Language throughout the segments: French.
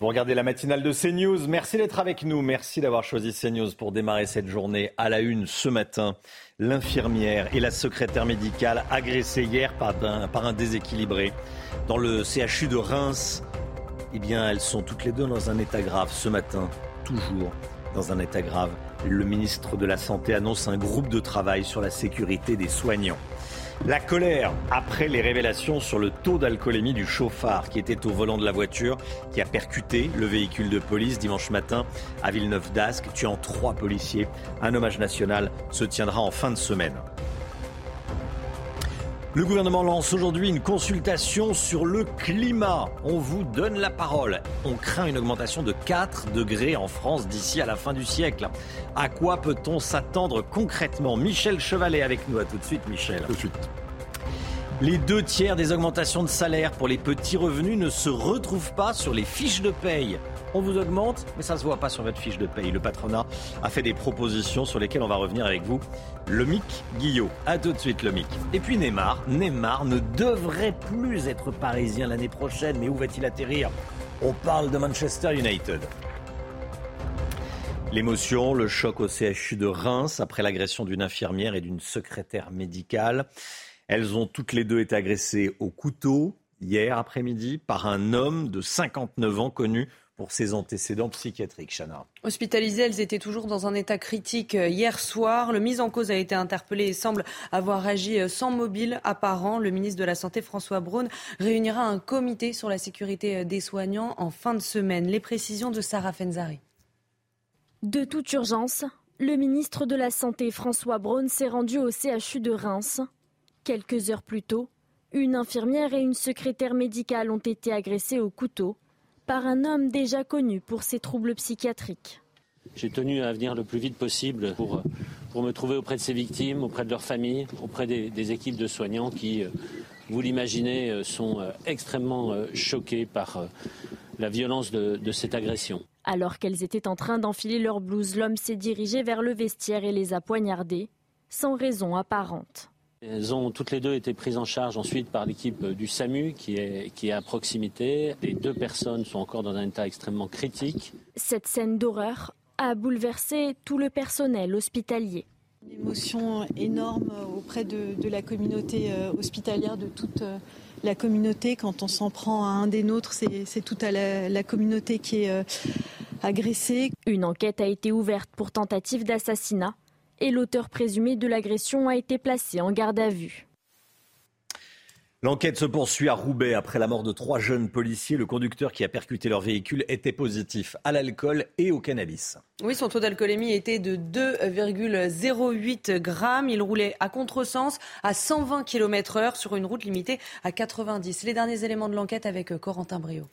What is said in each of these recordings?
Vous regardez la matinale de CNews. Merci d'être avec nous. Merci d'avoir choisi CNews pour démarrer cette journée à la une ce matin. L'infirmière et la secrétaire médicale agressées hier par un, déséquilibré. Dans le CHU de Reims, eh bien, elles sont toutes les deux dans un état grave ce matin. Toujours dans un état grave. Le ministre de la Santé annonce un groupe de travail sur la sécurité des soignants. La colère après les révélations sur le taux d'alcoolémie du chauffard qui était au volant de la voiture qui a percuté le véhicule de police dimanche matin à Villeneuve d'Ascq, tuant trois policiers. Un hommage national se tiendra en fin de semaine. Le gouvernement lance aujourd'hui une consultation sur le climat. On vous donne la parole. On craint une augmentation de 4 degrés en France d'ici à la fin du siècle. À quoi peut-on s'attendre concrètement? Michel Chevalet avec nous. À tout de suite, Michel. Tout de suite. Les deux tiers des augmentations de salaire pour les petits revenus ne se retrouvent pas sur les fiches de paye. On vous augmente, mais ça ne se voit pas sur votre fiche de paye. Le patronat a fait des propositions sur lesquelles on va revenir avec vous. Lomic Guillot. A tout de suite, Lomic. Et puis Neymar. Neymar ne devrait plus être parisien l'année prochaine, mais où va-t-il atterrir? On parle de Manchester United. L'émotion, le choc au CHU de Reims après l'agression d'une infirmière et d'une secrétaire médicale. Elles ont toutes les deux été agressées au couteau hier après-midi par un homme de 59 ans connu pour ses antécédents psychiatriques, Chana. Hospitalisées, elles étaient toujours dans un état critique euh, hier soir. Le mis en cause a été interpellé et semble avoir agi euh, sans mobile apparent. Le ministre de la Santé, François Braun, réunira un comité sur la sécurité euh, des soignants en fin de semaine. Les précisions de Sarah Fenzari. De toute urgence, le ministre de la Santé, François Braun, s'est rendu au CHU de Reims Quelques heures plus tôt, une infirmière et une secrétaire médicale ont été agressées au couteau par un homme déjà connu pour ses troubles psychiatriques. J'ai tenu à venir le plus vite possible pour, pour me trouver auprès de ces victimes, auprès de leurs familles, auprès des, équipes de soignants qui, euh, vous l'imaginez, euh, sont euh, extrêmement choqués par la violence de, de cette agression. Alors qu'elles étaient en train d'enfiler leur blouse, l'homme s'est dirigé vers le vestiaire et les a poignardées, sans raison apparente. Elles ont toutes les deux été prises en charge ensuite par l'équipe du SAMU qui est, qui est à proximité. Les deux personnes sont encore dans un état extrêmement critique. Cette scène d'horreur a bouleversé tout le personnel hospitalier. Une émotion énorme auprès de, la communauté euh, hospitalière, de toute euh, la communauté. Quand on s'en prend à un des nôtres, c'est toute la, la, communauté qui est euh, agressée. Une enquête a été ouverte pour tentative d'assassinat et l'auteur présumé de l'agression a été placé en garde à vue. L'enquête se poursuit à Roubaix après la mort de trois jeunes policiers. Le conducteur qui a percuté leur véhicule était positif à l'alcool et au cannabis. Oui, son taux d'alcoolémie était de 2,08 grammes. Il roulait à contresens à 120 km/h sur une route limitée à 90. Les derniers éléments de l'enquête avec Corentin Brio.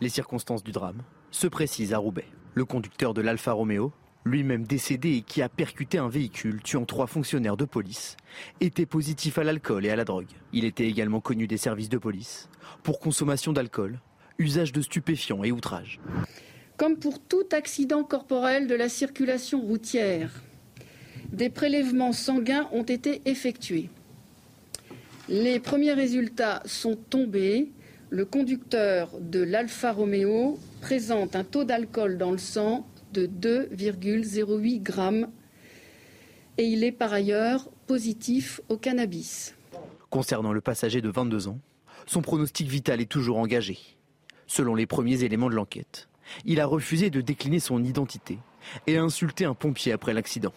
Les circonstances du drame se précisent à Roubaix. Le conducteur de l'Alfa Romeo lui-même décédé et qui a percuté un véhicule tuant trois fonctionnaires de police, était positif à l'alcool et à la drogue. Il était également connu des services de police pour consommation d'alcool, usage de stupéfiants et outrage. Comme pour tout accident corporel de la circulation routière, des prélèvements sanguins ont été effectués. Les premiers résultats sont tombés. Le conducteur de l'Alfa Romeo présente un taux d'alcool dans le sang de 2,08 grammes et il est par ailleurs positif au cannabis. Concernant le passager de 22 ans, son pronostic vital est toujours engagé. Selon les premiers éléments de l'enquête, il a refusé de décliner son identité et a insulté un pompier après l'accident.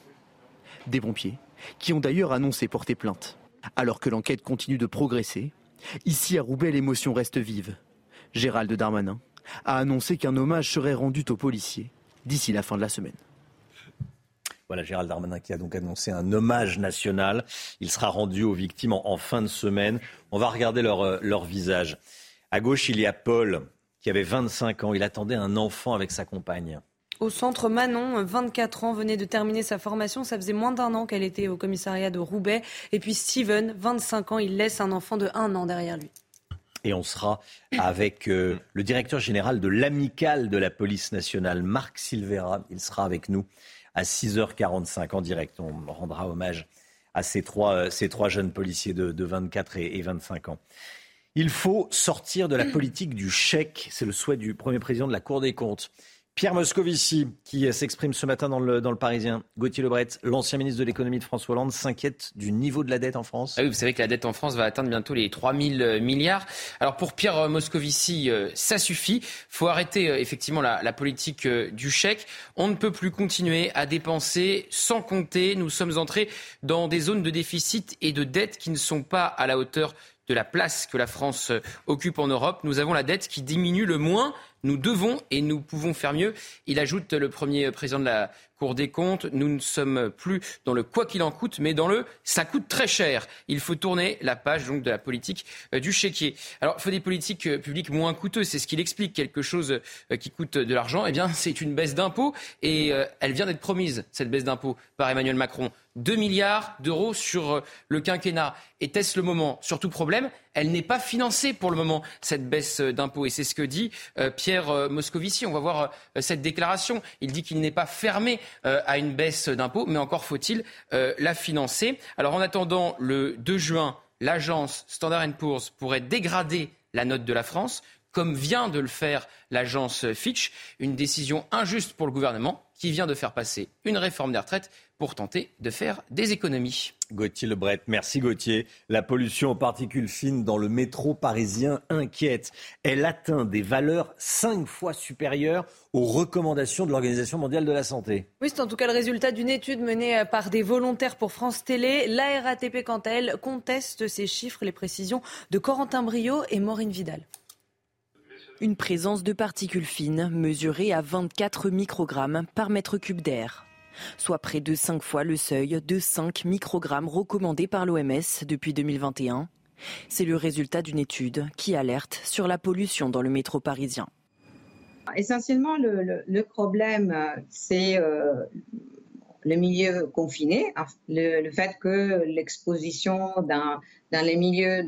Des pompiers qui ont d'ailleurs annoncé porter plainte. Alors que l'enquête continue de progresser, ici à Roubaix l'émotion reste vive. Gérald Darmanin a annoncé qu'un hommage serait rendu aux policiers d'ici la fin de la semaine. Voilà, Gérald Darmanin qui a donc annoncé un hommage national. Il sera rendu aux victimes en, fin de semaine. On va regarder leur, euh, leur visage. À gauche, il y a Paul, qui avait 25 ans. Il attendait un enfant avec sa compagne. Au centre Manon, 24 ans, venait de terminer sa formation. Ça faisait moins d'un an qu'elle était au commissariat de Roubaix. Et puis Steven, 25 ans, il laisse un enfant de un an derrière lui. Et on sera avec euh, le directeur général de l'amicale de la police nationale, Marc Silvera. Il sera avec nous à 6h45 en direct. On rendra hommage à ces trois, euh, ces trois jeunes policiers de, de 24 et, et 25 ans. Il faut sortir de la politique du chèque. C'est le souhait du premier président de la Cour des comptes. Pierre Moscovici, qui s'exprime ce matin dans le, Parisien. Gauthier Lebret, l'ancien ministre de l'économie de François Hollande, s'inquiète du niveau de la dette en France. Ah oui, vous savez que la dette en France va atteindre bientôt les 3 000 milliards. Alors pour Pierre Moscovici, euh, ça suffit. Il faut arrêter euh, effectivement la, la politique euh, du chèque. On ne peut plus continuer à dépenser sans compter. Nous sommes entrés dans des zones de déficit et de dette qui ne sont pas à la hauteur de la place que la France occupe en Europe. Nous avons la dette qui diminue le moins nous devons et nous pouvons faire mieux. Il ajoute le premier président de la Cour des comptes, nous ne sommes plus dans le quoi qu'il en coûte, mais dans le ça coûte très cher. Il faut tourner la page donc de la politique euh, du chéquier. Alors, il faut des politiques euh, publiques moins coûteuses. C'est ce qu'il explique. Quelque chose euh, qui coûte de l'argent, eh bien, c'est une baisse d'impôts et elle vient d'être promise cette baisse d'impôts par Emmanuel Macron. 2 milliards d'euros sur le quinquennat. Était-ce le moment? Surtout problème, elle n'est pas financée pour le moment, cette baisse d'impôts. Et c'est ce que dit Pierre Moscovici. On va voir cette déclaration. Il dit qu'il n'est pas fermé euh, à une baisse d'impôts, mais encore faut-il euh, la financer. Alors en attendant, le 2 juin, l'agence Standard Poor's pourrait dégrader la note de la France, comme vient de le faire l'agence Fitch, une décision injuste pour le gouvernement qui vient de faire passer une réforme des retraites pour tenter de faire des économies. Gauthier Lebret, merci Gauthier. La pollution aux particules fines dans le métro parisien inquiète. Elle atteint des valeurs cinq fois supérieures aux recommandations de l'Organisation mondiale de la santé. Oui, c'est en tout cas le résultat d'une étude menée par des volontaires pour France Télé. La RATP, quant à elle, conteste ces chiffres, les précisions de Corentin Brio et Maureen Vidal. Une présence de particules fines mesurée à 24 microgrammes par mètre cube d'air soit près de 5 fois le seuil de 5 microgrammes recommandé par l'OMS depuis 2021. C'est le résultat d'une étude qui alerte sur la pollution dans le métro parisien. Essentiellement, le, problème, c'est euh, le milieu confiné, le, fait que l'exposition dans, les milieux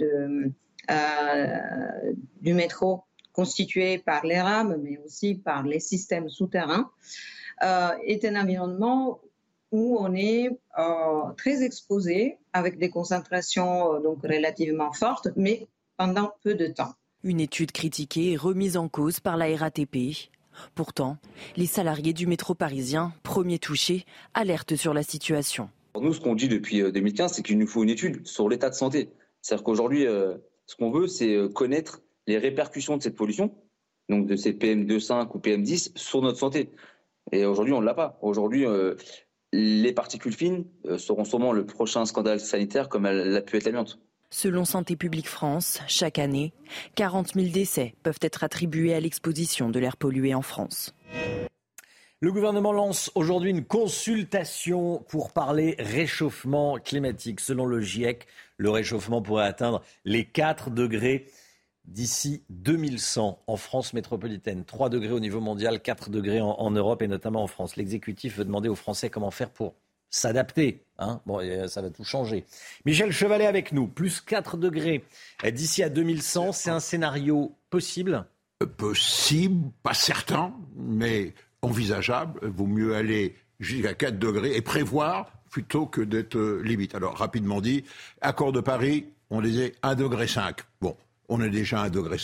euh, du métro constitués par les rames, mais aussi par les systèmes souterrains, euh, est un environnement où on est euh, très exposé avec des concentrations euh, donc relativement fortes, mais pendant peu de temps. Une étude critiquée et remise en cause par la RATP. Pourtant, les salariés du métro parisien, premiers touchés, alertent sur la situation. Nous, ce qu'on dit depuis 2015, c'est qu'il nous faut une étude sur l'état de santé. C'est-à-dire qu'aujourd'hui, ce qu'on veut, c'est connaître les répercussions de cette pollution, donc de ces PM2,5 ou PM10, sur notre santé. Et aujourd'hui, on ne l'a pas. Aujourd'hui, euh, les particules fines euh, seront sûrement le prochain scandale sanitaire comme elle l'a pu être l'amiante. Selon Santé publique France, chaque année, 40 000 décès peuvent être attribués à l'exposition de l'air pollué en France. Le gouvernement lance aujourd'hui une consultation pour parler réchauffement climatique. Selon le GIEC, le réchauffement pourrait atteindre les 4 degrés d'ici 2100 en France métropolitaine. 3 degrés au niveau mondial, 4 degrés en, Europe et notamment en France. L'exécutif veut demander aux Français comment faire pour s'adapter. Hein. bon, ça va tout changer. Michel Chevalet avec nous, plus 4 degrés d'ici à 2100, c'est un scénario possible? Euh, Possible, pas certain, mais envisageable. Vaut mieux aller jusqu'à 4 degrés et prévoir plutôt que d'être euh, limite. Alors, rapidement dit, accord de Paris, on disait 1 degré 5. Bon, on est déjà à 1,7 degré.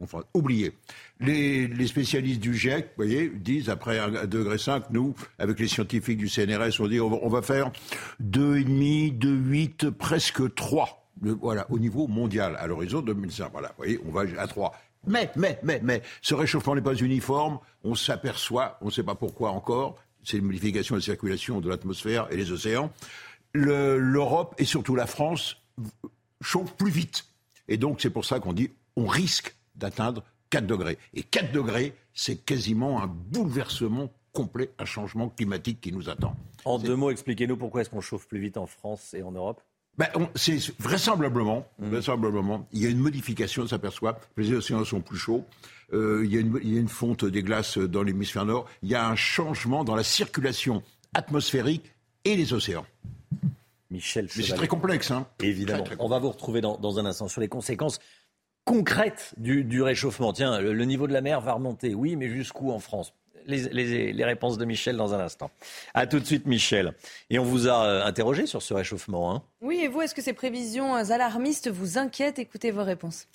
Enfin, oubliez. Les, spécialistes du GIEC, vous voyez, disent après 1,5 degré, nous, avec les scientifiques du CNRS, on dit on va, faire 2,5, 2,8, presque 3. Voilà, au niveau mondial, à l'horizon 2005. Voilà, vous voyez, on va à 3. Mais, mais, mais, mais, ce réchauffement n'est pas uniforme. On s'aperçoit, on ne sait pas pourquoi encore, c'est une modification de la circulation de l'atmosphère et les océans. L'Europe et surtout la France chauffent plus vite. Et donc, c'est pour ça qu'on dit on risque d'atteindre 4 degrés. Et 4 degrés, c'est quasiment un bouleversement complet, un changement climatique qui nous attend. En deux mots, expliquez-nous pourquoi est-ce qu'on chauffe plus vite en France et en Europe? Ben, c'est vraisemblablement, mmh. vraisemblablement, il y a une modification, on s'aperçoit. Les océans sont plus chauds. Euh, il, y a une, il, y a une, fonte des glaces dans l'hémisphère nord. Il y a un changement dans la circulation atmosphérique et les océans. Michel Mais c'est très complexe, hein Évidemment. On va vous retrouver dans, dans, un instant sur les conséquences concrètes du, du réchauffement. Tiens, le, le, niveau de la mer va remonter, oui, mais jusqu'où en France? Les, réponses de Michel dans un instant. A tout de suite, Michel. Et on vous a euh, interrogé sur ce réchauffement. Hein. oui, et vous, est-ce que ces prévisions alarmistes vous inquiètent? Écoutez vos réponses.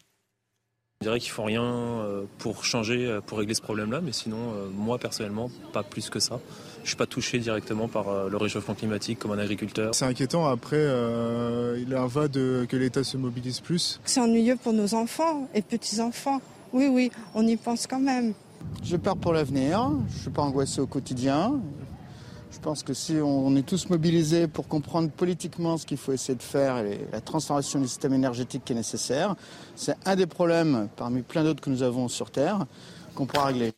Je dirais qu'il ne faut rien euh, pour changer, euh, pour régler ce problème-là, mais sinon, moi personnellement, pas plus que ça. Je ne suis pas touché directement par le réchauffement climatique comme un agriculteur. C'est inquiétant. Après, il en va de que l'État se mobilise plus. C'est ennuyeux pour nos enfants et petits-enfants. Oui, oui, on y pense quand même. J'ai peur pour l'avenir, je ne suis pas angoissé au quotidien. Je pense que si on est tous mobilisés pour comprendre politiquement ce qu'il faut essayer de faire et la transformation du système énergétique qui est nécessaire, c'est un des problèmes parmi plein d'autres que nous avons sur Terre qu'on pourra régler.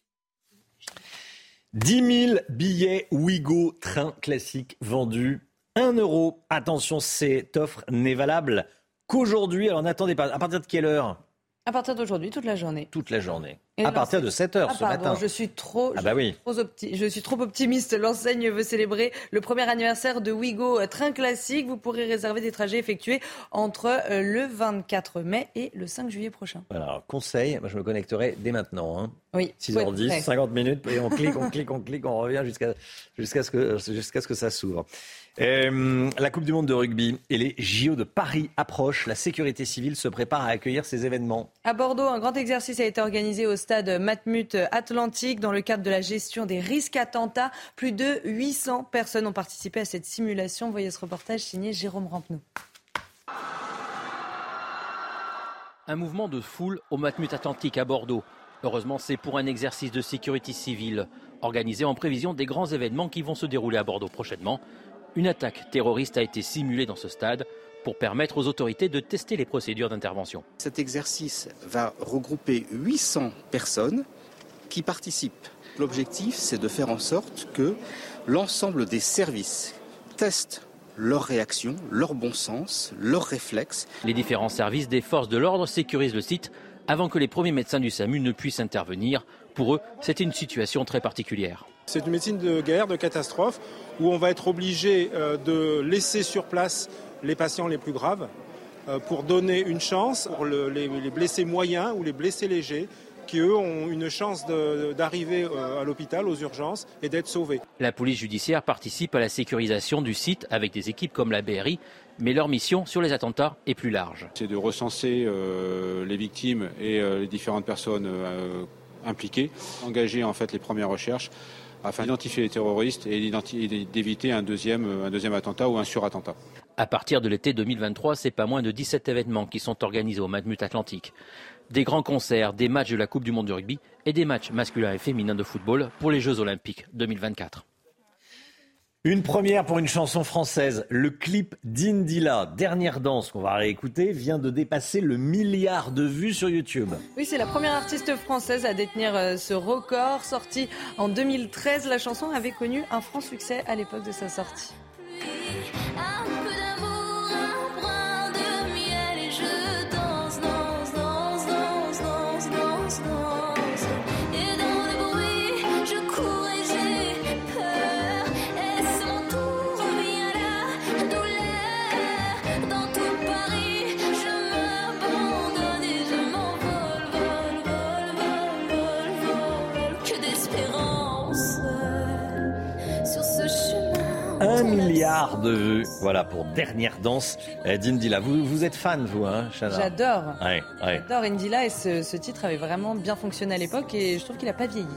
10 000 billets Ouigo train classique vendus. 1 euro. Attention, cette offre n'est valable qu'aujourd'hui. Alors n'attendez pas. À partir de quelle heure? À partir d'aujourd'hui, toute la journée. Toute la journée. à partir de 7 heures ah, ce matin. Je suis trop, ah bah oui. je suis trop optimiste. L'enseigne veut célébrer le premier anniversaire de Wigo euh, Train Classique. Vous pourrez réserver des trajets effectués entre euh, le 24 mai et le 5 juillet prochain. Alors, conseil, moi je me connecterai dès maintenant. Hein. Oui. 6h10, 50 minutes, et on clique, on clique, on clique, on revient jusqu'à jusqu'à ce, que, jusqu'à ce que ça s'ouvre. Euh, la Coupe du Monde de rugby et les JO de Paris approchent. La sécurité civile se prépare à accueillir ces événements. À Bordeaux, un grand exercice a été organisé au stade Matmut Atlantique dans le cadre de la gestion des risques attentats. Plus de 800 personnes ont participé à cette simulation. Voyez ce reportage signé Jérôme Rampenou. Un mouvement de foule au Matmut Atlantique à Bordeaux. Heureusement, c'est pour un exercice de sécurité civile organisé en prévision des grands événements qui vont se dérouler à Bordeaux prochainement. Une attaque terroriste a été simulée dans ce stade pour permettre aux autorités de tester les procédures d'intervention. Cet exercice va regrouper 800 personnes qui participent. L'objectif, c'est de faire en sorte que l'ensemble des services testent leur réaction, leur bon sens, leurs réflexes. Les différents services des forces de l'ordre sécurisent le site avant que les premiers médecins du SAMU ne puissent intervenir. Pour eux, c'était une situation très particulière. C'est une médecine de guerre, de catastrophe, où on va être obligé euh, de laisser sur place les patients les plus graves euh, pour donner une chance pour les, blessés moyens ou les blessés légers qui, eux, ont une chance d'arriver euh, à l'hôpital, aux urgences, et d'être sauvés. La police judiciaire participe à la sécurisation du site avec des équipes comme la BRI, mais leur mission sur les attentats est plus large. C'est de recenser les victimes et les différentes personnes impliquées, engager en fait les premières recherches afin d'identifier les terroristes et d'éviter un deuxième, attentat ou un surattentat. À partir de l'été 2023, c'est pas moins de 17 événements qui sont organisés au Matmut Atlantique. Des grands concerts, des matchs de la Coupe du Monde de rugby et des matchs masculins et féminins de football pour les Jeux Olympiques 2024. Une première pour une chanson française. Le clip d'Indila, dernière danse qu'on va réécouter, vient de dépasser le milliard de vues sur YouTube. Oui, c'est la première artiste française à détenir euh, ce record. Sortie en 2013, la chanson avait connu un franc succès à l'époque de sa sortie. Milliard de vues. Voilà pour dernière danse d'Indila. Vous, vous êtes fan, vous, hein, J'adore. Ouais, J'adore Indila et ce, titre avait vraiment bien fonctionné à l'époque et je trouve qu'il n'a pas vieilli.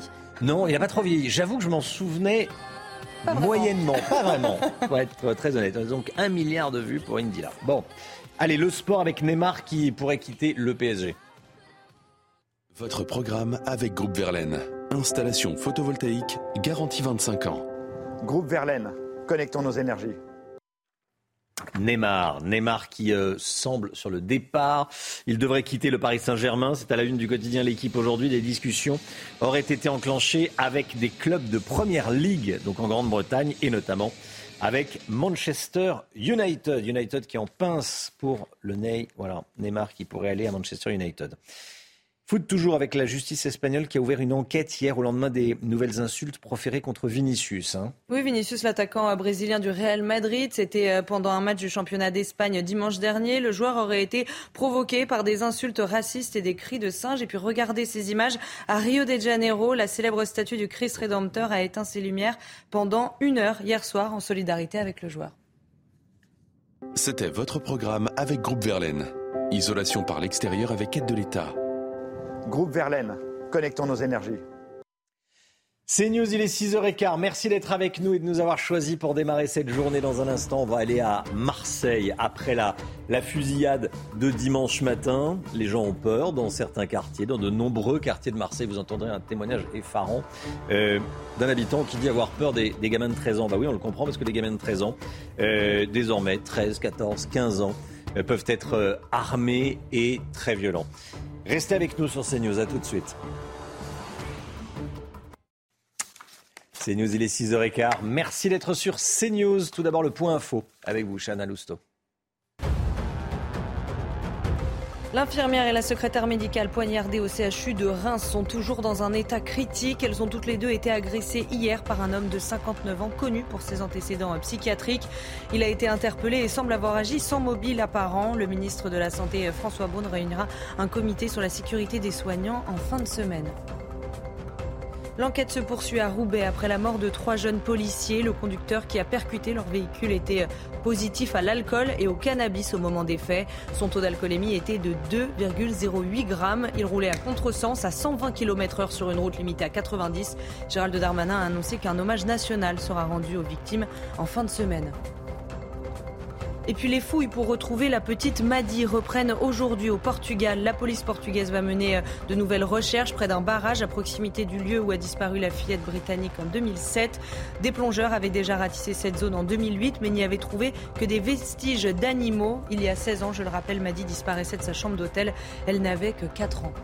Non, il n'a pas trop vieilli. J'avoue que je m'en souvenais moyennement, pas vraiment, pour être très honnête. Donc un milliard de vues pour Indila. Bon, allez, le sport avec Neymar qui pourrait quitter le PSG. Votre programme avec Groupe Verlaine. Installation photovoltaïque garantie 25 ans. Groupe Verlaine Connectons nos énergies. Neymar, Neymar qui euh, semble sur le départ. Il devrait quitter le Paris Saint-Germain. C'est à la une du quotidien L'équipe aujourd'hui. Des discussions auraient été enclenchées avec des clubs de première ligue, donc en Grande-Bretagne, et notamment avec Manchester United. United qui en pince pour le Ney. Voilà, Neymar qui pourrait aller à Manchester United. Foot toujours avec la justice espagnole qui a ouvert une enquête hier au lendemain des nouvelles insultes proférées contre Vinicius. Hein. Oui, Vinicius, l'attaquant brésilien du Real Madrid, c'était euh, pendant un match du championnat d'Espagne dimanche dernier. Le joueur aurait été provoqué par des insultes racistes et des cris de singe. Et puis regardez ces images. À Rio de Janeiro, la célèbre statue du Christ Rédempteur a éteint ses lumières pendant une heure hier soir en solidarité avec le joueur. C'était votre programme avec Groupe Verlaine. Isolation par l'extérieur avec aide de l'État. Groupe Verlaine, connectons nos énergies. C'est News, il est 6h15. Merci d'être avec nous et de nous avoir choisis pour démarrer cette journée. Dans un instant, on va aller à Marseille après la, la fusillade de dimanche matin. Les gens ont peur dans certains quartiers, dans de nombreux quartiers de Marseille. Vous entendrez un témoignage effarant euh, d'un habitant qui dit avoir peur des, gamins de 13 ans. Bah oui, on le comprend parce que les gamins de 13 ans, euh, désormais 13, 14, 15 ans, euh, peuvent être armés et très violents. Restez avec nous sur CNews. À tout de suite. CNews, il est 6h15. Merci d'être sur CNews. Tout d'abord, le point info avec vous, Chana Lousteau. L'infirmière et la secrétaire médicale poignardées au CHU de Reims sont toujours dans un état critique. Elles ont toutes les deux été agressées hier par un homme de 59 ans connu pour ses antécédents psychiatriques. Il a été interpellé et semble avoir agi sans mobile apparent. Le ministre de la Santé François Beaune réunira un comité sur la sécurité des soignants en fin de semaine. L'enquête se poursuit à Roubaix après la mort de trois jeunes policiers. Le conducteur qui a percuté leur véhicule était positif à l'alcool et au cannabis au moment des faits. Son taux d'alcoolémie était de 2,08 grammes. Il roulait à contresens à 120 km heure sur une route limitée à 90. Gérald Darmanin a annoncé qu'un hommage national sera rendu aux victimes en fin de semaine. Et puis les fouilles pour retrouver la petite Madi reprennent aujourd'hui au Portugal. La police portugaise va mener euh, de nouvelles recherches près d'un barrage à proximité du lieu où a disparu la fillette britannique en 2007. Des plongeurs avaient déjà ratissé cette zone en 2008 mais n'y avaient trouvé que des vestiges d'animaux. Il y a 16 ans, je le rappelle, Madi disparaissait de sa chambre d'hôtel. Elle n'avait que 4 ans.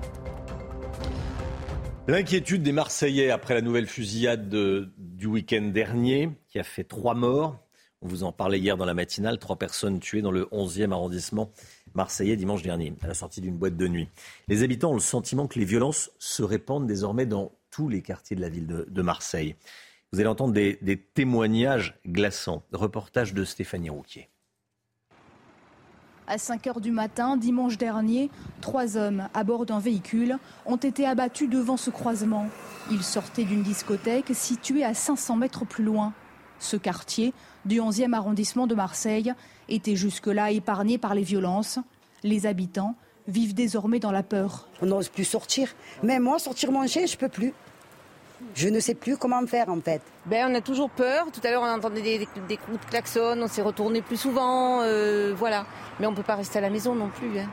L'inquiétude des Marseillais après la nouvelle fusillade du week-end dernier, qui a fait trois morts, on vous en parlait hier dans la matinale. Trois personnes tuées dans le 11e arrondissement marseillais dimanche dernier, à la sortie d'une boîte de nuit. Les habitants ont le sentiment que les violences se répandent désormais dans tous les quartiers de la ville de, Marseille. Vous allez entendre des, des témoignages glaçants. Reportage de Stéphanie Rouquier. À 5 heures du matin, dimanche dernier, trois hommes à bord d'un véhicule ont été abattus devant ce croisement. Ils sortaient d'une discothèque située à 500 mètres plus loin. Ce quartier du 11e arrondissement de Marseille était jusque-là épargné par les violences. Les habitants vivent désormais dans la peur. On n'ose plus sortir. Même moi, sortir manger, je peux plus. Je ne sais plus comment faire en fait. Ben, on a toujours peur. Tout à l'heure, on entendait des, des, coups de klaxon, on s'est retourné plus souvent. Euh, voilà. Mais on ne peut pas rester à la maison non plus. Hein.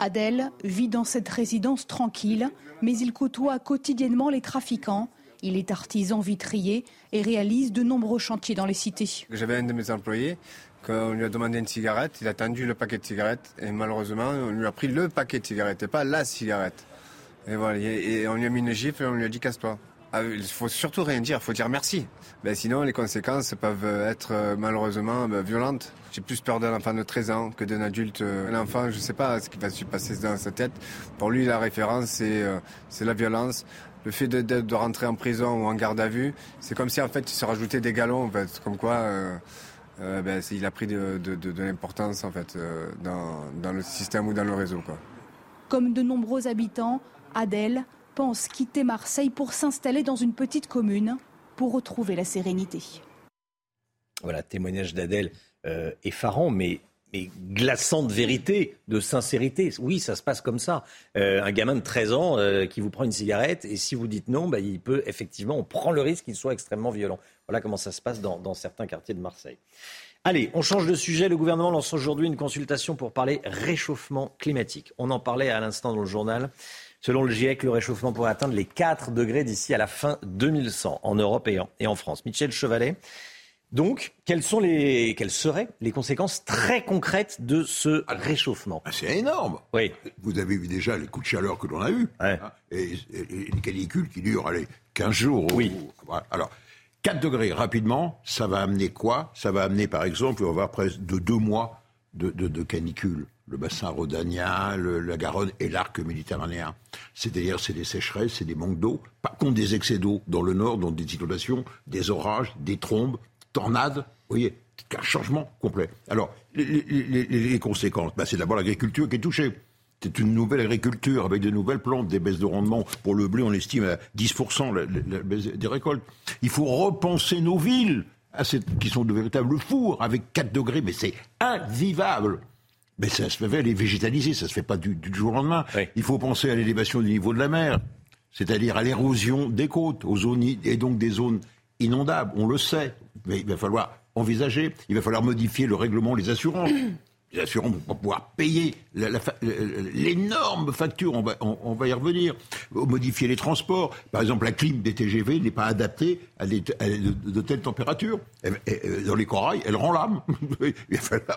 Adèle vit dans cette résidence tranquille, mais il côtoie quotidiennement les trafiquants il est artisan vitrier et réalise de nombreux chantiers dans les cités. J'avais un de mes employés, qu'on lui a demandé une cigarette, il a tendu le paquet de cigarettes et malheureusement on lui a pris le paquet de cigarettes et pas la cigarette. Et voilà, et on lui a mis une gifle et on lui a dit casse-toi. Ah, il faut surtout rien dire, il faut dire merci. Ben, sinon, les conséquences peuvent être euh, malheureusement ben, violentes. J'ai plus peur d'un enfant de 13 ans que d'un adulte. Un enfant, je ne sais pas ce qui va se passer dans sa tête. Pour lui, la référence, c'est euh, la violence le fait de, rentrer en prison ou en garde à vue, c'est comme si en fait il se rajoutait des galons, en fait, comme quoi euh, euh, ben, il a pris de, l'importance en fait euh, dans, le système ou dans le réseau. Quoi. Comme de nombreux habitants, Adèle pense quitter Marseille pour s'installer dans une petite commune pour retrouver la sérénité. Voilà, témoignage d'Adèle effarant, mais mais glaçante vérité, de sincérité. Oui, ça se passe comme ça. Euh, un gamin de 13 ans euh, qui vous prend une cigarette, et si vous dites non, bah, il peut effectivement, on prend le risque qu'il soit extrêmement violent. Voilà comment ça se passe dans, certains quartiers de Marseille. Allez, on change de sujet. Le gouvernement lance aujourd'hui une consultation pour parler réchauffement climatique. On en parlait à l'instant dans le journal. Selon le GIEC, le réchauffement pourrait atteindre les 4 degrés d'ici à la fin 2100 en Europe et en, et en France. Michel Chevalet, Donc, quelles, sont les, quelles seraient les conséquences très concrètes de ce réchauffement Ah, C'est énorme. Oui. Vous avez vu déjà les coups de chaleur que l'on a eus. hein, et, et- et les canicules qui durent, allez, 15 jours. Oui. Alors, 4 degrés, rapidement, ça va amener quoi? Ça va amener, par exemple, on va avoir presque de deux mois de, de, de canicule. Le bassin rhodanien, le- la Garonne et l'arc méditerranéen. C'est-à-dire, c'est des sécheresses, c'est des manques d'eau. Par contre, des excès d'eau dans le nord, donc des inondations, des orages, des trombes, tornades. Vous voyez, un changement complet. Alors, les, conséquences, ben, c'est d'abord l'agriculture qui est touchée. C'est une nouvelle agriculture avec de nouvelles plantes, des baisses de rendement. Pour le blé, on estime à 10% la, la- la baisse des récoltes. Il faut repenser nos villes, à cette- qui sont de véritables fours, avec 4 degrés, mais c'est invivable. Mais ça se fait, elle est végétalisée, ça se fait pas du, du jour au lendemain. Il faut penser à l'élévation du niveau de la mer, c'est-à-dire à, l'érosion des côtes, aux zones et donc des zones inondables. On le sait, mais il va falloir envisager, il va falloir modifier le règlement des assurances. Les assurances vont pas pouvoir payer l'énorme facture, on va, on, va y revenir. Modifier les transports. Par exemple, la clim des TGV n'est pas adaptée à, de, telles températures. Dans les corails, elle rend l'âme. Vous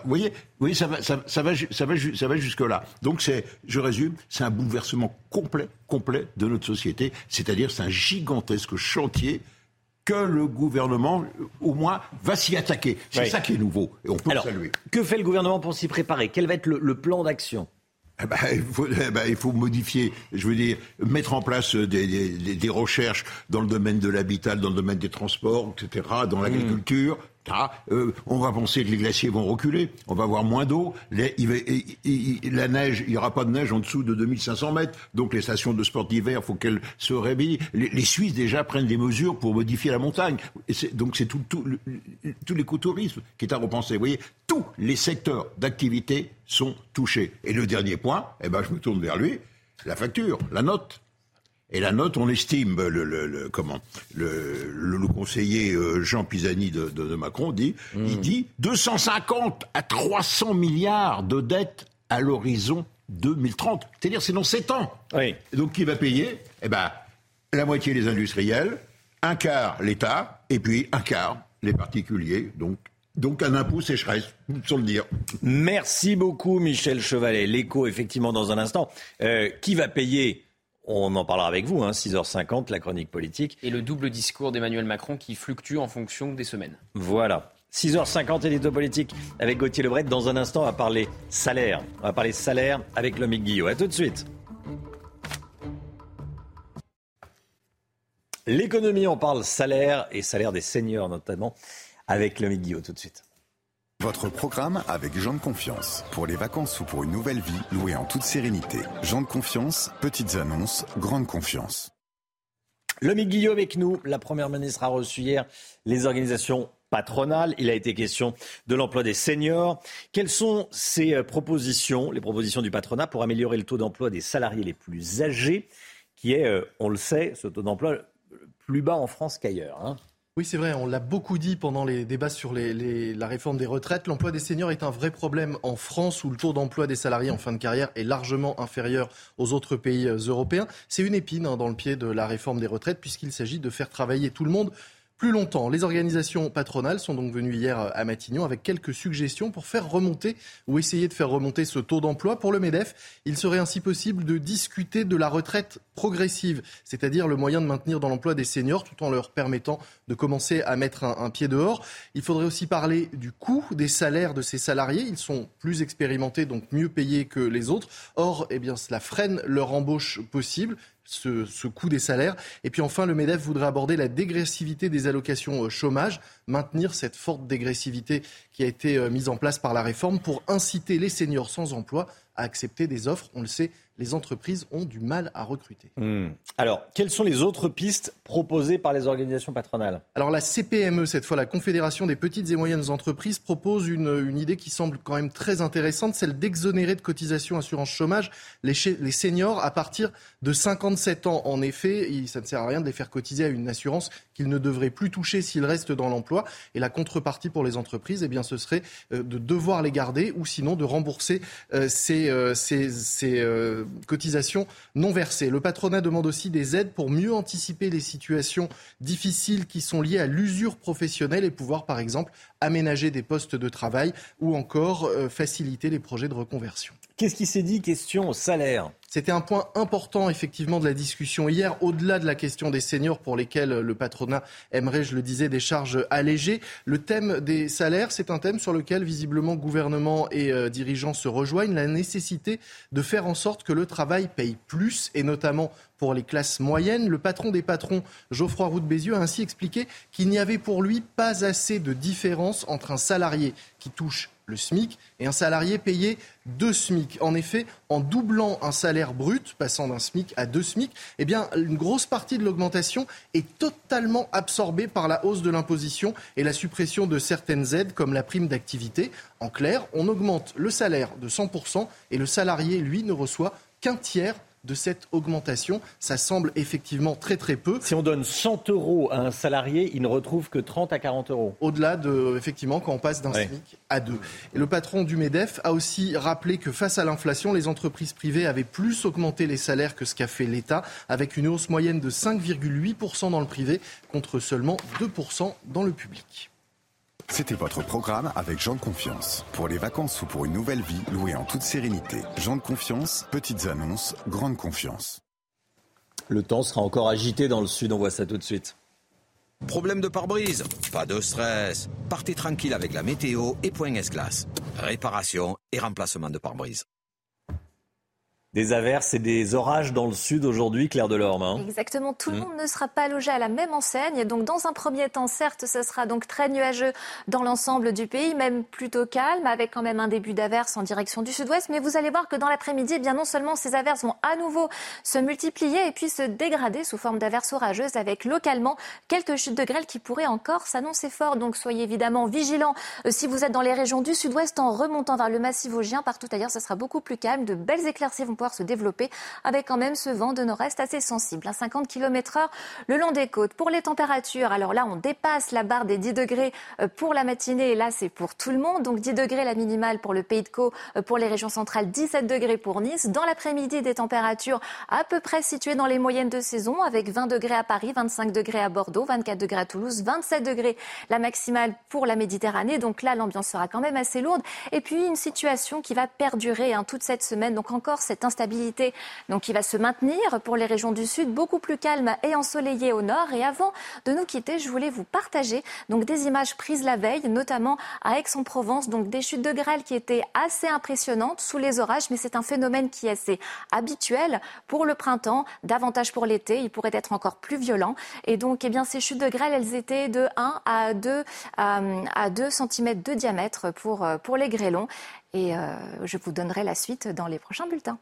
voyez, ça, va, ça, va, ça va, ça va jusque-là. Donc, c'est, je résume, c'est un bouleversement complet, complet de notre société. C'est-à-dire, c'est un gigantesque chantier que le gouvernement, au moins, va s'y attaquer. C'est Oui. ça qui est nouveau. Et on peut Alors, le saluer. que fait le gouvernement pour s'y préparer? Quel va être le, le plan d'action? Eh ben, il, faut, eh ben, il faut modifier, je veux dire, mettre en place des, des- des- des recherches dans le domaine de l'habitat, dans le domaine des transports, etc., dans l'agriculture. Ah, euh, on va penser que les glaciers vont reculer, on va avoir moins d'eau, la neige, il n'y aura pas de neige en dessous de 2500 mètres, donc les stations de sport d'hiver, faut qu'elles se réveillent. Les, Suisses déjà prennent des mesures pour modifier la montagne. Donc c'est tout, tout, tout l'écotourisme qui est à repenser. Vous voyez, tous les secteurs d'activité sont touchés. Et le dernier point, eh ben, je me tourne vers lui, la facture, la note. Et la note, on estime, le, le- le- comment, le, le- le conseiller euh, Jean Pisani de, de- de Macron dit, il dit 250 à 300 milliards de dettes à l'horizon 2030. C'est-à-dire, c'est dans 7 ans. Et donc, qui va payer? Eh ben, la moitié les industriels, un quart l'État, et puis un quart les particuliers. Donc, donc un impôt sécheresse, sans le dire. Merci beaucoup, Michel Chevalet. L'écho, effectivement, dans un instant. Euh, qui va payer On en parlera avec vous, hein, 6h50, la chronique politique. Et le double discours d'Emmanuel Macron qui fluctue en fonction des semaines. Voilà. 6h50 édito politique avec Gauthier Lebret. Dans un instant, on va parler salaire. On va parler salaire avec Lomique Guillot. A tout de suite. L'économie, on parle salaire et salaire des seniors notamment avec Lomique Guillot. Tout de suite. Votre programme avec Jean de Confiance. Pour les vacances ou pour une nouvelle vie, louée en toute sérénité. Jean de Confiance, petites annonces, grande confiance. Lomique Guillot avec nous. La Première ministre a reçu hier les organisations patronales. Il a été question de l'emploi des seniors. Quelles sont ces euh, propositions, les propositions du patronat pour améliorer le taux d'emploi des salariés les plus âgés, qui est, euh, on le sait, ce taux d'emploi plus bas en France qu'ailleurs hein? Oui, c'est vrai, on l'a beaucoup dit pendant les débats sur la réforme des retraites. L'emploi des seniors est un vrai problème en France où le taux d'emploi des salariés en fin de carrière est largement inférieur aux autres pays euh, européens. C'est une épine hein, dans le pied de la réforme des retraites puisqu'il s'agit de faire travailler tout le monde plus longtemps. Les organisations patronales sont donc venues hier à Matignon avec quelques suggestions pour faire remonter ou essayer de faire remonter ce taux d'emploi. Pour le MEDEF, il serait ainsi possible de discuter de la retraite progressive, c'est-à-dire le moyen de maintenir dans l'emploi des seniors tout en leur permettant de commencer à mettre un, un pied dehors. Il faudrait aussi parler du coût des salaires de ces salariés. Ils sont plus expérimentés, donc mieux payés que les autres. Or, eh bien, cela freine leur embauche possible ce, coût des salaires. Et puis enfin, le MEDEF voudrait aborder la dégressivité des allocations chômage, maintenir cette forte dégressivité qui a été euh, mise en place par la réforme pour inciter les seniors sans emploi à accepter des offres. On le sait, les entreprises ont du mal à recruter. Hmm. Alors, quelles sont les autres pistes proposées par les organisations patronales? Alors la CPME, cette fois la Confédération des petites et moyennes entreprises, propose une, une idée qui semble quand même très intéressante, celle d'exonérer de cotisation assurance chômage les, les seniors à partir de 57 ans. En effet, il- ça ne sert à rien de les faire cotiser à une assurance qu'ils ne devraient plus toucher s'ils restent dans l'emploi. Et la contrepartie pour les entreprises, eh bien, ce serait de devoir les garder ou sinon de rembourser ces, ces cotisations non versées. Le patronat demande aussi des aides pour mieux anticiper les situations difficiles qui sont liées à l'usure professionnelle et pouvoir, par exemple, aménager des postes de travail ou encore faciliter les projets de reconversion. Qu'est-ce qui s'est dit? Question salaire. C'était un point important effectivement de la discussion hier, au-delà de la question des seniors pour lesquels le patronat aimerait, je le disais, des charges allégées. Le thème des salaires, c'est un thème sur lequel visiblement gouvernement et euh, dirigeants se rejoignent, la nécessité de faire en sorte que le travail paye plus et notamment pour les classes moyennes. Le patron des patrons, Geoffroy Roux de Bézieux, a ainsi expliqué qu'il n'y avait pour lui pas assez de différence entre un salarié qui touche le SMIC et un salarié payé deux SMIC. En effet, en doublant un salaire brut, passant d'un SMIC à deux SMIC, eh bien, une grosse partie de l'augmentation est totalement absorbée par la hausse de l'imposition et la suppression de certaines aides comme la prime d'activité. En clair, on augmente le salaire de 100% et le salarié, lui, ne reçoit qu'un tiers de cette augmentation. Ça semble effectivement très très peu. Si on donne 100 euros à un salarié, il ne retrouve que 30 à 40 euros. Au-delà de, effectivement, quand on passe d'un SMIC à deux. Et le patron du MEDEF a aussi rappelé que face à l'inflation, les entreprises privées avaient plus augmenté les salaires que ce qu'a fait l'État, avec une hausse moyenne de 5,8% dans le privé contre seulement 2% dans le public. C'était votre programme avec Jean de Confiance. Pour les vacances ou pour une nouvelle vie, louée en toute sérénité. Jean de Confiance, petites annonces, grande confiance. Le temps sera encore agité dans le sud, on voit ça tout de suite. Problème de pare-brise Pas de stress. Partez tranquille avec la météo et Point S-Glace. Réparation et remplacement de pare-brise. Des averses et des orages dans le sud aujourd'hui, Claire Delorme. Hein. Exactement, tout le hmm. monde ne sera pas logé à la même enseigne. Donc dans un premier temps, certes, ce sera donc très nuageux dans l'ensemble du pays, même plutôt calme, avec quand même un début d'averses en direction du sud-ouest. Mais vous allez voir que dans l'après-midi, eh bien non seulement ces averses vont à nouveau se multiplier et puis se dégrader sous forme d'averses orageuses, avec localement quelques chutes de grêle qui pourraient encore s'annoncer fort. Donc soyez évidemment vigilants euh, si vous êtes dans les régions du sud-ouest en remontant vers le massif vosgien. Partout ailleurs, ce sera beaucoup plus calme. De belles éclaircies vont se développer avec quand même ce vent de nord-est assez sensible, à 50 km heure le long des côtes. Pour les températures, alors là, on dépasse la barre des 10 degrés euh, pour la matinée et là, c'est pour tout le monde. Donc 10 degrés la minimale pour le Pays de Caux, euh, pour les régions centrales, 17 degrés pour Nice. Dans l'après-midi, des températures à peu près situées dans les moyennes de saison avec 20 degrés à Paris, 25 degrés à Bordeaux, 24 degrés à Toulouse, 27 degrés la maximale pour la Méditerranée. Donc là, l'ambiance sera quand même assez lourde. Et puis une situation qui va perdurer hein, toute cette semaine. Donc encore cette donc qui va se maintenir pour les régions du sud, beaucoup plus calme et ensoleillé au nord. Et avant de nous quitter, je voulais vous partager donc des images prises la veille, notamment à Aix-en-Provence, donc des chutes de grêle qui étaient assez impressionnantes sous les orages, mais c'est un phénomène qui est assez habituel pour le printemps, davantage pour l'été. Il pourrait être encore plus violent. Et donc, eh bien, ces chutes de grêle, elles étaient de 1 à 2, à 2 cm de diamètre pour, pour les grêlons. Et euh, je vous donnerai la suite dans les prochains bulletins.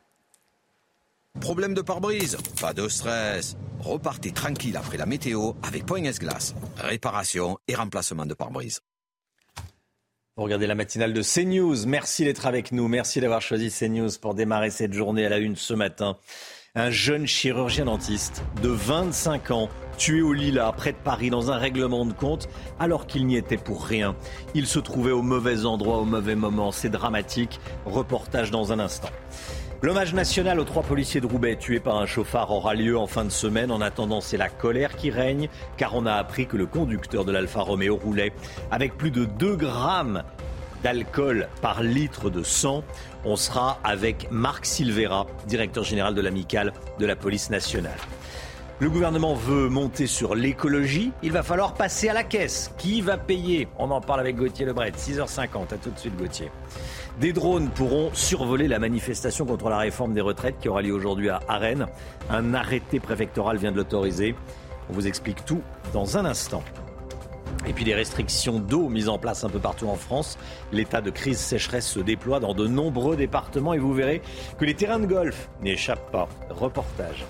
Problème de pare-brise Pas de stress. Repartez tranquille après la météo avec Point S-Glace. Réparation et remplacement de pare-brise. Vous regardez la matinale de CNews. Merci d'être avec nous. Merci d'avoir choisi CNews pour démarrer cette journée à la une ce matin. Un jeune chirurgien dentiste de 25 ans, tué au Lila, près de Paris, dans un règlement de compte, alors qu'il n'y était pour rien. Il se trouvait au mauvais endroit, au mauvais moment. C'est dramatique. Reportage dans un instant. L'hommage national aux trois policiers de Roubaix tués par un chauffard aura lieu en fin de semaine. En attendant, c'est la colère qui règne, car on a appris que le conducteur de l'Alfa Romeo roulait avec plus de 2 grammes d'alcool par litre de sang. On sera avec Marc Silvera, directeur général de l'amicale de la police nationale. Le gouvernement veut monter sur l'écologie. Il va falloir passer à la caisse. Qui va payer? On en parle avec Gauthier Lebret. 6h50. À tout de suite, Gauthier. Des drones pourront survoler la manifestation contre la réforme des retraites qui aura lieu aujourd'hui à Rennes. Un arrêté préfectoral vient de l'autoriser. On vous explique tout dans un instant. Et puis des restrictions d'eau mises en place un peu partout en France. L'état de crise sécheresse se déploie dans de nombreux départements et vous verrez que les terrains de golf n'échappent pas. Reportage.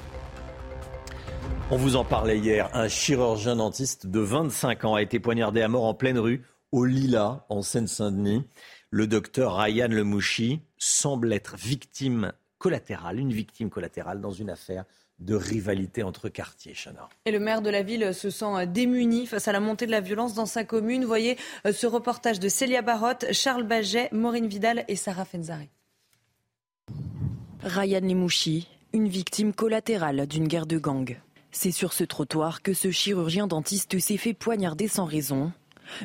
On vous en parlait hier. Un chirurgien dentiste de 25 ans a été poignardé à mort en pleine rue, au Lila, en Seine-Saint-Denis. Le docteur Ryan Lemouchi semble être victime collatérale, une victime collatérale dans une affaire de rivalité entre quartiers, Chana. Et le maire de la ville se sent démuni face à la montée de la violence dans sa commune. Voyez euh, ce reportage de Célia Barotte, Charles Baget, Maureen Vidal et Sarah Fenzari. Ryan Limouchi, une victime collatérale d'une guerre de gang. C'est sur ce trottoir que ce chirurgien dentiste s'est fait poignarder sans raison.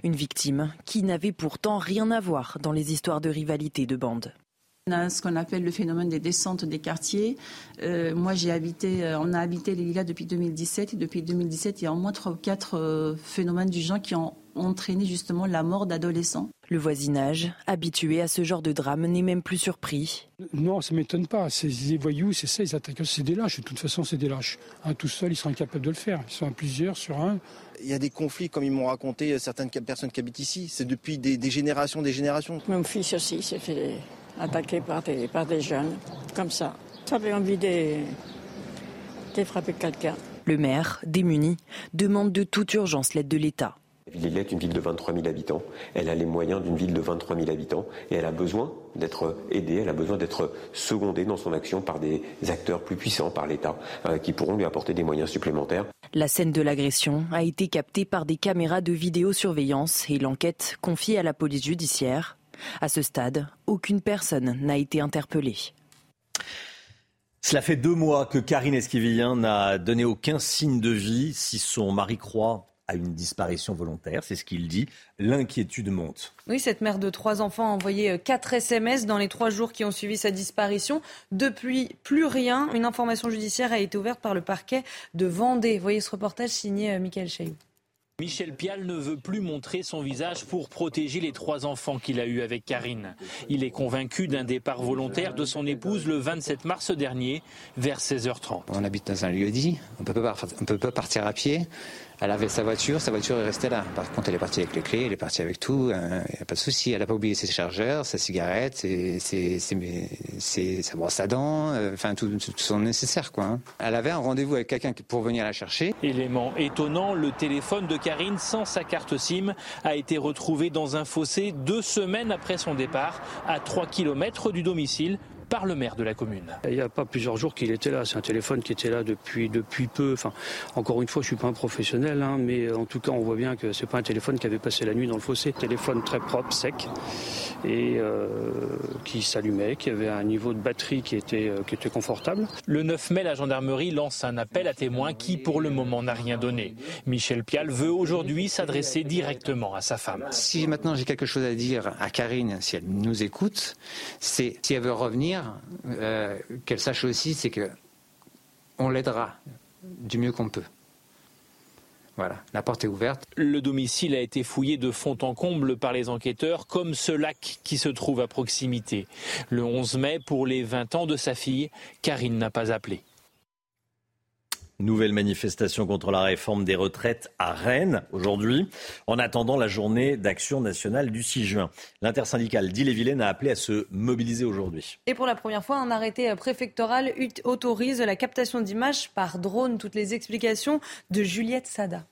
Une victime qui n'avait pourtant rien à voir dans les histoires de rivalité de bande. On a ce qu'on appelle le phénomène des descentes des quartiers. Euh, moi, j'ai habité, euh, on a habité les Lilas depuis 2017 et depuis 2017, il y a au moins trois ou quatre euh, phénomènes du genre qui ont entraîné justement la mort d'adolescents. Le voisinage, habitué à ce genre de drame, n'est même plus surpris. Non, ça m'étonne pas. C'est des voyous, c'est ça, ils attaquent. C'est des lâches. De toute façon, c'est des lâches. Un tout seul, ils sont incapables de le faire. Ils sont à plusieurs sur un. Il y a des conflits, comme ils m'ont raconté certaines personnes qui habitent ici. C'est depuis des, des générations, des générations. Mon fils aussi s'est fait attaqué par des, par des jeunes, comme ça. J'avais envie de, de frapper quelqu'un. Le maire, démuni, demande de toute urgence l'aide de l'État. Lille est une ville de 23 000 habitants. Elle a les moyens d'une ville de 23 000 habitants et elle a besoin d'être aidée, elle a besoin d'être secondée dans son action par des acteurs plus puissants, par l'État, euh, qui pourront lui apporter des moyens supplémentaires. La scène de l'agression a été captée par des caméras de vidéosurveillance et l'enquête confiée à la police judiciaire. À ce stade, aucune personne n'a été interpellée. Cela fait deux mois que Karine Esquivillien n'a donné aucun signe de vie. Si son mari croit à une disparition volontaire, c'est ce qu'il dit, l'inquiétude monte. Oui, cette mère de trois enfants a envoyé quatre SMS dans les trois jours qui ont suivi sa disparition. Depuis, plus rien. Une information judiciaire a été ouverte par le parquet de Vendée. Voyez ce reportage signé euh, Michael Chailloux. Michel Pial ne veut plus montrer son visage pour protéger les trois enfants qu'il a eus avec Karine. Il est convaincu d'un départ volontaire de son épouse le 27 mars dernier, vers 16h30. On habite dans un lieu dit, on ne peut pas partir à pied. Elle avait sa voiture, sa voiture est restée là. Par contre, elle est partie avec les clés, elle est partie avec tout, il euh, n'y a pas de souci. Elle n'a pas oublié ses chargeurs, sa cigarette, ses, ses, ses, sa brosse à dents, euh, enfin tout, tout, son nécessaire. Quoi, hein. Elle avait un rendez-vous avec quelqu'un pour venir la chercher. Élément étonnant, le téléphone de Karine sans sa carte SIM a été retrouvé dans un fossé deux semaines après son départ, à 3 km du domicile par le maire de la commune. Il n'y a pas plusieurs jours qu'il était là. C'est un téléphone qui était là depuis, depuis peu. Enfin, encore une fois, je ne suis pas un professionnel, hein, mais en tout cas, on voit bien que ce n'est pas un téléphone qui avait passé la nuit dans le fossé. Téléphone très propre, sec, et euh, qui s'allumait, qui avait un niveau de batterie qui était, euh, qui était confortable. Le 9 mai, la gendarmerie lance un appel à témoins qui, pour le moment, n'a rien donné. Michel Pial veut aujourd'hui s'adresser directement à sa femme. Si maintenant j'ai quelque chose à dire à Karine, si elle nous écoute, c'est si elle veut revenir, euh, qu'elle sache aussi, c'est que on l'aidera du mieux qu'on peut. Voilà, la porte est ouverte. Le domicile a été fouillé de fond en comble par les enquêteurs, comme ce lac qui se trouve à proximité. Le 11 mai, pour les 20 ans de sa fille, Karine n'a pas appelé. Nouvelle manifestation contre la réforme des retraites à Rennes aujourd'hui, en attendant la journée d'action nationale du 6 juin. L'intersyndicale d'Ille-et-Vilaine a appelé à se mobiliser aujourd'hui. Et pour la première fois, un arrêté préfectoral autorise la captation d'images par drone. Toutes les explications de Juliette Sada.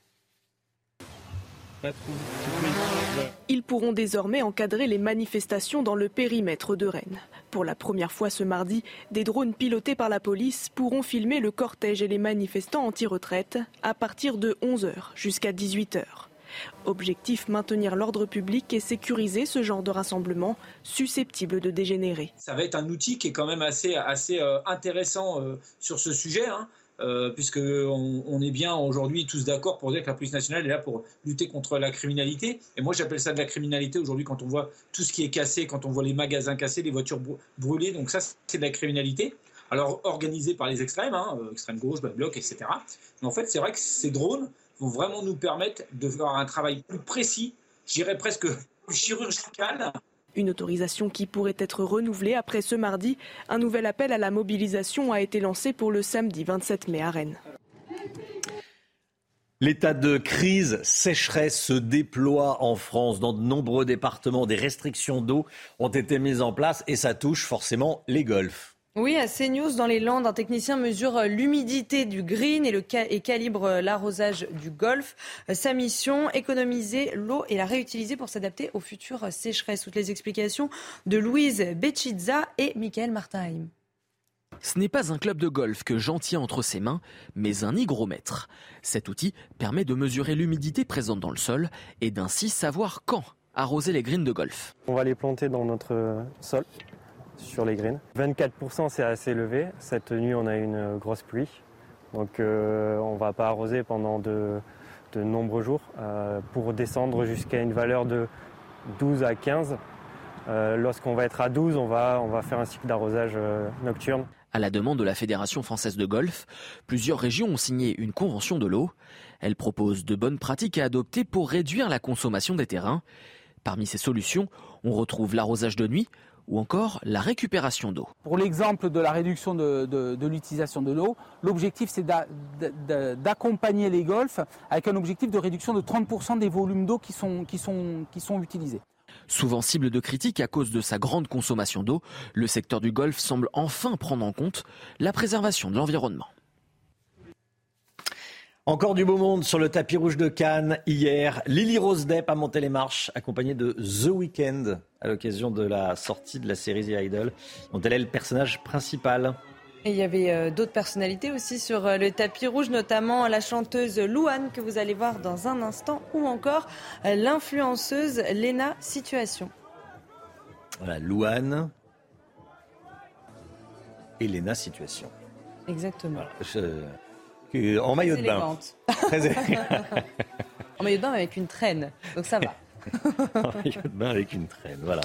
Ils pourront désormais encadrer les manifestations dans le périmètre de Rennes. Pour la première fois ce mardi, des drones pilotés par la police pourront filmer le cortège et les manifestants anti-retraite à partir de 11h jusqu'à 18h. Objectif maintenir l'ordre public et sécuriser ce genre de rassemblement susceptible de dégénérer. Ça va être un outil qui est quand même assez, assez euh, intéressant euh, sur ce sujet. Hein. Euh, puisqu'on on est bien aujourd'hui tous d'accord pour dire que la police nationale est là pour lutter contre la criminalité. Et moi, j'appelle ça de la criminalité aujourd'hui quand on voit tout ce qui est cassé, quand on voit les magasins cassés, les voitures brûlées. Donc ça, c'est de la criminalité. Alors organisée par les extrêmes, hein, euh, extrême gauche, bloc, etc. Mais en fait, c'est vrai que ces drones vont vraiment nous permettre de faire un travail plus précis, je dirais presque chirurgical, une autorisation qui pourrait être renouvelée après ce mardi. Un nouvel appel à la mobilisation a été lancé pour le samedi 27 mai à Rennes. L'état de crise sécheresse se déploie en France. Dans de nombreux départements, des restrictions d'eau ont été mises en place et ça touche forcément les golfs. Oui, à CNews, dans les Landes, un technicien mesure l'humidité du green et, le et calibre l'arrosage du golf. Sa mission, économiser l'eau et la réutiliser pour s'adapter aux futures sécheresses. Toutes les explications de Louise Bechizza et Michael Martinheim. Ce n'est pas un club de golf que Jean tient entre ses mains, mais un hygromètre. Cet outil permet de mesurer l'humidité présente dans le sol et d'ainsi savoir quand arroser les greens de golf. On va les planter dans notre sol, sur les greens. 24% c'est assez élevé. Cette nuit on a une grosse pluie, donc euh, on ne va pas arroser pendant de, nombreux jours. Euh, pour descendre jusqu'à une valeur de 12 à 15, euh, lorsqu'on va être à 12, on va, on va faire un cycle d'arrosage nocturne. À la demande de la Fédération française de golf, plusieurs régions ont signé une convention de l'eau. Elle propose de bonnes pratiques à adopter pour réduire la consommation des terrains. Parmi ces solutions, on retrouve l'arrosage de nuit ou encore la récupération d'eau. Pour l'exemple de la réduction de, l'utilisation de l'eau, l'objectif c'est d'accompagner les golfs avec un objectif de réduction de 30% des volumes d'eau qui sont, qui, sont, qui sont utilisés. Souvent cible de critiques à cause de sa grande consommation d'eau, le secteur du golf semble enfin prendre en compte la préservation de l'environnement. Encore du beau monde sur le tapis rouge de Cannes hier. Lily Rose Depp a monté les marches accompagnée de The Weeknd à l'occasion de la sortie de la série The Idol dont elle est le personnage principal. Et il y avait euh, d'autres personnalités aussi sur euh, le tapis rouge, notamment la chanteuse Louane que vous allez voir dans un instant, ou encore euh, l'influenceuse Lena Situation. Voilà, Louane et Lena Situation. Exactement. En maillot de bain. en maillot de bain avec une traîne, donc ça va. en maillot de bain avec une traîne, voilà.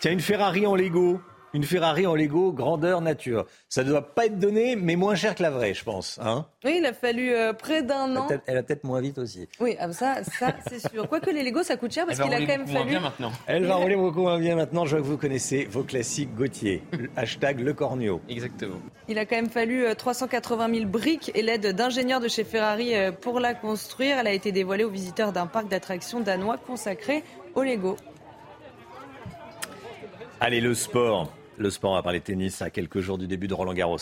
Tiens, une Ferrari en Lego une Ferrari en Lego grandeur nature. Ça ne doit pas être donné, mais moins cher que la vraie, je pense. Hein oui, il a fallu euh, près d'un an. Elle va peut-être moins vite aussi. Oui, ah, ça, ça c'est sûr. Quoique les Lego, ça coûte cher parce qu'il a quand même fallu. Bien maintenant. Elle va rouler beaucoup moins bien maintenant. Je vois que vous connaissez vos classiques Gauthier. Hashtag Le Cornio. Exactement. Il a quand même fallu 380 euh, 000 briques et l'aide d'ingénieurs de chez Ferrari euh, pour la construire. Elle a été dévoilée aux visiteurs d'un parc d'attractions danois consacré au Lego. Allez, le sport. Le sport, va parler tennis à quelques jours du début de Roland Garros.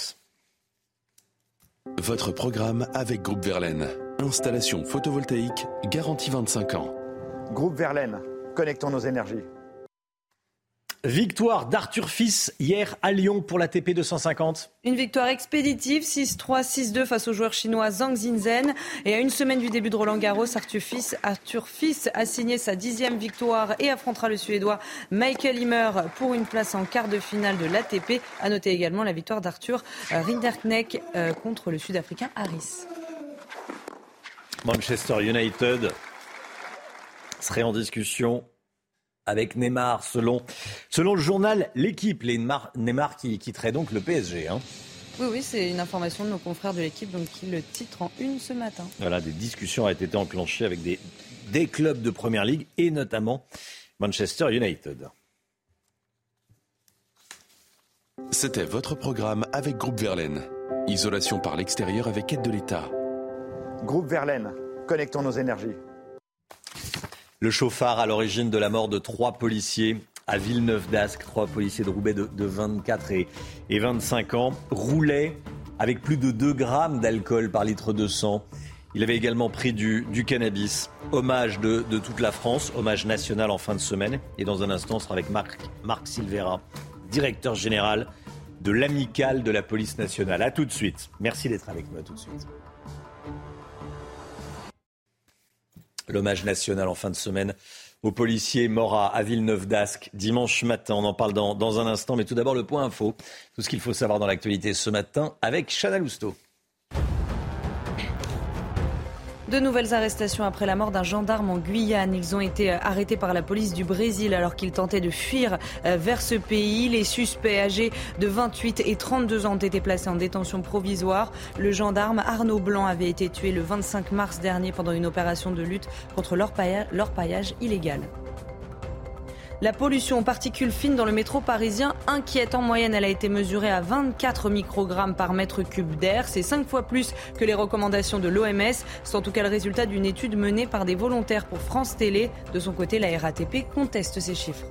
Votre programme avec Groupe Verlaine. Installation photovoltaïque garantie 25 ans. Groupe Verlaine, connectons nos énergies. Victoire d'Arthur Fils hier à Lyon pour la TP 250. Une victoire expéditive, 6-3, 6-2 face au joueur chinois Zhang Zinzhen. Et à une semaine du début de Roland Garros, Arthur Fils, Arthur Fils a signé sa dixième victoire et affrontera le Suédois Michael Himmer pour une place en quart de finale de l'ATP. A noter également la victoire d'Arthur Rinderknecht euh, contre le Sud-Africain Harris. Manchester United serait en discussion avec Neymar, selon, selon le journal L'équipe. Neymar, Neymar qui quitterait donc le PSG. Hein. Oui, oui, c'est une information de nos confrères de l'équipe donc, qui le titre en une ce matin. Voilà, des discussions ont été enclenchées avec des, des clubs de Première Ligue et notamment Manchester United. C'était votre programme avec Groupe Verlaine. Isolation par l'extérieur avec aide de l'État. Groupe Verlaine, connectons nos énergies. Le chauffard à l'origine de la mort de trois policiers à Villeneuve d'Ascq, trois policiers de Roubaix de, 24 et, 25 ans, roulait avec plus de 2 grammes d'alcool par litre de sang. Il avait également pris du, cannabis. Hommage de, toute la France, hommage national en fin de semaine. Et dans un instant, on sera avec Marc, Marc Silvera, directeur général de l'amicale de la police nationale. A tout de suite. Merci d'être avec nous. À tout de suite. L'hommage national en fin de semaine aux policiers morts à, Villeneuve d'Ascq dimanche matin. On en parle dans, dans, un instant, mais tout d'abord le point info. Tout ce qu'il faut savoir dans l'actualité ce matin avec Chana Lousteau. De nouvelles arrestations après la mort d'un gendarme en Guyane. Ils ont été euh, arrêtés par la police du Brésil alors qu'ils tentaient de fuir euh, vers ce pays. Les suspects âgés de 28 et 32 ans ont été placés en détention provisoire. Le gendarme Arnaud Blanc avait été tué le 25 mars dernier pendant une opération de lutte contre l'orpaillage illégal. La pollution aux particules fines dans le métro parisien inquiète. En moyenne, elle a été mesurée à 24 microgrammes par mètre cube d'air. C'est cinq fois plus que les recommandations de l'OMS. C'est en tout cas le résultat d'une étude menée par des volontaires pour France Télé. De son côté, la RATP conteste ces chiffres.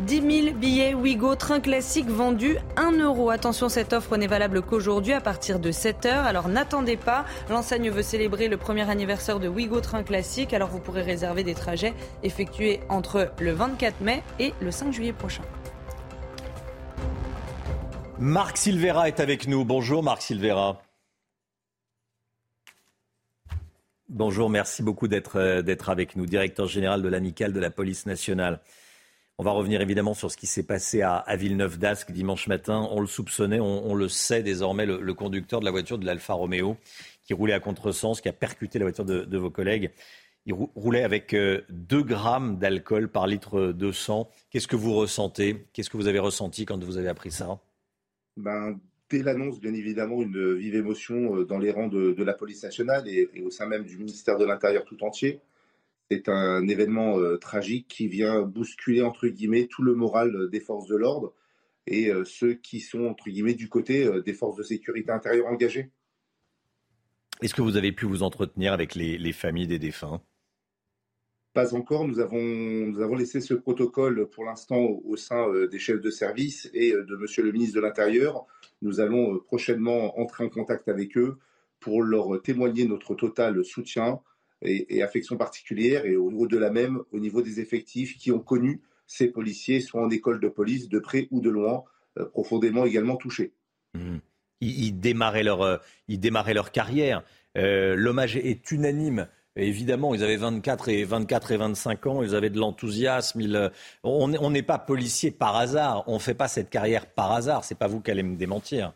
10 000 billets Ouigo train classique vendus 1 euro. Attention, cette offre n'est valable qu'aujourd'hui à partir de 7 heures. Alors n'attendez pas. L'enseigne veut célébrer le premier anniversaire de Ouigo train classique. Alors vous pourrez réserver des trajets effectués entre le 24 mai et le 5 juillet prochain. Marc Silvera est avec nous. Bonjour Marc Silvera. Bonjour, merci beaucoup euh, d'être avec nous, directeur général de l'amicale de la police nationale. On va revenir évidemment sur ce qui s'est passé à, Villeneuve d'Ascq dimanche matin. On le soupçonnait, on, le sait désormais, le, conducteur de la voiture de l'Alfa Romeo qui roulait à contresens, qui a percuté la voiture de, vos collègues. Il roulait avec 2 euh, grammes d'alcool par litre de sang. Qu'est-ce que vous ressentez? Qu'est-ce que vous avez ressenti quand vous avez appris ça? Ben, Dès l'annonce, bien évidemment, une vive émotion euh, dans les rangs de, la police nationale et, au sein même du ministère de l'Intérieur tout entier. C'est un événement euh, tragique qui vient bousculer, entre guillemets, tout le moral euh, des forces de l'ordre et euh, ceux qui sont, entre guillemets, du côté des forces de sécurité intérieure engagées. Est-ce que vous avez pu vous entretenir avec les, familles des défunts? Pas encore. Nous avons, nous avons laissé ce protocole pour l'instant au, sein des chefs de service et de Monsieur le ministre de l'Intérieur. Nous allons prochainement entrer en contact avec eux pour leur témoigner notre total soutien et, affection particulière, et au de la même, au niveau des effectifs qui ont connu ces policiers, soit en école de police, de près ou de loin, euh, profondément également touchés. Mmh. Ils, démarraient leur, euh, ils démarraient leur carrière. Euh, l'hommage est unanime. Évidemment, ils avaient 24 et, 24 et 25 ans, ils avaient de l'enthousiasme. On n'est pas policier par hasard, on ne fait pas cette carrière par hasard. C'est pas vous qui allez me démentir.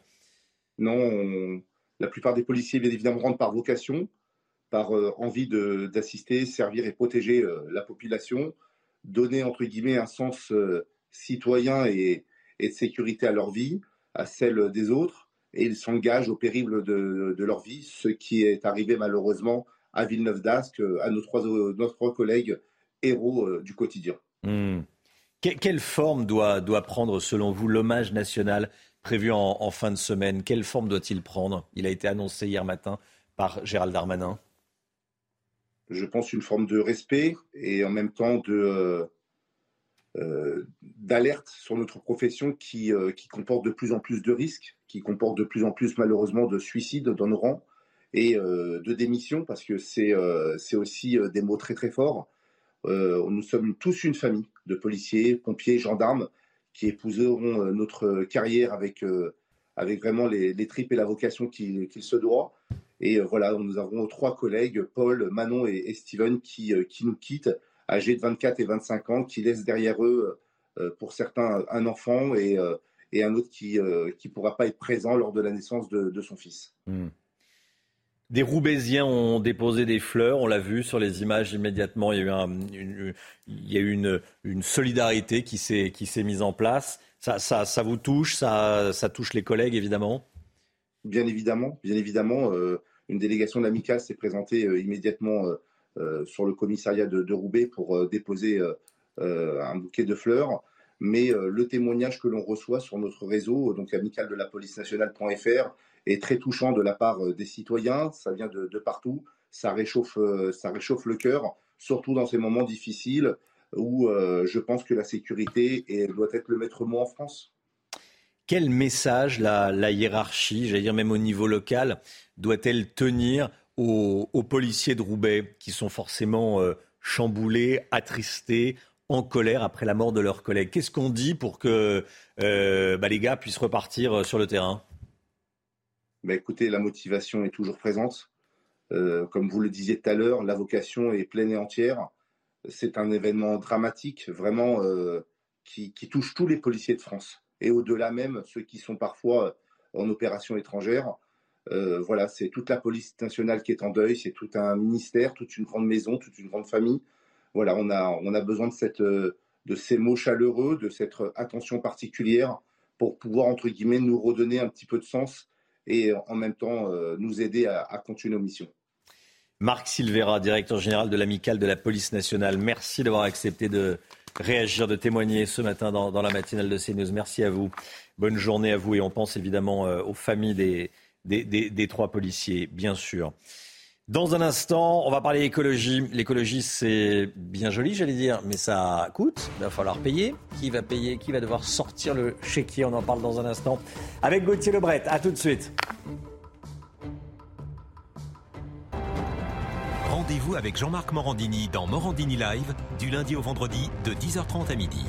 Non, la plupart des policiers, bien évidemment, rentrent par vocation par euh, envie d'assister, servir et protéger euh, la population, donner entre guillemets un sens euh, citoyen et, de sécurité à leur vie, à celle des autres, et ils s'engagent au périple de, leur vie, ce qui est arrivé malheureusement à Villeneuve d'Ascq, à nos trois, collègues héros du quotidien. Hmm. quelle forme doit, doit prendre, selon vous, l'hommage national prévu en, en, fin de semaine? Quelle forme doit-il prendre? Il a été annoncé hier matin par Gérald Darmanin je pense, une forme de respect et en même temps euh, euh, d'alerte sur notre profession qui, euh, qui, comporte de plus en plus de risques, qui comporte de plus en plus malheureusement de suicides dans nos rangs et de démissions, parce que c'est, aussi des mots très très forts. nous sommes tous une famille de policiers, pompiers, gendarmes qui épouseront notre carrière avec, avec vraiment les, les tripes et la vocation qu'il, qu'il se doit. Et euh, voilà, nous avons trois collègues, Paul, Manon et, Steven, qui, euh, qui, nous quittent, âgés de 24 et 25 ans, qui laissent derrière eux, euh, pour certains, un enfant et, et un autre qui ne pourra pas être présent lors de la naissance de, son fils. Hmm. Des Roubaisiens ont déposé des fleurs, on l'a vu sur les images immédiatement. Il y a eu, une, il y a une, une, solidarité qui s'est mise en place. Ça, ça, ça vous touche, ça, ça, touche les collègues évidemment? Bien évidemment, bien évidemment une délégation de s'est présentée euh, immédiatement euh, euh, sur le commissariat de, Roubaix pour déposer un bouquet de fleurs mais le témoignage que l'on reçoit sur notre réseau, donc amical de la police nationale.fr, est très touchant de la part des citoyens. Ça vient de, partout. Ça réchauffe, ça réchauffe le cœur, surtout dans ces moments difficiles où je pense que la sécurité doit être le maître mot en France. Quel message la, hiérarchie, j'allais dire même au niveau local, doit-elle tenir aux, policiers de Roubaix qui sont forcément euh, chamboulés, attristés, en colère après la mort de leurs collègues? Qu'est-ce qu'on dit pour que euh, bah, les gars puissent repartir euh, sur le terrain? Bah, Écoutez, la motivation est toujours présente. comme vous le disiez tout à l'heure, la vocation est pleine et entière. C'est un événement dramatique, vraiment, qui, touche tous les policiers de France. Et au-delà même, ceux qui sont parfois en opération étrangère. Euh, voilà, c'est toute la police nationale qui est en deuil, c'est tout un ministère, toute une grande maison, toute une grande famille. Voilà, on a, on a besoin de, cette, euh, de ces mots chaleureux, de cette attention particulière pour pouvoir, entre guillemets, nous redonner un petit peu de sens et en même temps euh, nous aider à, continuer nos missions. Marc Silvera, directeur général de l'Amicale de la police nationale, merci d'avoir accepté de réagir, de témoigner ce matin dans, la matinale de CNews. Merci à vous. Bonne journée à vous et on pense évidemment aux familles des, des, trois policiers, bien sûr. Dans un instant, on va parler écologie. L'écologie, c'est bien joli, j'allais dire, mais ça coûte. Il va falloir payer. Qui va payer? Qui va devoir sortir le chéquier? On en parle dans un instant avec Gauthier Lebret. À tout de suite. Rendez-vous avec Jean-Marc Morandini dans Morandini Live du lundi au vendredi de 10h30 à midi.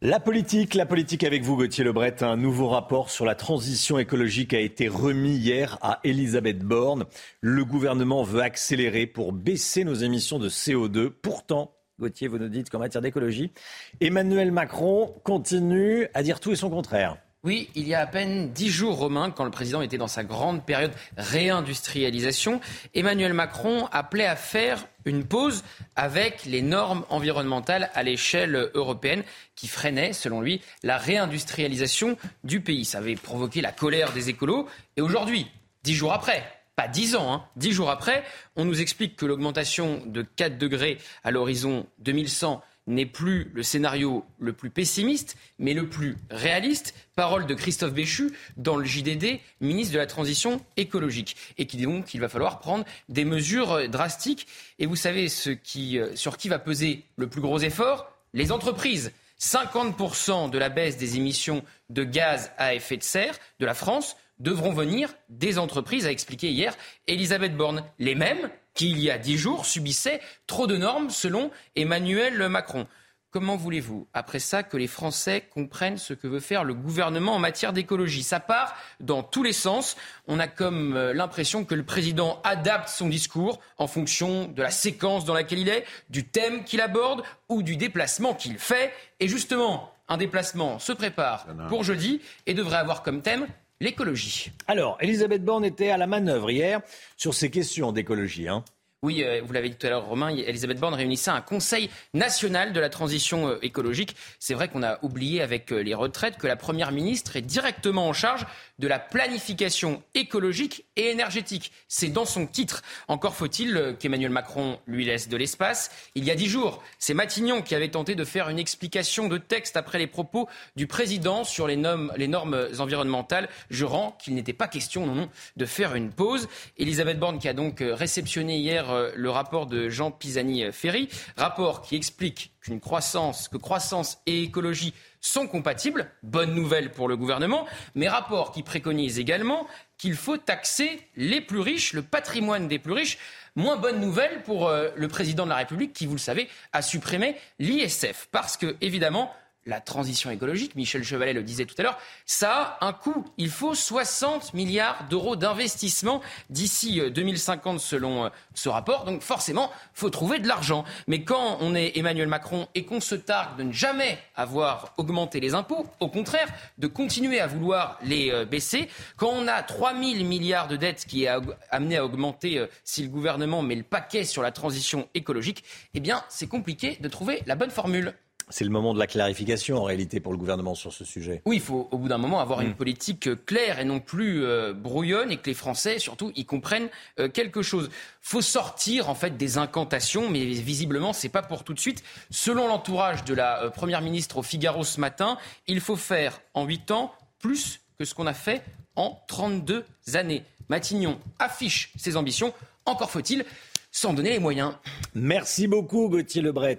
La politique, la politique avec vous, Gauthier Lebret. Un nouveau rapport sur la transition écologique a été remis hier à Elisabeth Borne. Le gouvernement veut accélérer pour baisser nos émissions de CO2. Pourtant, Gauthier, vous nous dites qu'en matière d'écologie, Emmanuel Macron continue à dire tout et son contraire. Oui, il y a à peine dix jours, Romain, quand le président était dans sa grande période réindustrialisation, Emmanuel Macron appelait à faire une pause avec les normes environnementales à l'échelle européenne qui freinaient, selon lui, la réindustrialisation du pays. Ça avait provoqué la colère des écolos. Et aujourd'hui, dix jours après, pas dix ans, hein, dix jours après, on nous explique que l'augmentation de 4 degrés à l'horizon 2100 n'est plus le scénario le plus pessimiste, mais le plus réaliste. Parole de Christophe Béchu dans le JDD, ministre de la Transition écologique, et qui dit donc qu'il va falloir prendre des mesures drastiques. Et vous savez ce qui, euh, sur qui va peser le plus gros effort? Les entreprises. 50% de la baisse des émissions de gaz à effet de serre de la France devront venir des entreprises, a expliqué hier Elisabeth Borne. Les mêmes qui, il y a dix jours, subissaient trop de normes selon Emmanuel Macron. Comment voulez-vous, après ça, que les Français comprennent ce que veut faire le gouvernement en matière d'écologie? Ça part dans tous les sens. On a comme euh, l'impression que le président adapte son discours en fonction de la séquence dans laquelle il est, du thème qu'il aborde ou du déplacement qu'il fait. Et justement, un déplacement se prépare pour jeudi et devrait avoir comme thème l'écologie. Alors, Elisabeth Borne était à la manœuvre hier sur ces questions d'écologie. Hein. Oui, euh, vous l'avez dit tout à l'heure, Romain, Elisabeth Borne réunissait un Conseil national de la transition euh, écologique. C'est vrai qu'on a oublié avec euh, les retraites que la Première ministre est directement en charge de la planification écologique et énergétique. C'est dans son titre. Encore faut-il qu'Emmanuel Macron lui laisse de l'espace. Il y a dix jours, c'est Matignon qui avait tenté de faire une explication de texte après les propos du président sur les normes, les normes environnementales, jurant qu'il n'était pas question, non, non, de faire une pause. Elisabeth Borne qui a donc réceptionné hier le rapport de Jean Pisani-Ferry, rapport qui explique qu'une croissance, que croissance et écologie sont compatibles, bonne nouvelle pour le gouvernement, mais rapport qui préconise également qu'il faut taxer les plus riches, le patrimoine des plus riches. Moins bonne nouvelle pour euh, le président de la République qui, vous le savez, a supprimé l'ISF. Parce que, évidemment, la transition écologique, Michel Chevalet le disait tout à l'heure, ça a un coût. Il faut 60 milliards d'euros d'investissement d'ici 2050 euh, selon euh, ce rapport. Donc forcément, faut trouver de l'argent. Mais quand on est Emmanuel Macron et qu'on se targue de ne jamais avoir augmenté les impôts, au contraire, de continuer à vouloir les euh, baisser, quand on a 3 000 milliards de dettes qui est amené à augmenter si le gouvernement met le paquet sur la transition écologique, eh bien c'est compliqué de trouver la bonne formule. C'est le moment de la clarification en réalité pour le gouvernement sur ce sujet. Oui, il faut au bout d'un moment avoir une mm. politique claire et non plus euh, brouillonne et que les Français surtout y comprennent euh, quelque chose. Faut sortir en fait des incantations, mais visiblement c'est pas pour tout de suite. Selon l'entourage de la euh, première ministre au Figaro ce matin, il faut faire en 8 ans plus que ce qu'on a fait en 32 années. Matignon affiche ses ambitions. Encore faut-il s'en donner les moyens. Merci beaucoup Gauthier Lebret.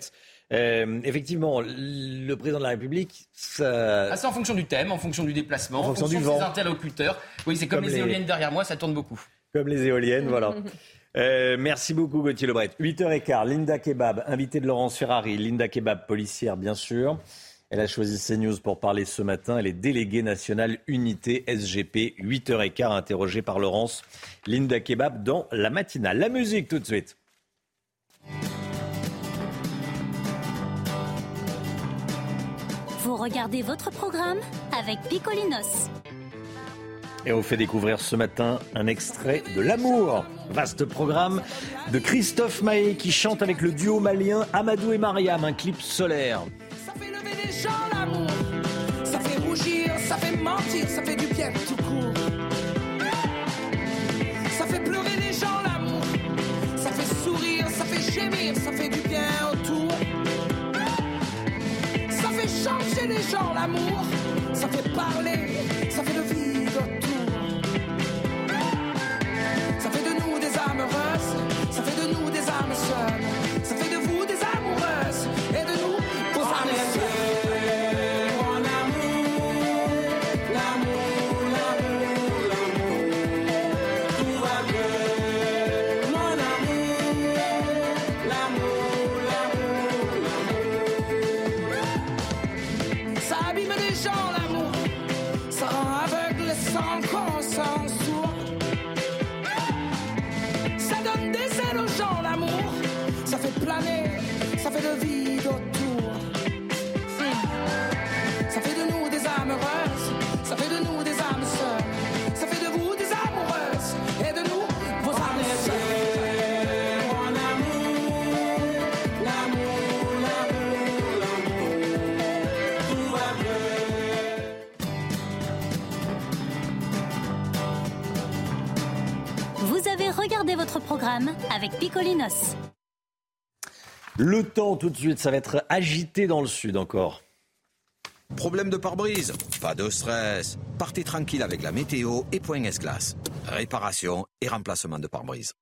Euh, effectivement, le président de la République, ça... Ah, c'est en fonction du thème, en fonction du déplacement, en fonction, du vent. des interlocuteurs. Oui, c'est comme, les, éoliennes derrière moi, ça tourne beaucoup. Comme les éoliennes, voilà. Euh, merci beaucoup Gauthier Lebret. 8h15, Linda Kebab, invitée de Laurence Ferrari. Linda Kebab, policière bien sûr. Elle a choisi CNews pour parler ce matin. Elle est déléguée nationale unité SGP. 8h15, interrogée par Laurence. Linda Kebab dans la matinale. La musique tout de suite. Regardez votre programme avec Picolinos. Et on vous fait découvrir ce matin un extrait de L'amour. Vaste programme de Christophe Maé qui chante avec le duo malien Amadou et Mariam, un clip solaire. Ça fait lever les gens l'amour. Ça fait rougir, ça fait mentir, ça fait du bien tout court. Ça fait pleurer les gens l'amour. Ça fait sourire, ça fait gémir, ça fait du bien autour changer les gens, l'amour, ça fait parler, ça fait de vide autour. Ça fait de nous des programme avec Picolinos. Le temps tout de suite, ça va être agité dans le sud encore. Problème de pare-brise Pas de stress. Partez tranquille avec la météo et Point S-Glace. Réparation et remplacement de pare-brise.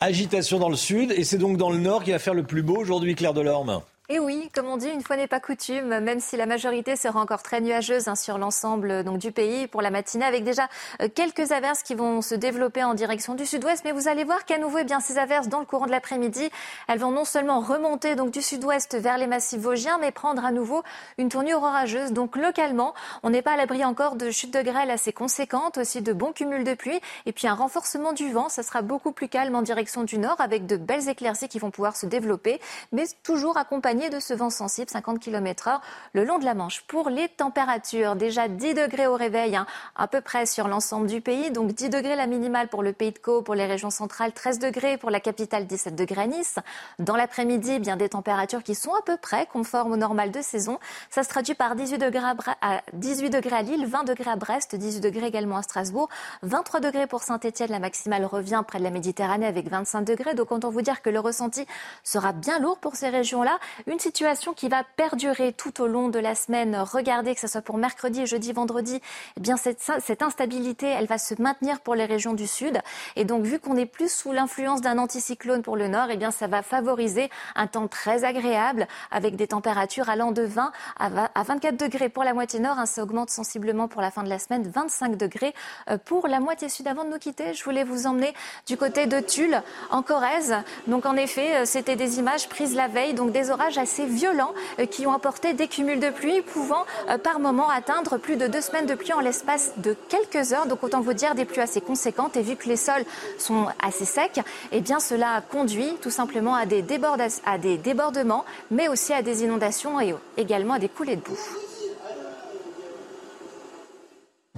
Agitation dans le sud et c'est donc dans le nord qui va faire le plus beau aujourd'hui, Claire Delorme. Et oui, comme on dit, une fois n'est pas coutume, même si la majorité sera encore très nuageuse hein, sur l'ensemble euh, du pays pour la matinée, avec déjà euh, quelques averses qui vont se développer en direction du sud-ouest. Mais vous allez voir qu'à nouveau, eh bien ces averses dans le courant de l'après-midi, elles vont non seulement remonter donc du sud-ouest vers les massifs vosgiens, mais prendre à nouveau une tournure orageuse. Donc localement, on n'est pas à l'abri encore de chutes de grêle assez conséquentes, aussi de bons cumuls de pluie, et puis un renforcement du vent. Ça sera beaucoup plus calme en direction du nord, avec de belles éclaircies qui vont pouvoir se développer, mais toujours accompagnées de ce vent sensible, 50 km/h, le long de la Manche. Pour les températures, déjà 10 degrés au réveil, hein, à peu près sur l'ensemble du pays. Donc 10 degrés la minimale pour le Pays de Caux, pour les régions centrales, 13 degrés pour la capitale, 17 degrés à Nice. Dans l'après-midi, eh bien des températures qui sont à peu près conformes au normal de saison. Ça se traduit par 18 degrés à, Bre- à 18 degrés à Lille, 20 degrés à Brest, 18 degrés également à Strasbourg, 23 degrés pour Saint-Etienne. La maximale revient près de la Méditerranée avec 25 degrés. Donc autant vous dire que le ressenti sera bien lourd pour ces régions-là. Une situation qui va perdurer tout au long de la semaine. Regardez que ce soit pour mercredi, jeudi, vendredi, eh bien cette, instabilité, elle va se maintenir pour les régions du sud. Et donc vu qu'on est plus sous l'influence d'un anticyclone pour le nord, eh bien ça va favoriser un temps très agréable avec des températures allant de 20 à 20 à 24 degrés pour la moitié nord. hein. ça augmente sensiblement pour la fin de la semaine, 25 degrés euh, pour la moitié sud. Avant de nous quitter, je voulais vous emmener du côté de Tulle, en Corrèze. Donc en effet, euh, c'était des images prises la veille, donc des orages assez violents euh, qui ont apporté des cumuls de pluie pouvant euh, par moment atteindre plus de deux semaines de pluie en l'espace de quelques heures. Donc autant vous dire des pluies assez conséquentes. Et vu que les sols sont assez secs, eh bien cela conduit tout simplement à des, débordements, mais aussi à des inondations et également à des coulées de boue.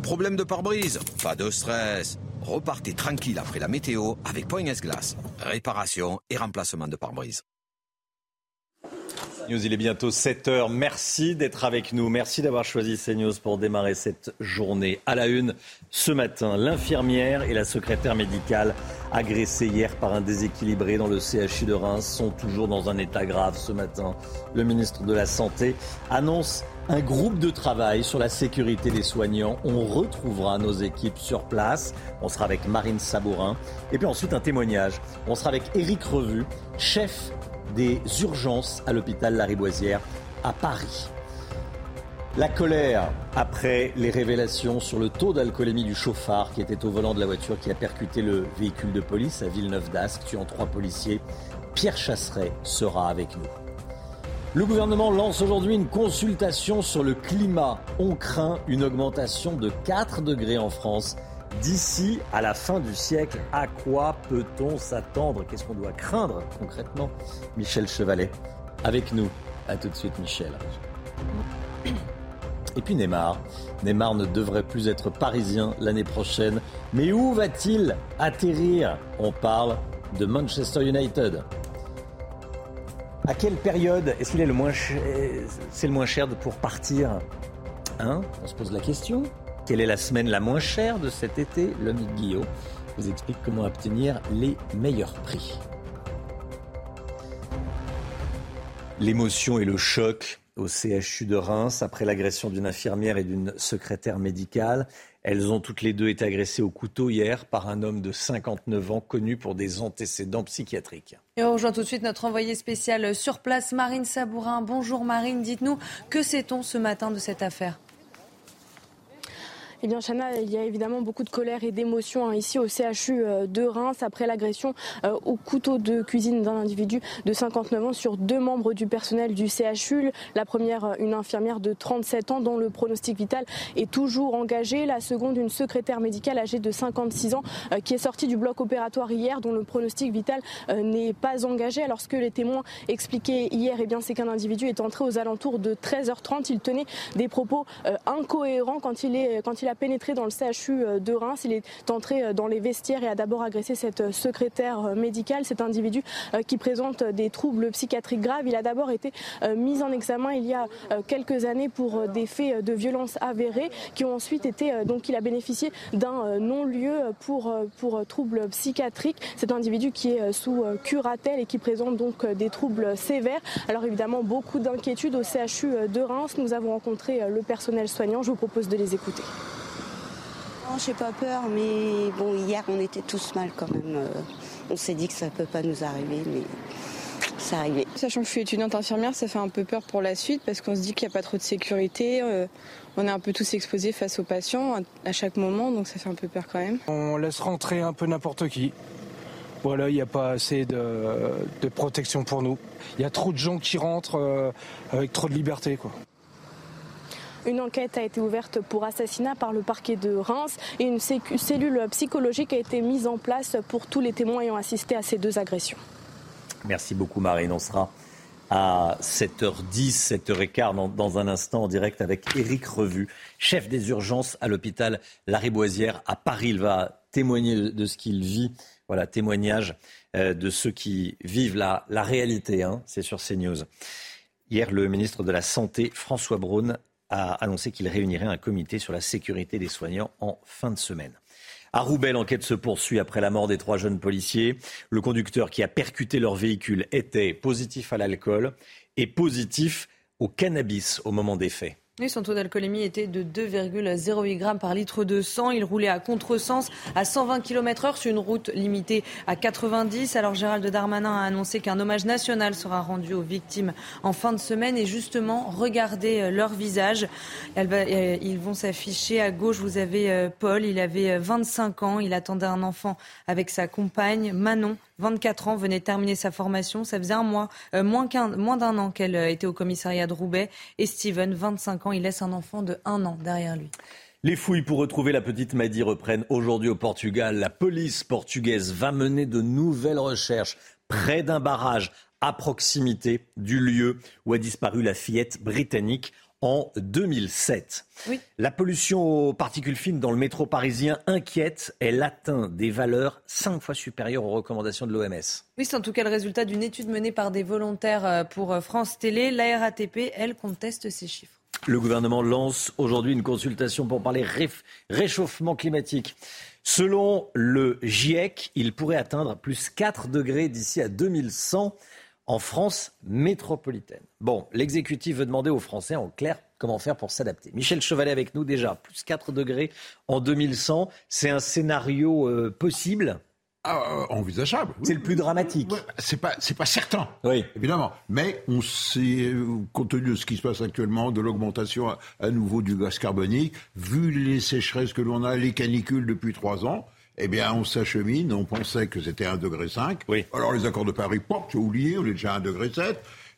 Problème de pare-brise? Pas de stress. Repartez tranquille après la météo avec Point S-Glace. Réparation et remplacement de pare-brise. News, il est bientôt 7 heures. Merci d'être avec nous. Merci d'avoir choisi CNews pour démarrer cette journée. À la une, ce matin, l'infirmière et la secrétaire médicale agressées hier par un déséquilibré dans le CHU de Reims sont toujours dans un état grave ce matin. Le ministre de la Santé annonce un groupe de travail sur la sécurité des soignants. On retrouvera nos équipes sur place. On sera avec Marine Sabourin. Et puis ensuite un témoignage. On sera avec Éric Revu, chef des urgences à l'hôpital Lariboisière à Paris. La colère après les révélations sur le taux d'alcoolémie du chauffard qui était au volant de la voiture qui a percuté le véhicule de police à Villeneuve d'Ascq, tuant trois policiers. Pierre Chasseret sera avec nous. Le gouvernement lance aujourd'hui une consultation sur le climat. On craint une augmentation de 4 degrés en France d'ici à la fin du siècle. À quoi peut-on s'attendre? Qu'est-ce qu'on doit craindre concrètement? Michel Chevalet, avec nous. A tout de suite, Michel. Et puis Neymar. Neymar ne devrait plus être parisien l'année prochaine. Mais où va-t-il atterrir? On parle de Manchester United. À quelle période est-ce qu'il est le moins cher, c'est le moins cher pour partir? Hein? On se pose la question. Quelle est la semaine la moins chère de cet été L'homme Guillaume vous explique comment obtenir les meilleurs prix. L'émotion et le choc au CHU de Reims après l'agression d'une infirmière et d'une secrétaire médicale. Elles ont toutes les deux été agressées au couteau hier par un homme de 59 ans connu pour des antécédents psychiatriques. Et on rejoint tout de suite notre envoyé spécial sur place, Marine Sabourin. Bonjour Marine, dites-nous, que sait-on ce matin de cette affaire? Eh bien, Chana, il y a évidemment beaucoup de colère et d'émotion hein, ici au CHU euh, de Reims après l'agression euh, au couteau de cuisine d'un individu de 59 ans sur deux membres du personnel du CHU. La première, euh, une infirmière de 37 ans dont le pronostic vital est toujours engagé. La seconde, une secrétaire médicale âgée de 56 ans qui est sortie du bloc opératoire hier dont le pronostic vital n'est pas engagé. Alors ce que les témoins expliquaient hier, eh bien, c'est qu'un individu est entré aux alentours de 13h30. Il tenait des propos incohérents quand il, est, quand il a pénétré dans le CHU euh, de Reims. Il est entré euh, dans les vestiaires et a d'abord agressé cette euh, secrétaire médicale. Cet individu qui présente des troubles psychiatriques graves. Il a d'abord été mis en examen il y a quelques années pour des faits de violence avérés qui ont ensuite été donc il a bénéficié d'un non-lieu pour pour troubles psychiatriques. Cet individu qui est sous curatelle et qui présente donc des troubles sévères. Alors évidemment beaucoup d'inquiétudes au CHU de Reims. Nous avons rencontré le personnel soignant. Je vous propose de les écouter. Non, j'ai pas peur, mais bon, hier on était tous mal quand même. Euh, On s'est dit que ça peut pas nous arriver, mais ça arrivé. Sachant que je suis étudiante infirmière, ça fait un peu peur pour la suite parce qu'on se dit qu'il n'y a pas trop de sécurité. euh, on est un peu tous exposés face aux patients à- à chaque moment, donc ça fait un peu peur quand même. On laisse rentrer un peu n'importe qui. Voilà, il n'y a pas assez de, de protection pour nous. Il y a trop de gens qui rentrent euh, avec trop de liberté. Quoi. Une enquête a été ouverte pour assassinat par le parquet de Reims et une cellule psychologique a été mise en place pour tous les témoins ayant assisté à ces deux agressions. Merci beaucoup Marine. On sera à 7h10, 7h15 dans, un instant en direct avec Éric Revu, chef des urgences à l'hôpital Lariboisière à Paris. Il va témoigner de, ce qu'il vit. Voilà, témoignage euh, de ceux qui vivent la, la réalité. hein. C'est sur CNews. Hier, le ministre de la Santé, François Braun, a annoncé qu'il réunirait un comité sur la sécurité des soignants en fin de semaine. À Roubaix, l'enquête se poursuit après la mort des trois jeunes policiers. Le conducteur qui a percuté leur véhicule était positif à l'alcool et positif au cannabis au moment des faits. Son taux d'alcoolémie était de 2,08 grammes par litre de sang. Il roulait à contresens à 120 km heure sur une route limitée à 90. Alors Gérald Darmanin a annoncé qu'un hommage national sera rendu aux victimes en fin de semaine. Et justement, regardez euh, leur visage. Euh, Ils vont s'afficher à gauche. Vous avez euh, Paul, il avait euh, 25 ans. Il attendait un enfant avec sa compagne Manon. 24 ans, venait terminer sa formation. Ça faisait un mois, euh, moins, d'un an qu'elle euh, était au commissariat de Roubaix. Et Steven, 25 ans, il laisse un enfant de un an derrière lui. Les fouilles pour retrouver la petite Maddy reprennent aujourd'hui au Portugal. La police portugaise va mener de nouvelles recherches près d'un barrage à proximité du lieu où a disparu la fillette britannique en 2007. Oui. La pollution aux particules fines dans le métro parisien inquiète. Elle atteint des valeurs cinq fois supérieures aux recommandations de l'OMS. Oui, c'est en tout cas le résultat d'une étude menée par des volontaires euh, pour euh, France Télé. La RATP, elle, conteste ces chiffres. Le gouvernement lance aujourd'hui une consultation pour parler réchauffement climatique. Selon le GIEC, il pourrait atteindre plus 4 degrés d'ici à 2100 en France métropolitaine. Bon, l'exécutif veut demander aux Français en clair comment faire pour s'adapter. Michel Chevalet avec nous déjà, plus 4 degrés en 2100. C'est un scénario euh, possible? Ah, euh, envisageable. C'est le plus dramatique. C'est pas, c'est pas certain. Oui. Évidemment. Mais on sait, euh, compte tenu de ce qui se passe actuellement, de l'augmentation à, à nouveau du gaz carbonique, vu les sécheresses que l'on a, les canicules depuis trois ans, eh bien, on s'achemine. On pensait que c'était 1,5 degré. Oui. Alors, les accords de Paris, pop, j'ai oublié, on est déjà à 1,7 degré.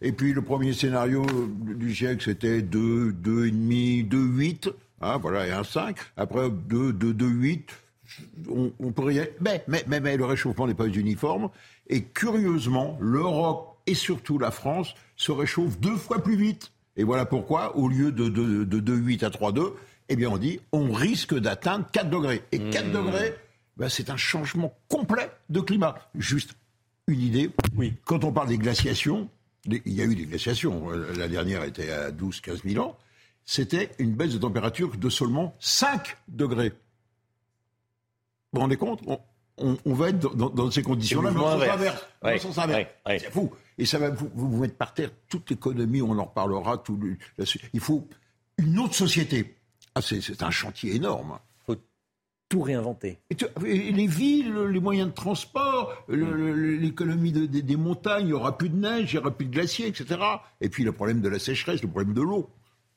Et puis, le premier scénario du GIEC, c'était 2, 2,5, 2,8. Hein, voilà, et 1,5. Après, 2, 2, 2,8 on, on pourrait y aller. Mais, mais, mais, mais le réchauffement n'est pas uniforme. Et curieusement, l'Europe et surtout la France se réchauffent deux fois plus vite. Et voilà pourquoi, au lieu de, de, de 2,8 à 3,2, eh bien on dit on risque d'atteindre 4 degrés. Et 4 degrés, ben, c'est un changement complet de climat. Juste une idée. Oui. Quand on parle des glaciations, il y a eu des glaciations. Euh, La dernière était à 12-15 000 ans. C'était une baisse de température de seulement 5 degrés. Vous vous rendez compte? On, on- on va être dans, ces conditions-là, mais en inverse. Ouais, ouais, ouais. C'est fou. Et ça va vous, vous, vous mettre par terre toute l'économie, on en reparlera. Tout le-. Il faut une autre société. Ah, c'est un chantier énorme. Tout réinventer. Et, tu- et les villes, les moyens de transport, l'économie de- des- des montagnes, il n'y aura plus de neige, il n'y aura plus de glaciers, etc. Et puis le problème de la sécheresse, le problème de l'eau.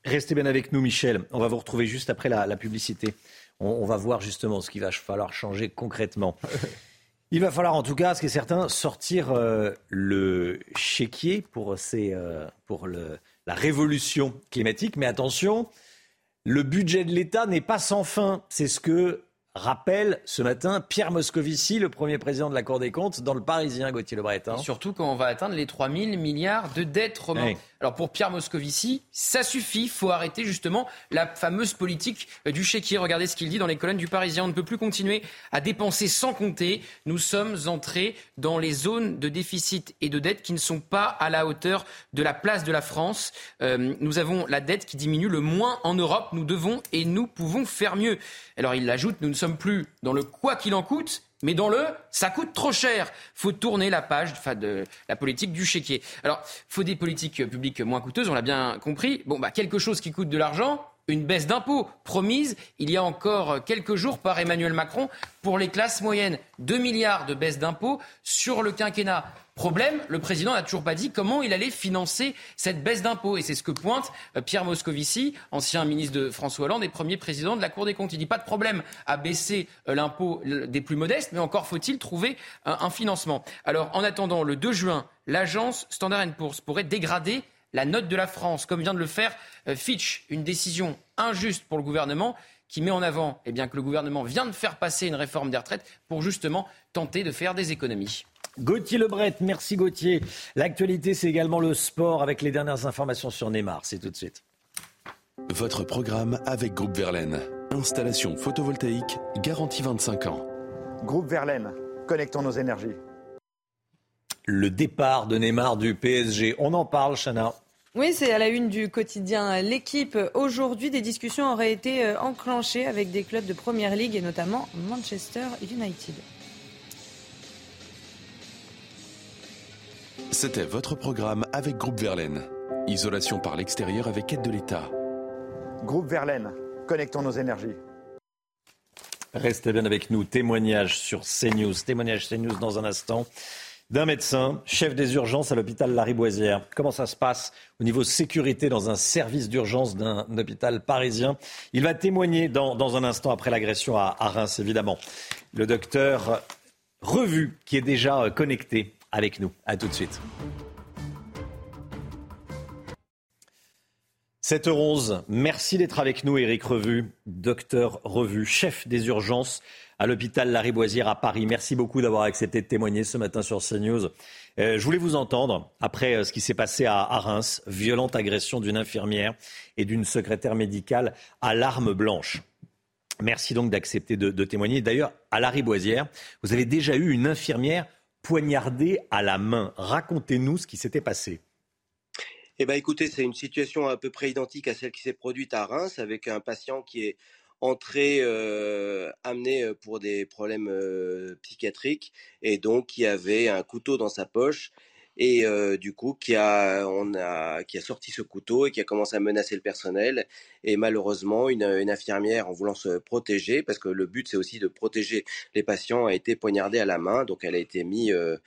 Restez bien avec nous, Michel. On va vous retrouver juste après la, la publicité. On, on va voir justement ce qu'il va falloir changer concrètement. Il va falloir en tout cas, ce qui est certain, sortir euh, le chéquier pour, ces, euh, pour le, la révolution climatique. Mais attention, le budget de l'État n'est pas sans fin. C'est ce que rappelle ce matin Pierre Moscovici, le premier président de la Cour des comptes, dans le Parisien, Gauthier Lebret. hein. Et surtout quand on va atteindre les 3000 milliards de dettes romains. Oui. Alors pour Pierre Moscovici, ça suffit, faut arrêter justement la fameuse politique euh, du chéquier. Regardez ce qu'il dit dans les colonnes du Parisien. On ne peut plus continuer à dépenser sans compter. Nous sommes entrés dans les zones de déficit et de dette qui ne sont pas à la hauteur de la place de la France. Euh, nous avons la dette qui diminue le moins en Europe. Nous devons et nous pouvons faire mieux. Alors il ajoute, nous ne sommes plus dans le quoi qu'il en coûte, mais dans le ça coûte trop cher. Faut tourner la page de la politique du chéquier. Alors, faut des politiques publiques moins coûteuses, on l'a bien compris. Bon, bah, quelque chose qui coûte de l'argent, une baisse d'impôts promise il y a encore quelques jours par Emmanuel Macron pour les classes moyennes. 2 milliards de baisse d'impôts sur le quinquennat. Problème, le président n'a toujours pas dit comment il allait financer cette baisse d'impôts. Et c'est ce que pointe euh, Pierre Moscovici, ancien ministre de François Hollande et premier président de la Cour des comptes. Il dit pas de problème à baisser euh, l'impôt euh, des plus modestes, mais encore faut-il trouver un, un financement. Alors, en attendant, le 2 juin, l'agence Standard Poor's pourrait dégrader la note de la France, comme vient de le faire euh, Fitch. Une décision injuste pour le gouvernement qui met en avant eh bien, que le gouvernement vient de faire passer une réforme des retraites pour justement tenter de faire des économies. Gauthier Lebret, merci Gauthier. L'actualité, c'est également le sport avec les dernières informations sur Neymar. C'est tout de suite. Votre programme avec Groupe Verlaine. Installation photovoltaïque garantie 25 ans. Groupe Verlaine, connectons nos énergies. Le départ de Neymar du PSG. On en parle, Chana. Oui, c'est à la une du quotidien L'équipe. Aujourd'hui, des discussions auraient été euh, enclenchées avec des clubs de Première Ligue et notamment Manchester United. C'était votre programme avec Groupe Verlaine. Isolation par l'extérieur avec aide de l'État. Groupe Verlaine, connectons nos énergies. Restez bien avec nous. Témoignage sur CNews. Témoignage CNews dans un instant d'un médecin, chef des urgences à l'hôpital Lariboisière. Comment ça se passe au niveau sécurité dans un service d'urgence d'un hôpital parisien? Il va témoigner dans, dans un instant après l'agression à, à Reims, évidemment. Le docteur Revu, qui est déjà euh, connecté avec nous. À tout de suite. 7h11, merci d'être avec nous, Éric Revu, docteur Revu, chef des urgences à l'hôpital Lariboisière à Paris. Merci beaucoup d'avoir accepté de témoigner ce matin sur CNews. Euh, je voulais vous entendre après euh, ce qui s'est passé à, Reims, violente agression d'une infirmière et d'une secrétaire médicale à l'arme blanche. Merci donc d'accepter de, de témoigner. D'ailleurs, à Lariboisière, vous avez déjà eu une infirmière poignardée à la main. Racontez-nous ce qui s'était passé. Eh ben, écoutez, c'est une situation à peu près identique à celle qui s'est produite à Reims avec un patient qui est entré euh, amené euh, pour des problèmes euh, psychiatriques et donc qui avait un couteau dans sa poche et euh, du coup qui a on a qui a sorti ce couteau et qui a commencé à menacer le personnel. Et malheureusement une, une infirmière en voulant se protéger parce que le but c'est aussi de protéger les patients a été poignardée à la main. Donc elle a été mise euh,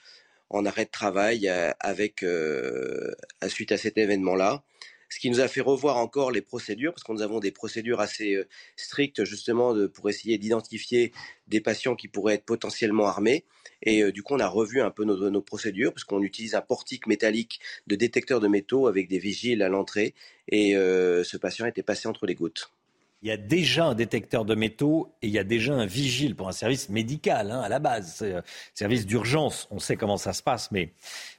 en arrêt de travail euh, avec euh, à suite à cet événement-là. Ce qui nous a fait revoir encore les procédures, parce que nous avons des procédures assez euh, strictes justement pour essayer d'identifier des patients qui pourraient être potentiellement armés. Et du coup, on a revu un peu nos, procédures, parce qu'on utilise un portique métallique de détecteur de métaux avec des vigiles à l'entrée. Et ce patient était passé entre les gouttes. Il y a déjà un détecteur de métaux et il y a déjà un vigile pour un service médical hein, à la base, un service d'urgence. On sait comment ça se passe, mais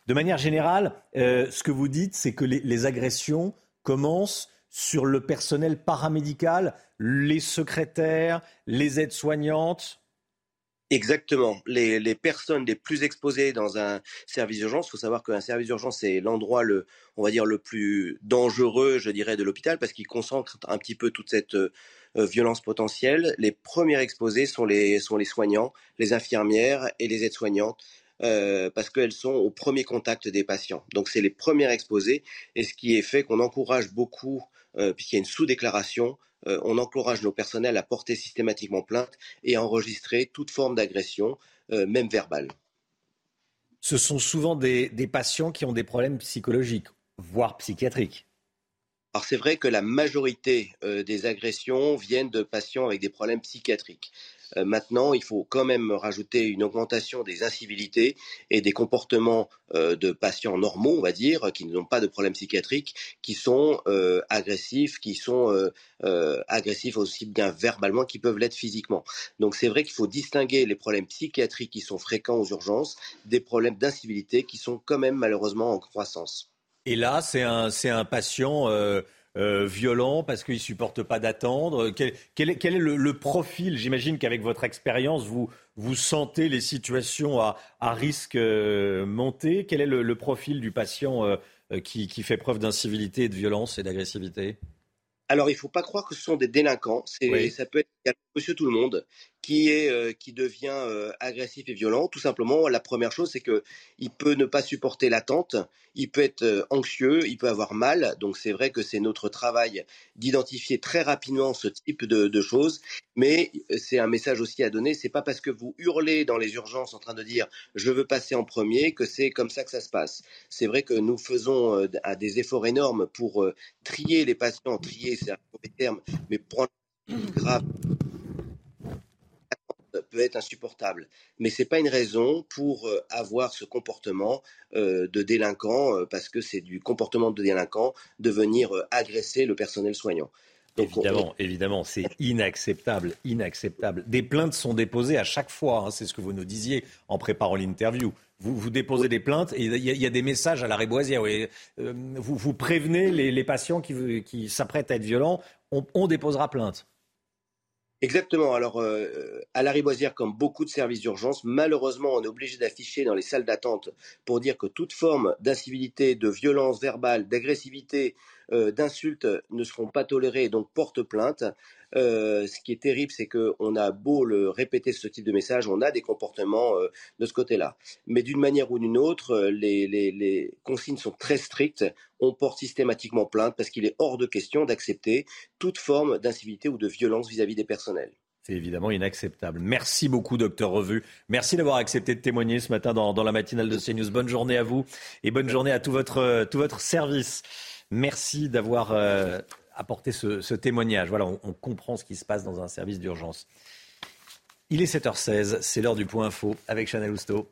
de manière générale, euh, ce que vous dites, c'est que les, les agressions commencent sur le personnel paramédical, les secrétaires, les aides-soignantes. Exactement. Les, les personnes les plus exposées dans un service d'urgence, il faut savoir qu'un service d'urgence, c'est l'endroit, le, on va dire, le plus dangereux, je dirais, de l'hôpital, parce qu'il concentre un petit peu toute cette euh, violence potentielle. Les premières exposées sont les, sont les soignants, les infirmières et les aides-soignantes. Euh, parce qu'elles sont au premier contact des patients. Donc c'est les premières exposées, et ce qui est fait qu'on encourage beaucoup, euh, puisqu'il y a une sous-déclaration, euh, on encourage nos personnels à porter systématiquement plainte et à enregistrer toute forme d'agression, euh, même verbale. Ce sont souvent des, des patients qui ont des problèmes psychologiques, voire psychiatriques. Alors c'est vrai que la majorité euh, des agressions viennent de patients avec des problèmes psychiatriques. Euh, maintenant, il faut quand même rajouter une augmentation des incivilités et des comportements euh, de patients normaux, on va dire, qui n'ont pas de problèmes psychiatriques, qui sont euh, agressifs, qui sont agressifs aussi bien verbalement qu'ils peuvent l'être physiquement. Donc c'est vrai qu'il faut distinguer les problèmes psychiatriques qui sont fréquents aux urgences des problèmes d'incivilité qui sont quand même malheureusement en croissance. Et là, c'est un, un patient euh, violent parce qu'il ne supporte pas d'attendre. Quel, quel est, quel est le, le profil? J'imagine qu'avec votre expérience, vous, vous sentez les situations à, à risque euh, monter. Quel est le, le profil du patient euh, qui, qui fait preuve d'incivilité, de violence et d'agressivité? Alors, il ne faut pas croire que ce sont des délinquants. Oui. Ça peut être monsieur tout le monde qui, est, euh, qui devient euh, agressif et violent. Tout simplement, la première chose, c'est que il peut ne pas supporter l'attente, il peut être euh, anxieux, il peut avoir mal. Donc, c'est vrai que c'est notre travail d'identifier très rapidement ce type de, choses. Mais c'est un message aussi à donner. C'est pas parce que vous hurlez dans les urgences en train de dire je veux passer en premier que c'est comme ça que ça se passe. C'est vrai que nous faisons des efforts énormes pour trier les patients, trier, c'est un mauvais terme, mais prendre grave peut être insupportable. Mais ce n'est pas une raison pour euh, avoir ce comportement euh, de délinquant, euh, parce que c'est du comportement de délinquant de venir euh, agresser le personnel soignant. Donc, on- Évidemment, évidemment, c'est inacceptable, inacceptable. Des plaintes sont déposées à chaque fois, hein, c'est ce que vous nous disiez en préparant l'interview. Vous, vous déposez des plaintes et il y, a- il y a des messages à l'arrêt Boisière. oui. Euh, vous, vous prévenez les, les patients qui, qui s'apprêtent à être violents, on, on déposera plainte. Exactement. Alors, euh, à la Riboisière, comme beaucoup de services d'urgence, malheureusement, on est obligé d'afficher dans les salles d'attente pour dire que toute forme d'incivilité, de violence verbale, d'agressivité, euh, d'insultes ne seront pas tolérées et donc porte plainte. Euh, ce qui est terrible, c'est qu'on a beau le répéter ce type de message, on a des comportements euh, de ce côté-là. Mais d'une manière ou d'une autre, euh, les, consignes sont très strictes. On porte systématiquement plainte parce qu'il est hors de question d'accepter toute forme d'incivilité ou de violence vis-à-vis des personnels. C'est évidemment inacceptable. Merci beaucoup, docteur Revu. Merci d'avoir accepté de témoigner ce matin dans, la matinale de CNews. Bonne journée à vous et bonne journée à tout votre, tout votre service. Merci d'avoir apporté ce, témoignage. Voilà, on, on comprend ce qui se passe dans un service d'urgence. Il est 7h16, c'est l'heure du point info avec Chanel Housteau.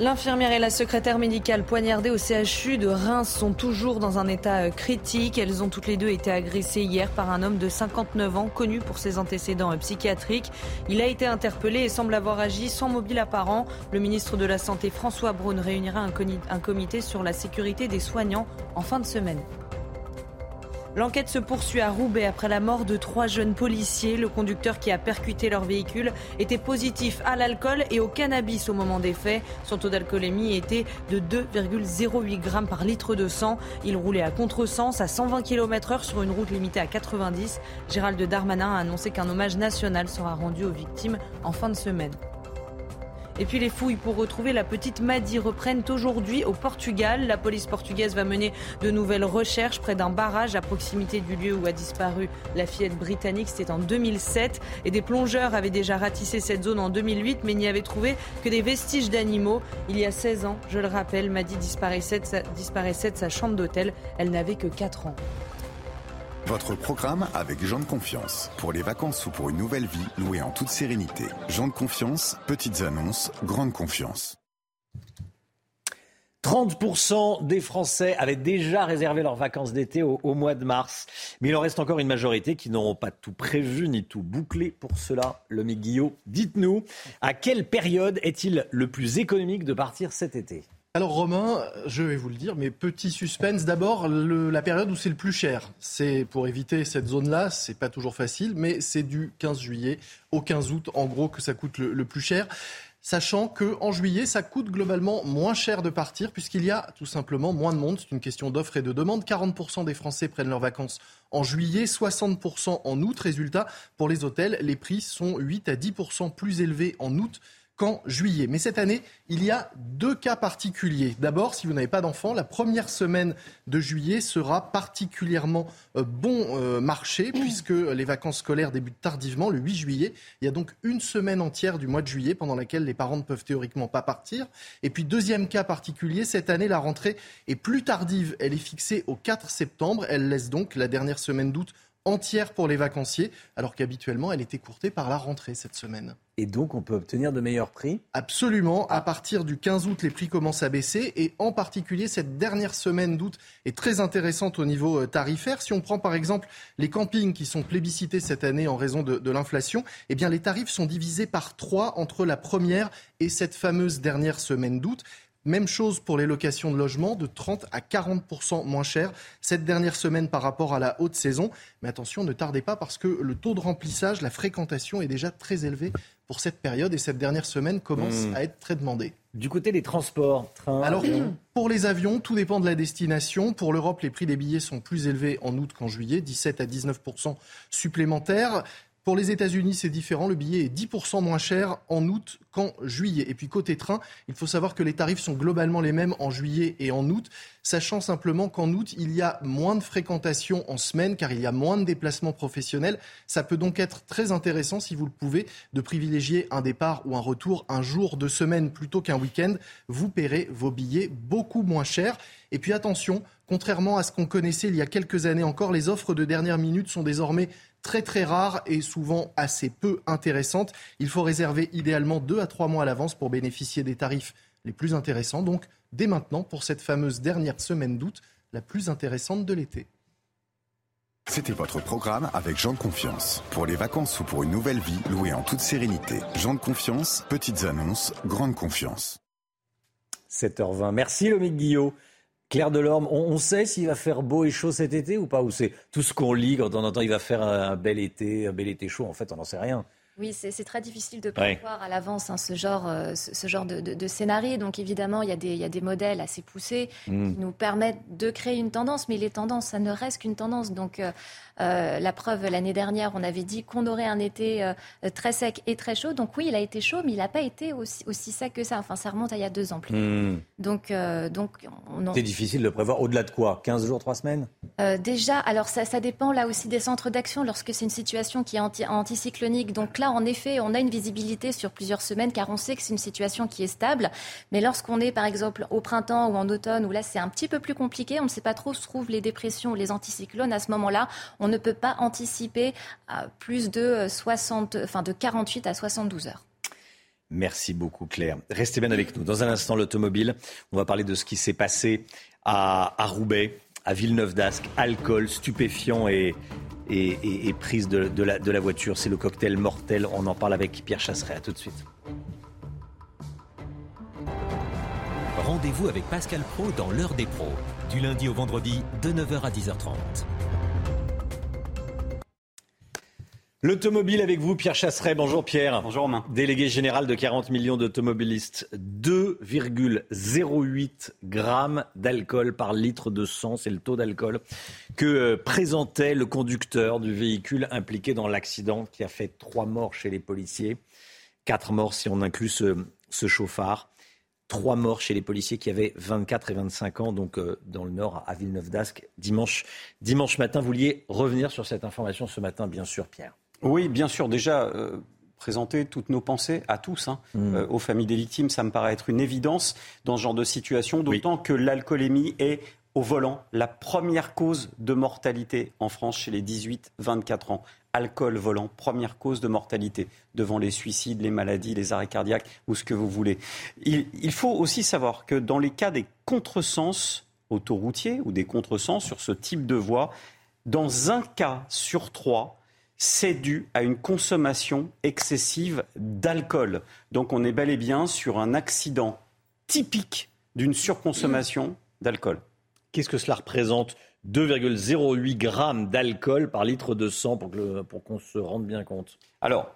L'infirmière et la secrétaire médicale poignardées au CHU de Reims sont toujours dans un état euh, critique. Elles ont toutes les deux été agressées hier par un homme de 59 ans connu pour ses antécédents euh, psychiatriques. Il a été interpellé et semble avoir agi sans mobile apparent. Le ministre de la Santé François Braun réunira un comité sur la sécurité des soignants en fin de semaine. L'enquête se poursuit à Roubaix après la mort de trois jeunes policiers. Le conducteur qui a percuté leur véhicule était positif à l'alcool et au cannabis au moment des faits. Son taux d'alcoolémie était de 2,08 grammes par litre de sang. Il roulait à contresens à 120 km heure sur une route limitée à 90. Gérald Darmanin a annoncé qu'un hommage national sera rendu aux victimes en fin de semaine. Et puis les fouilles pour retrouver la petite Maddy reprennent aujourd'hui au Portugal. La police portugaise va mener de nouvelles recherches près d'un barrage à proximité du lieu où a disparu la fillette britannique. C'était en 2007 et des plongeurs avaient déjà ratissé cette zone en 2008 mais n'y avaient trouvé que des vestiges d'animaux. Il y a 16 ans, je le rappelle, Maddy disparaissait de sa, disparaissait de sa chambre d'hôtel. Elle n'avait que 4 ans. Votre programme avec Jean de Confiance. Pour les vacances ou pour une nouvelle vie, louée en toute sérénité. Jean de Confiance, petites annonces, grande confiance. 30% des Français avaient déjà réservé leurs vacances d'été au, mois de mars. Mais il en reste encore une majorité qui n'auront pas tout prévu ni tout bouclé. Pour cela, le Guillot, dites-nous, à quelle période est-il le plus économique de partir cet été? Alors Romain, je vais vous le dire, mais petit suspense. D'abord, la période où c'est le plus cher. C'est pour éviter cette zone-là, c'est pas toujours facile, mais c'est du 15 juillet au 15 août, en gros, que ça coûte le, le plus cher. Sachant que en juillet, ça coûte globalement moins cher de partir puisqu'il y a tout simplement moins de monde. C'est une question d'offre et de demande. 40% des Français prennent leurs vacances en juillet, 60% en août. Résultat, pour les hôtels, les prix sont 8 à 10% plus élevés en août qu'en juillet. Mais cette année, il y a deux cas particuliers. D'abord, si vous n'avez pas d'enfant, la première semaine de juillet sera particulièrement euh, bon euh, marché puisque les vacances scolaires débutent tardivement le 8 juillet. Il y a donc une semaine entière du mois de juillet pendant laquelle les parents ne peuvent théoriquement pas partir. Et puis deuxième cas particulier, cette année la rentrée est plus tardive. Elle est fixée au 4 septembre. Elle laisse donc la dernière semaine d'août entière pour les vacanciers, alors qu'habituellement elle était courtée par la rentrée cette semaine. Et donc on peut obtenir de meilleurs prix? Absolument. À partir du 15 août, les prix commencent à baisser et en particulier cette dernière semaine d'août est très intéressante au niveau euh, tarifaire. Si on prend par exemple les campings qui sont plébiscités cette année en raison de, de l'inflation, eh bien les tarifs sont divisés par trois entre la première et cette fameuse dernière semaine d'août. Même chose pour les locations de logement, de 30 à 40 moins cher cette dernière semaine par rapport à la haute saison. Mais attention, ne tardez pas parce que le taux de remplissage, la fréquentation est déjà très élevé pour cette période et cette dernière semaine commence Mmh. à être très demandée. Du côté des transports, train, Alors, pour les avions, tout dépend de la destination. Pour l'Europe, les prix des billets sont plus élevés en août qu'en juillet, 17 à 19 supplémentaires. Pour les États-Unis, c'est différent. Le billet est 10 moins cher en août qu'en juillet. Et puis côté train, il faut savoir que les tarifs sont globalement les mêmes en juillet et en août, sachant simplement qu'en août, il y a moins de fréquentation en semaine car il y a moins de déplacements professionnels. Ça peut donc être très intéressant, si vous le pouvez, de privilégier un départ ou un retour un jour de semaine plutôt qu'un week-end. Vous paierez vos billets beaucoup moins cher. Et puis attention, contrairement à ce qu'on connaissait il y a quelques années encore, les offres de dernière minute sont désormais très très rares et souvent assez peu intéressantes. Il faut réserver idéalement deux à trois mois à l'avance pour bénéficier des tarifs les plus intéressants. Donc dès maintenant pour cette fameuse dernière semaine d'août, la plus intéressante de l'été. C'était votre programme avec Jean de Confiance. Pour les vacances ou pour une nouvelle vie, louée en toute sérénité. Jean de Confiance, petites annonces, grande confiance. 7h20. Merci Lomique Guillot. Claire Delorme, on, on sait s'il va faire beau et chaud cet été ou pas Ou c'est tout ce qu'on lit quand on entend il va faire un, bel été, un bel été chaud En fait, on n'en sait rien. Oui, c'est très difficile de Ouais. prévoir à l'avance hein, ce genre, euh, ce, ce genre de, de, de scénario. Donc évidemment, il y, a des, il y a des modèles assez poussés Mm. qui nous permettent de créer une tendance, mais les tendances, ça ne reste qu'une tendance. Donc euh, euh, la preuve, l'année dernière, on avait dit qu'on aurait un été euh, très sec et très chaud. Donc oui, il a été chaud, mais il n'a pas été aussi, aussi sec que ça. Enfin, ça remonte à il y a deux ans plus. Hmm. Donc, euh, donc on en- C'est difficile de prévoir au-delà de quoi? 15 jours, 3 semaines? Déjà, alors ça, ça dépend là aussi des centres d'action lorsque c'est une situation qui est anti- anticyclonique. Donc là, en effet, on a une visibilité sur plusieurs semaines car on sait que c'est une situation qui est stable. Mais lorsqu'on est, par exemple, au printemps ou en automne, où là c'est un petit peu plus compliqué, on ne sait pas trop où se trouvent les dépressions ou les anticyclones. À ce moment-là, on ne peut pas anticiper à plus de euh, 60, enfin de 48 à 72 heures. Merci beaucoup Claire. Restez bien avec nous. Dans un instant, l'automobile, on va parler de ce qui s'est passé à, à Roubaix, à Villeneuve d'Ascq, alcool, stupéfiant et, et, et- et prise de, de la, de la voiture. C'est le cocktail mortel. On en parle avec Pierre Chasseret. À tout de suite. Rendez-vous avec Pascal Pro dans l'heure des pros, du lundi au vendredi de 9h à 10h30. L'automobile avec vous, Pierre Chasseret. Bonjour Pierre. Bonjour Romain. Délégué général de 40 millions d'automobilistes. 2,08 grammes d'alcool par litre de sang, c'est le taux d'alcool que euh, présentait le conducteur du véhicule impliqué dans l'accident qui a fait trois morts chez les policiers. Quatre morts si on inclut ce, ce chauffard. Trois morts chez les policiers qui avaient 24 et 25 ans, donc euh, dans le nord, à Villeneuve d'Ascq, dimanche, dimanche matin. Vous vouliez revenir sur cette information ce matin, bien sûr, Pierre. Oui, bien sûr. Déjà, euh, présenter toutes nos pensées à tous, hein, euh, aux familles des victimes, ça me paraît être une évidence dans ce genre de situation, d'autant que l'alcoolémie est au volant la première cause de mortalité en France chez les 18-24 ans. Alcool volant, première cause de mortalité, devant les suicides, les maladies, les arrêts cardiaques ou ce que vous voulez. Il, il faut aussi savoir que dans les cas des contresens autoroutiers ou des contresens sur ce type de voie, dans un cas sur trois, c'est dû à une consommation excessive d'alcool. Donc on est bel et bien sur un accident typique d'une surconsommation d'alcool. Qu'est-ce que cela représente? 2,08 grammes d'alcool par litre de sang pour que le- pour qu'on se rende bien compte Alors,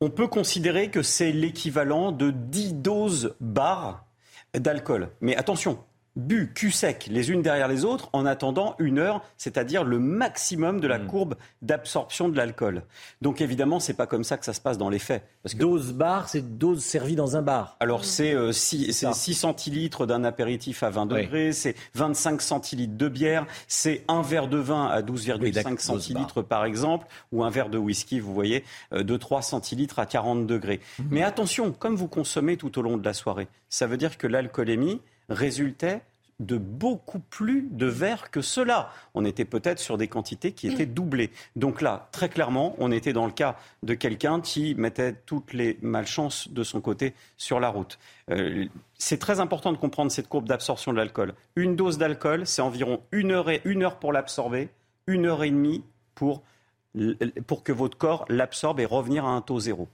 on peut considérer que c'est l'équivalent de 10 doses bar d'alcool. Mais attention, bu cul sec les unes derrière les autres en attendant une heure, c'est-à-dire le maximum de la courbe d'absorption de l'alcool. Donc évidemment, c'est pas comme ça que ça se passe dans les faits. Parce que... Dose bar, c'est dose servie dans un bar. Alors c'est 6 centilitres d'un apéritif à 20 degrés, c'est 25 centilitres de bière, c'est un verre de vin à 12,5 centilitres par exemple, ou un verre de whisky, vous voyez, euh, de 3 centilitres à 40 degrés. Mais attention, comme vous consommez tout au long de la soirée, ça veut dire que l'alcoolémie résultait de beaucoup plus de verres que cela. On était peut-être sur des quantités qui étaient doublées. Donc là, très clairement, on était dans le cas de quelqu'un qui mettait toutes les malchances de son côté sur la route. Euh, c'est très important de comprendre cette courbe d'absorption de l'alcool. Une dose d'alcool, c'est environ une heure, et, une heure pour l'absorber, une heure et demie pour, pour que votre corps l'absorbe et revenir à un taux zéro.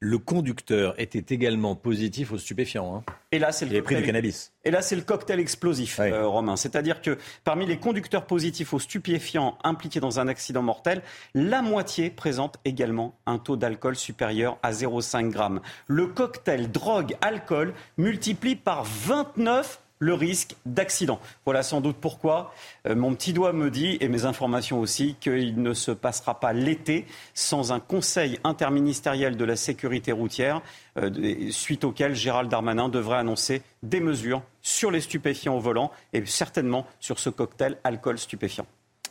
Le conducteur était également positif aux stupéfiants. Hein. Et là, c'est le Il avait pris du cannabis. Et là, c'est le cocktail explosif, euh, Romain. C'est-à-dire que parmi les conducteurs positifs aux stupéfiants impliqués dans un accident mortel, la moitié présente également un taux d'alcool supérieur à 0,5 g. Le cocktail drogue-alcool multiplie par 29 le risque d'accident. Voilà sans doute pourquoi euh, mon petit doigt me dit, et mes informations aussi, qu'il ne se passera pas l'été sans un conseil interministériel de la sécurité routière, euh, suite auquel Gérald Darmanin devrait annoncer des mesures sur les stupéfiants au volant et certainement sur ce cocktail alcool stupéfiant.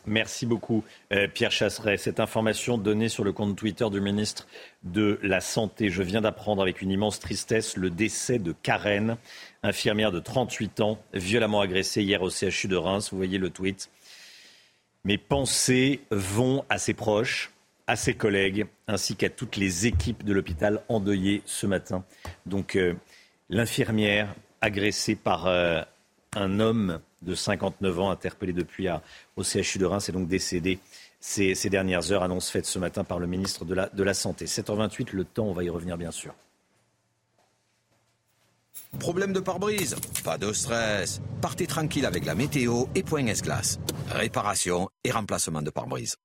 Merci beaucoup, euh, Pierre Chasseret. Cette information donnée sur le compte Twitter du ministre de la Santé. Je viens d'apprendre avec une immense tristesse le décès de Karen, infirmière de 38 ans, violemment agressée hier au CHU de Reims. Vous voyez le tweet. Mes pensées vont à ses proches, à ses collègues, ainsi qu'à toutes les équipes de l'hôpital endeuillées ce matin. Donc, euh, l'infirmière agressée par euh, un homme de 59 ans, interpellé depuis à, au CHU de Reims, est donc décédé ces, ces, dernières heures. Annonce faite ce matin par le ministre de la, de la Santé. 7h28, le temps, on va y revenir bien sûr. Problème de pare-brise? Pas de stress. Partez tranquille avec la météo et Point S-Glace. Réparation et remplacement de pare-brise.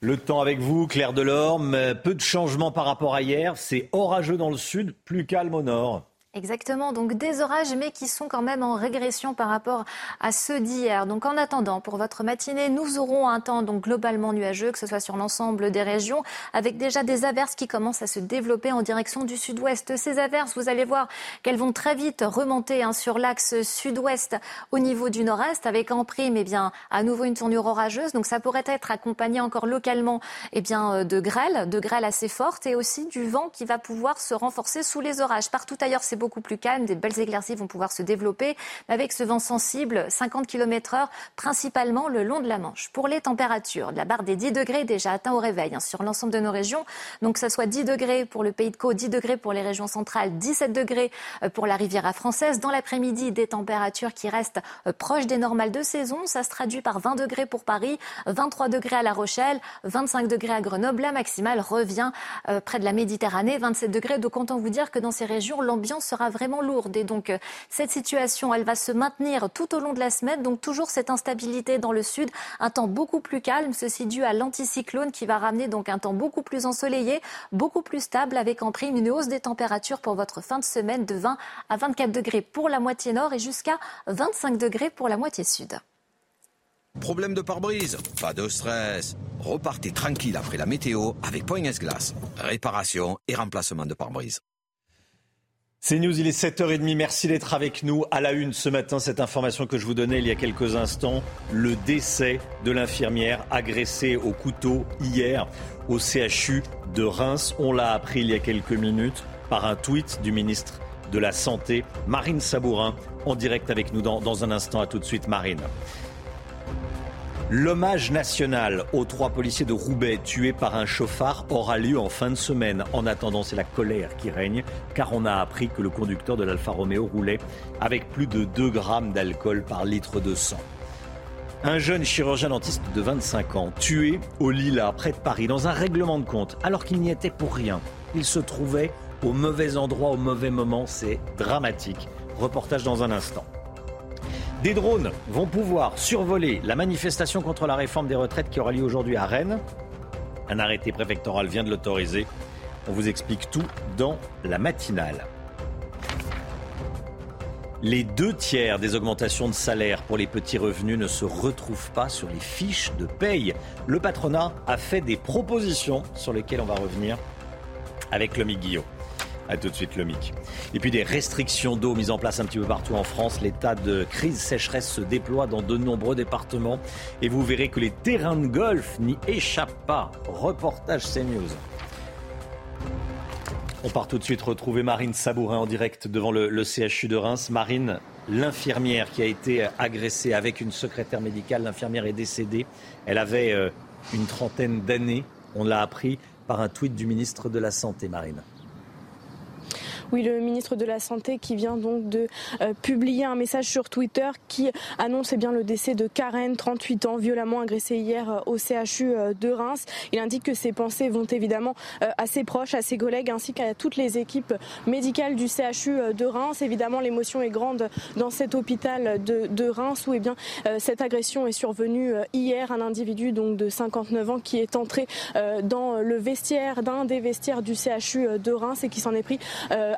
Le temps avec vous, Claire Delorme. Peu de changements par rapport à hier. C'est orageux dans le sud, plus calme au nord. Exactement, donc des orages, mais qui sont quand même en régression par rapport à ceux d'hier. Donc en attendant, pour votre matinée, nous aurons un temps donc globalement nuageux, que ce soit sur l'ensemble des régions, avec déjà des averses qui commencent à se développer en direction du sud-ouest. Ces averses, vous allez voir qu'elles vont très vite remonter hein, sur l'axe sud-ouest au niveau du nord-est, avec en prime, eh bien, à nouveau une tournure orageuse. Donc ça pourrait être accompagné encore localement, eh bien, de grêle, de grêle assez forte, et aussi du vent qui va pouvoir se renforcer sous les orages. Partout ailleurs, c'est beaucoup plus calme, des belles éclaircies vont pouvoir se développer, mais avec ce vent sensible, 50 km heure, principalement le long de la Manche. Pour les températures, la barre des 10 degrés déjà atteint au réveil hein, sur l'ensemble de nos régions. Donc que ce soit 10 degrés pour le Pays de Caux, 10 degrés pour les régions centrales, 17 degrés pour la Riviera française. Dans l'après-midi, des températures qui restent proches des normales de saison. Ça se traduit par 20 degrés pour Paris, 23 degrés à La Rochelle, 25 degrés à Grenoble. La maximale revient euh, près de la Méditerranée, 27 degrés. Donc autant vous dire que dans ces régions, l'ambiance sera vraiment lourde. Et donc, euh, cette situation, elle va se maintenir tout au long de la semaine. Donc, toujours cette instabilité dans le sud. Un temps beaucoup plus calme, ceci dû à l'anticyclone qui va ramener donc un temps beaucoup plus ensoleillé, beaucoup plus stable, avec en prime une hausse des températures pour votre fin de semaine de 20 à 24 degrés pour la moitié nord et jusqu'à 25 degrés pour la moitié sud. Problème de pare-brise? Pas de stress. Repartez tranquille après la météo avec Point S-Glace. Réparation et remplacement de pare-brise. C'est News, il est 7h30. Merci d'être avec nous. À la une ce matin, cette information que je vous donnais il y a quelques instants, le décès de l'infirmière agressée au couteau hier au CHU de Reims. On l'a appris il y a quelques minutes par un tweet du ministre de la Santé, Marine Sabourin, en direct avec nous dans, un instant. À tout de suite, Marine. L'hommage national aux trois policiers de Roubaix tués par un chauffard aura lieu en fin de semaine. En attendant, c'est la colère qui règne, car on a appris que le conducteur de l'Alfa Romeo roulait avec plus de 2 grammes d'alcool par litre de sang. Un jeune chirurgien dentiste de 25 ans, tué au Lila, près de Paris, dans un règlement de compte, alors qu'il n'y était pour rien. Il se trouvait au mauvais endroit, au mauvais moment. C'est dramatique. Reportage dans un instant. Des drones vont pouvoir survoler la manifestation contre la réforme des retraites qui aura lieu aujourd'hui à Rennes. Un arrêté préfectoral vient de l'autoriser. On vous explique tout dans la matinale. Les deux tiers des augmentations de salaire pour les petits revenus ne se retrouvent pas sur les fiches de paye. Le patronat a fait des propositions sur lesquelles on va revenir avec Lomic Guillot. A tout de suite, Lomic. Et puis des restrictions d'eau mises en place un petit peu partout en France. L'état de crise sécheresse se déploie dans de nombreux départements. Et vous verrez que les terrains de golf n'y échappent pas. Reportage CNews. On part tout de suite retrouver Marine Sabourin en direct devant le, le CHU de Reims. Marine, l'infirmière qui a été agressée avec une secrétaire médicale, l'infirmière est décédée. Elle avait euh, une trentaine d'années. On l'a appris par un tweet du ministre de la Santé, Marine. Oui, le ministre de la Santé qui vient donc de euh, publier un message sur Twitter qui annonce eh bien, le décès de Karen, 38 ans, violemment agressée hier euh, au CHU euh, de Reims. Il indique que ses pensées vont évidemment à ses proches, à ses collègues ainsi qu'à toutes les équipes médicales du CHU de Reims. Évidemment, l'émotion est grande dans cet hôpital de, Reims où eh bien, cette agression est survenue hier. Un individu donc, de 59 ans qui est entré dans le vestiaire d'un des vestiaires du CHU de Reims et qui s'en est pris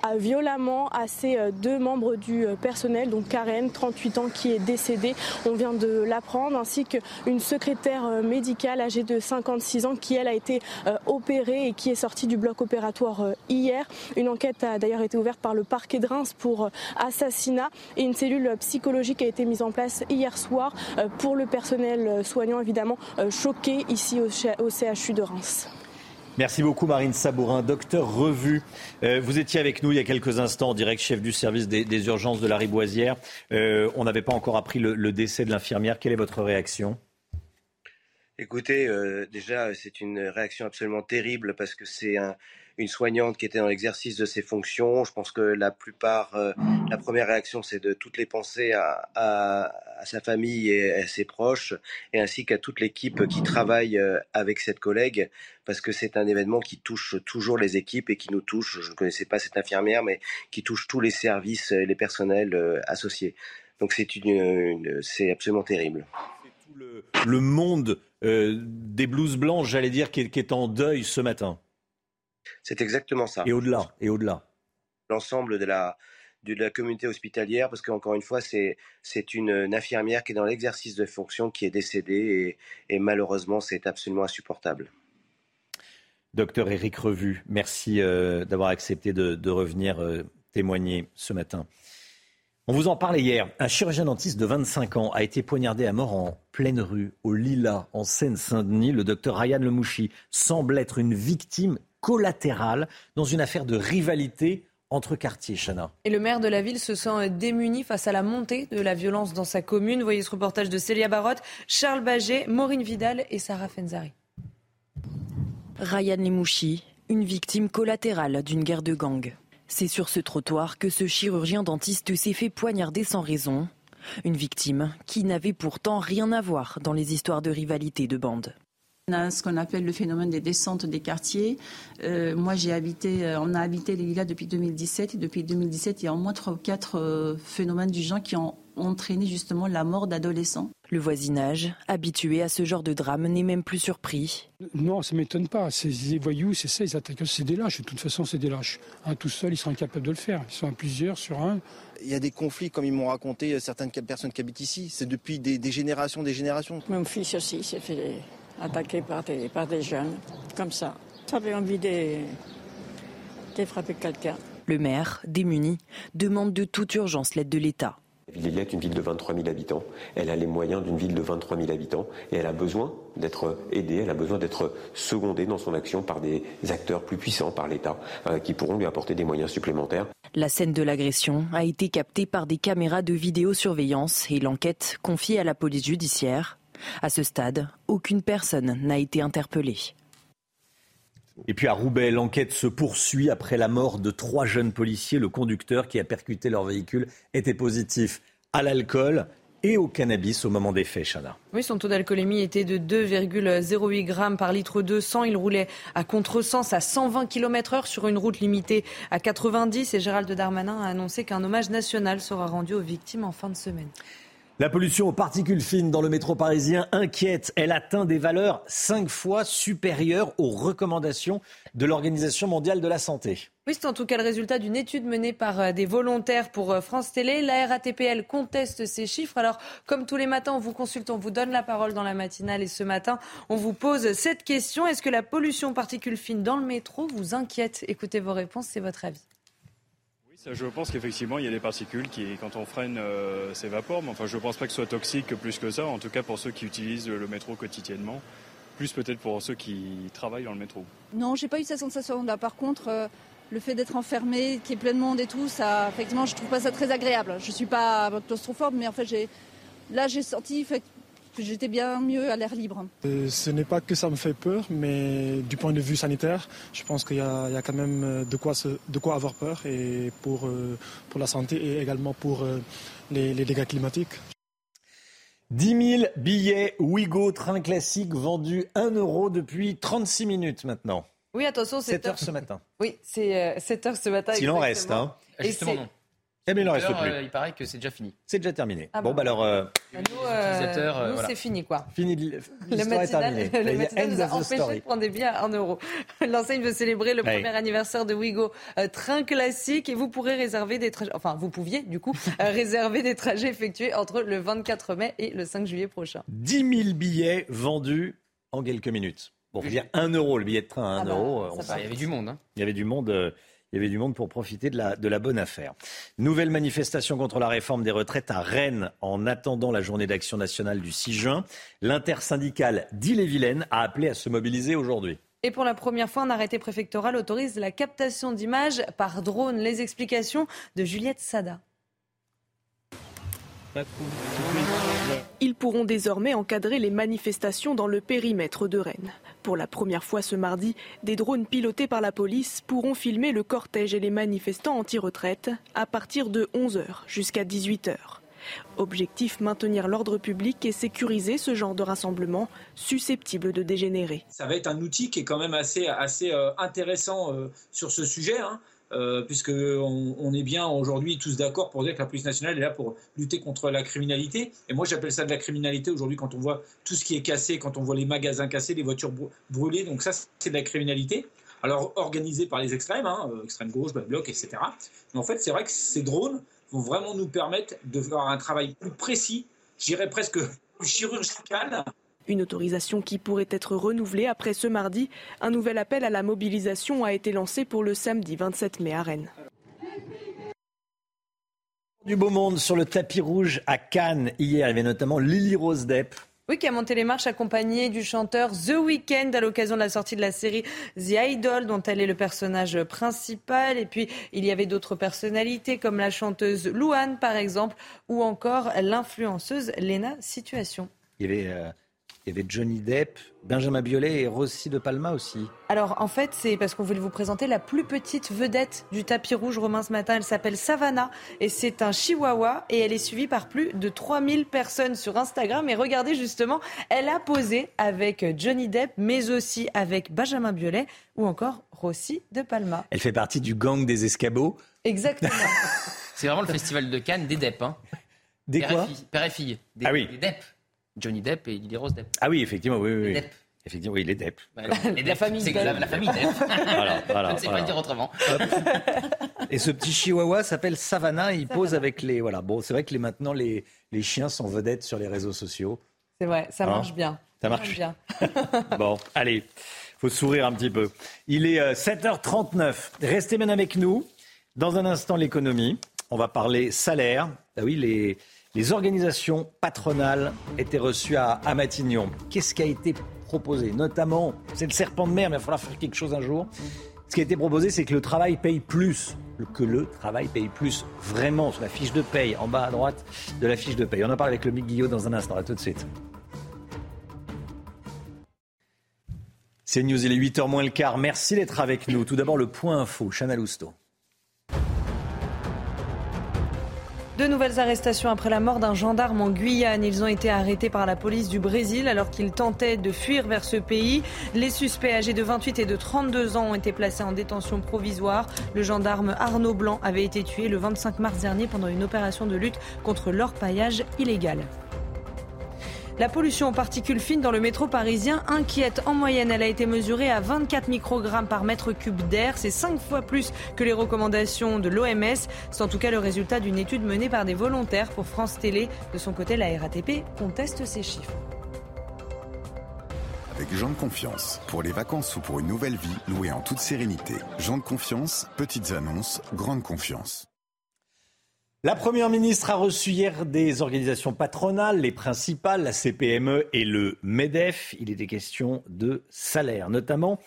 à- violemment à euh, deux membres du euh, personnel, donc Karen, 38 ans, qui est décédée. On vient de l'apprendre, ainsi qu'une secrétaire euh, médicale âgée de 56 ans qui, elle, a été opérée et qui est sortie du bloc opératoire hier. Une enquête a d'ailleurs été ouverte par le parquet de Reims pour assassinat et une cellule psychologique a été mise en place hier soir pour le personnel soignant, évidemment choqué ici au CHU de Reims. Merci beaucoup Marine Sabourin, docteur Revue. Euh, vous étiez avec nous il y a quelques instants en direct, chef du service des, urgences de la Riboisière. Euh, on n'avait pas encore appris le, le décès de l'infirmière. Quelle est votre réaction? Écoutez, euh, déjà, c'est une réaction absolument terrible parce que c'est un- une soignante qui était dans l'exercice de ses fonctions. Je pense que la plupart, euh, la première réaction, c'est de toutes les pensées à, à- sa famille et à ses proches, et ainsi qu'à toute l'équipe qui travaille euh, avec cette collègue, parce que c'est un événement qui touche toujours les équipes et qui nous touche. Je ne connaissais pas cette infirmière, mais qui touche tous les services et les personnels euh, associés. Donc c'est une, une- c'est absolument terrible. Le monde des blouses blanches, j'allais dire, qui est en deuil ce matin. C'est exactement ça. Et au-delà, et au-delà. L'ensemble de la, de la communauté hospitalière, parce qu'encore une fois, c'est, c'est une, une infirmière qui est dans l'exercice de fonction qui est décédée et, et malheureusement, c'est absolument insupportable. Docteur Éric Revue, merci euh, d'avoir accepté de, de revenir euh, témoigner ce matin. On vous en parlait hier. Un chirurgien dentiste de 25 ans a été poignardé à mort en pleine rue, au Lila, en Seine-Saint-Denis. Le docteur Ryan Lemouchi semble être une victime collatérale dans une affaire de rivalité entre quartiers, Chana. Et le maire de la ville se sent démuni face à la montée de la violence dans sa commune. Voyez ce reportage de Célia Barotte, Charles Baget, Maureen Vidal et Sarah Fenzari. Ryan Lemouchi, une victime collatérale d'une guerre de gang. C'est sur ce trottoir que ce chirurgien dentiste s'est fait poignarder sans raison. Une victime qui n'avait pourtant rien à voir dans les histoires de rivalité de bande. On a ce qu'on appelle le phénomène des descentes des quartiers. Euh, moi, j'ai habité, euh, on a habité les villas depuis 2017 et depuis 2017, il y a au moins trois ou quatre euh, phénomènes du genre qui ont entraîné justement la mort d'adolescents. Le voisinage, habitué à ce genre de drame, n'est même plus surpris. Non, ça ne m'étonne pas. C'est des voyous, c'est ça, ils attaquent. C'est des lâches. De toute façon, c'est des lâches. Un tout seul, ils sont incapables de le faire. Ils sont à plusieurs sur un. Il y a des conflits, comme ils m'ont raconté certaines personnes qui habitent ici. C'est depuis des, des générations, des générations. Mon fils aussi s'est fait attaquer par des, par des jeunes, comme ça. J'avais envie de, de frapper quelqu'un. Le maire, démuni, demande de toute urgence l'aide de l'État. La ville est une ville de 23 000 habitants. Elle a les moyens d'une ville de 23 000 habitants et elle a besoin d'être aidée, elle a besoin d'être secondée dans son action par des acteurs plus puissants, par l'État, euh, qui pourront lui apporter des moyens supplémentaires. La scène de l'agression a été captée par des caméras de vidéosurveillance et l'enquête confiée à la police judiciaire. À ce stade, aucune personne n'a été interpellée. Et puis à Roubaix, l'enquête se poursuit après la mort de trois jeunes policiers. Le conducteur qui a percuté leur véhicule était positif à l'alcool et au cannabis au moment des faits, Chana. Oui, son taux d'alcoolémie était de 2,08 grammes par litre de sang. Il roulait à contresens à 120 km heure sur une route limitée à 90. Et Gérald Darmanin a annoncé qu'un hommage national sera rendu aux victimes en fin de semaine. La pollution aux particules fines dans le métro parisien inquiète. Elle atteint des valeurs cinq fois supérieures aux recommandations de l'Organisation mondiale de la santé. Oui, c'est en tout cas le résultat d'une étude menée par euh, des volontaires pour euh, France Télé. La RATPL conteste ces chiffres. Alors, comme tous les matins, on vous consulte, on vous donne la parole dans la matinale. Et ce matin, on vous pose cette question. Est-ce que la pollution aux particules fines dans le métro vous inquiète? Écoutez vos réponses, c'est votre avis. Je pense qu'effectivement, il y a des particules qui, quand on freine, euh, s'évaporent. Mais enfin, je ne pense pas que ce soit toxique plus que ça. En tout cas, pour ceux qui utilisent le métro quotidiennement, plus peut-être pour ceux qui travaillent dans le métro. Non, j'ai pas eu cette sensation-là. Par contre, euh, le fait d'être enfermé, qu'il y ait plein de monde et tout, ça, effectivement, je trouve pas ça très agréable. Je suis pas claustrophobe, mais en fait, là, j'ai senti j'étais bien mieux à l'air libre. Euh, ce n'est pas que ça me fait peur, mais du point de vue sanitaire, je pense qu'il y, a quand même euh, de quoi, de quoi avoir peur et pour, euh, pour la santé et également pour les, dégâts climatiques. 10 000 billets Ouigo train classique vendus 1 euro depuis 36 minutes maintenant. Oui, attention, c'est 7 heures ce matin. Oui, c'est 7 heures ce matin. S'il en reste, hein. Justement, non. Eh bien, il en reste plus. il paraît que c'est déjà fini. C'est déjà terminé. Ah bon, bah, alors. Euh, nous, euh, nous c'est fini, quoi. Fini. Le matinal, le matinal nous a empêché de prendre des billets à 1 euro. L'enseigne veut célébrer le premier anniversaire de Wigo euh, Train Classique et vous pourrez réserver des trajets. Enfin, vous pouviez, du coup, réserver des trajets effectués entre le 24 mai et le 5 juillet prochain. 10 000 billets vendus en quelques minutes. Bon, faut dire 1 euro le billet de train à 1 ah bah, euro. il y avait du monde. Hein. Il y avait du monde il y avait du monde pour profiter de la, de la bonne affaire. Nouvelle manifestation contre la réforme des retraites à Rennes en attendant la journée d'action nationale du 6 juin. L'intersyndicale d'Ille-et-Vilaine a appelé à se mobiliser aujourd'hui. Et pour la première fois, un arrêté préfectoral autorise la captation d'images par drone. Les explications de Juliette Sada. Ils pourront désormais encadrer les manifestations dans le périmètre de Rennes. Pour la première fois ce mardi, des drones pilotés par la police pourront filmer le cortège et les manifestants anti-retraite à partir de 11h jusqu'à 18h. Objectif maintenir l'ordre public et sécuriser ce genre de rassemblement susceptible de dégénérer. Ça va être un outil qui est quand même assez, euh, intéressant euh, sur ce sujet. Hein. Euh, puisqu'on on est bien aujourd'hui tous d'accord pour dire que la police nationale est là pour lutter contre la criminalité. Et moi, j'appelle ça de la criminalité aujourd'hui quand on voit tout ce qui est cassé, quand on voit les magasins cassés, les voitures brûlées. Donc ça, c'est de la criminalité. Alors organisée par les extrêmes, hein, euh, extrême gauche, bas bloc, etc. Mais en fait, c'est vrai que ces drones vont vraiment nous permettre de faire un travail plus précis, j'irais presque chirurgical, une autorisation qui pourrait être renouvelée après ce mardi. Un nouvel appel à la mobilisation a été lancé pour le samedi 27 mai à Rennes. Du beau monde sur le tapis rouge à Cannes hier, il y avait notamment Lily Rose Depp. Oui, qui a monté les marches accompagnée du chanteur The Weeknd à l'occasion de la sortie de la série The Idol, dont elle est le personnage principal. Et puis, il y avait d'autres personnalités comme la chanteuse Louane, par exemple, ou encore l'influenceuse Lena Situation. Il y avait euh, il y avait Johnny Depp, Benjamin Biolay et Rossi de Palma aussi. Alors en fait, c'est parce qu'on voulait vous présenter la plus petite vedette du tapis rouge romain ce matin. Elle s'appelle Savannah et c'est un chihuahua et elle est suivie par plus de 3000 personnes sur Instagram. Et regardez justement, elle a posé avec Johnny Depp, mais aussi avec Benjamin Biolay ou encore Rossi de Palma. Elle fait partie du gang des escabeaux. Exactement. c'est vraiment le festival de Cannes des Depp. Hein. Des quoi Père et fille. Des, ah oui. Des Depp. Johnny Depp et Lily Rose Depp. Ah oui, effectivement, oui, oui. Depp. Effectivement, oui, les Depp. Bah, les la famille C'est la, la, famille Depp. voilà, voilà, Je ne sais pas dire autrement. Et ce petit chihuahua s'appelle Savannah. Il pose avec les. Voilà. Bon, c'est vrai que les, maintenant, les, les chiens sont vedettes sur les réseaux sociaux. C'est vrai, ça hein marche bien. Ça marche bien. bon, allez, faut sourire un petit peu. Il est 7h39. Euh, Restez bien avec nous. Dans un instant, l'économie. On va parler salaire. Ah oui, les les organisations patronales étaient reçues à, Matignon. Qu'est-ce qui a été proposé Notamment, c'est le serpent de mer, mais il va falloir faire quelque chose un jour. Ce qui a été proposé, c'est que le travail paye plus. Que le travail paye plus. Vraiment, sur la fiche de paye, en bas à droite de la fiche de paye. On en parle avec le Guillot dans un instant. À tout de suite. C'est News, il est 8h moins le quart. Merci d'être avec nous. Tout d'abord, le point info. Chana Lousteau. De nouvelles arrestations après la mort d'un gendarme en Guyane. Ils ont été arrêtés par la police du Brésil alors qu'ils tentaient de fuir vers ce pays. Les suspects âgés de 28 et de 32 ans ont été placés en détention provisoire. Le gendarme Arnaud Blanc avait été tué le 25 mars dernier pendant une opération de lutte contre l'orpaillage illégal. La pollution en particules fines dans le métro parisien inquiète. En moyenne, elle a été mesurée à 24 microgrammes par mètre cube d'air. C'est cinq fois plus que les recommandations de l'OMS. C'est en tout cas le résultat d'une étude menée par des volontaires pour France Télé. De son côté, la RATP conteste ces chiffres. Avec Jean de Confiance, pour les vacances ou pour une nouvelle vie, louée en toute sérénité. Jean de Confiance, petites annonces, grande confiance. La Première ministre a reçu hier des organisations patronales, les principales, la CPME et le MEDEF. Il était question de salaire, notamment.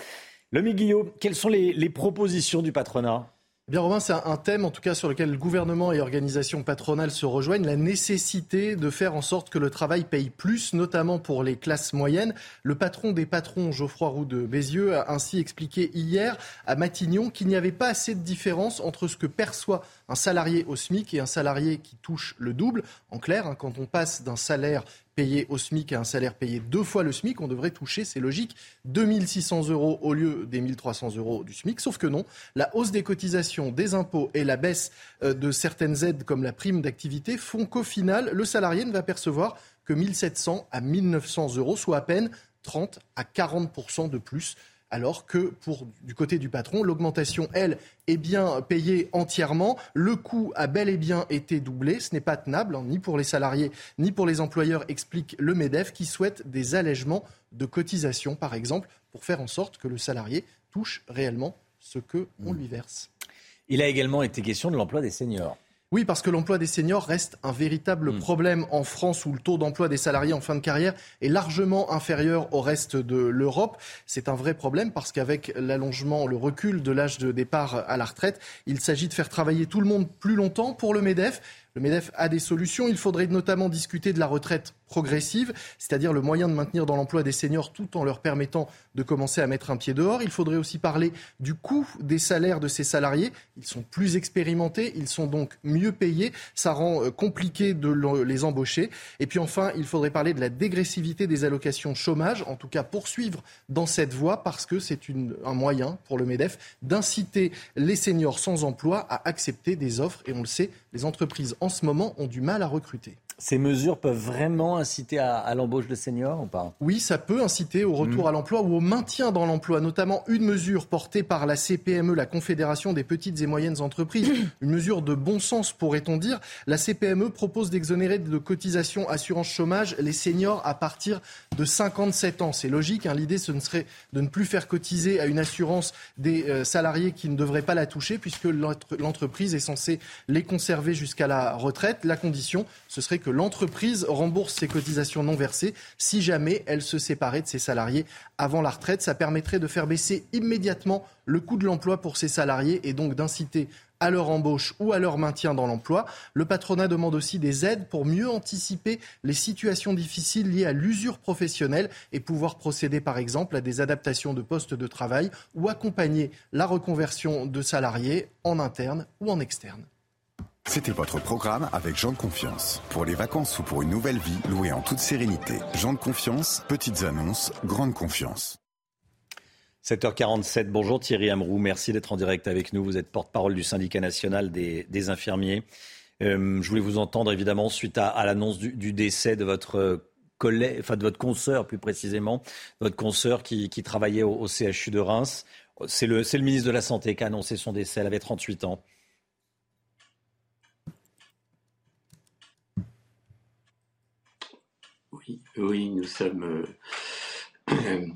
Le Guillaume, quelles sont les propositions du patronat? Bien Romain, c'est un thème en tout cas sur lequel le gouvernement et organisations patronales se rejoignent, la nécessité de faire en sorte que le travail paye plus, notamment pour les classes moyennes. Le patron des patrons, Geoffroy Roux de Bézieux, a ainsi expliqué hier à Matignon qu'il n'y avait pas assez de différence entre ce que perçoit un salarié au SMIC et un salarié qui touche le double. En clair, hein, quand on passe d'un salaire payé au SMIC à un salaire payé deux fois le SMIC, on devrait toucher, c'est logique, 2600 euros au lieu des 1300 euros du SMIC. Sauf que non, la hausse des cotisations, des impôts et la baisse euh, de certaines aides comme la prime d'activité font qu'au final, le salarié ne va percevoir que 1700 à 1900 euros, soit à peine 30 à 40% de plus alors que pour du côté du patron, l'augmentation, elle, est bien payée entièrement. Le coût a bel et bien été doublé. Ce n'est pas tenable, hein, ni pour les salariés, ni pour les employeurs, explique le MEDEF, qui souhaite des allègements de cotisations, par exemple, pour faire en sorte que le salarié touche réellement ce que on lui verse. Il a également été question de l'emploi des seniors. Oui, parce que l'emploi des seniors reste un véritable hmm. problème en France où le taux d'emploi des salariés en fin de carrière est largement inférieur au reste de l'Europe. C'est un vrai problème parce qu'avec l'allongement, le recul de l'âge de départ à la retraite, il s'agit de faire travailler tout le monde plus longtemps pour le MEDEF. Le MEDEF a des solutions. Il faudrait notamment discuter de la retraite progressive, c'est-à-dire le moyen de maintenir dans l'emploi des seniors tout en leur permettant de commencer à mettre un pied dehors. Il faudrait aussi parler du coût des salaires de ces salariés. Ils sont plus expérimentés, ils sont donc mieux payés. Ça rend euh, compliqué de les embaucher. Et puis enfin, il faudrait parler de la dégressivité des allocations chômage, en tout cas poursuivre dans cette voie parce que c'est un moyen pour le MEDEF d'inciter les seniors sans emploi à accepter des offres. Et on le sait, les entreprises en ce moment ont du mal à recruter. Ces mesures peuvent vraiment inciter à, l'embauche de seniors ou pas? Oui, ça peut inciter au retour mmh. à l'emploi ou au maintien dans l'emploi, notamment une mesure portée par la CPME, la Confédération des petites et moyennes entreprises, une mesure de bon sens pourrait-on dire. La CPME propose d'exonérer de cotisations assurance chômage les seniors à partir de 57 ans. C'est logique, hein. l'idée ce ne serait de ne plus faire cotiser à une assurance des euh, salariés qui ne devraient pas la toucher puisque l'entreprise est censée les conserver jusqu'à la retraite. La condition, ce serait que l'entreprise rembourse ses cotisations non versées si jamais elle se séparait de ses salariés avant la retraite. Ça permettrait de faire baisser immédiatement le coût de l'emploi pour ses salariés et donc d'inciter à leur embauche ou à leur maintien dans l'emploi. Le patronat demande aussi des aides pour mieux anticiper les situations difficiles liées à l'usure professionnelle et pouvoir procéder par exemple à des adaptations de postes de travail ou accompagner la reconversion de salariés en interne ou en externe. C'était votre programme avec Jean de Confiance. Pour les vacances ou pour une nouvelle vie, louée en toute sérénité. Jean de Confiance, petites annonces, grande confiance. 7h47, bonjour Thierry Amrou, merci d'être en direct avec nous. Vous êtes porte-parole du syndicat national des, infirmiers. Euh, je voulais vous entendre évidemment suite à, l'annonce du, décès de votre collègue, enfin de votre consoeur plus précisément, votre consoeur qui, travaillait au, CHU de Reims. C'est le, le ministre de la Santé qui a annoncé son décès, elle avait 38 ans. Oui, nous sommes euh,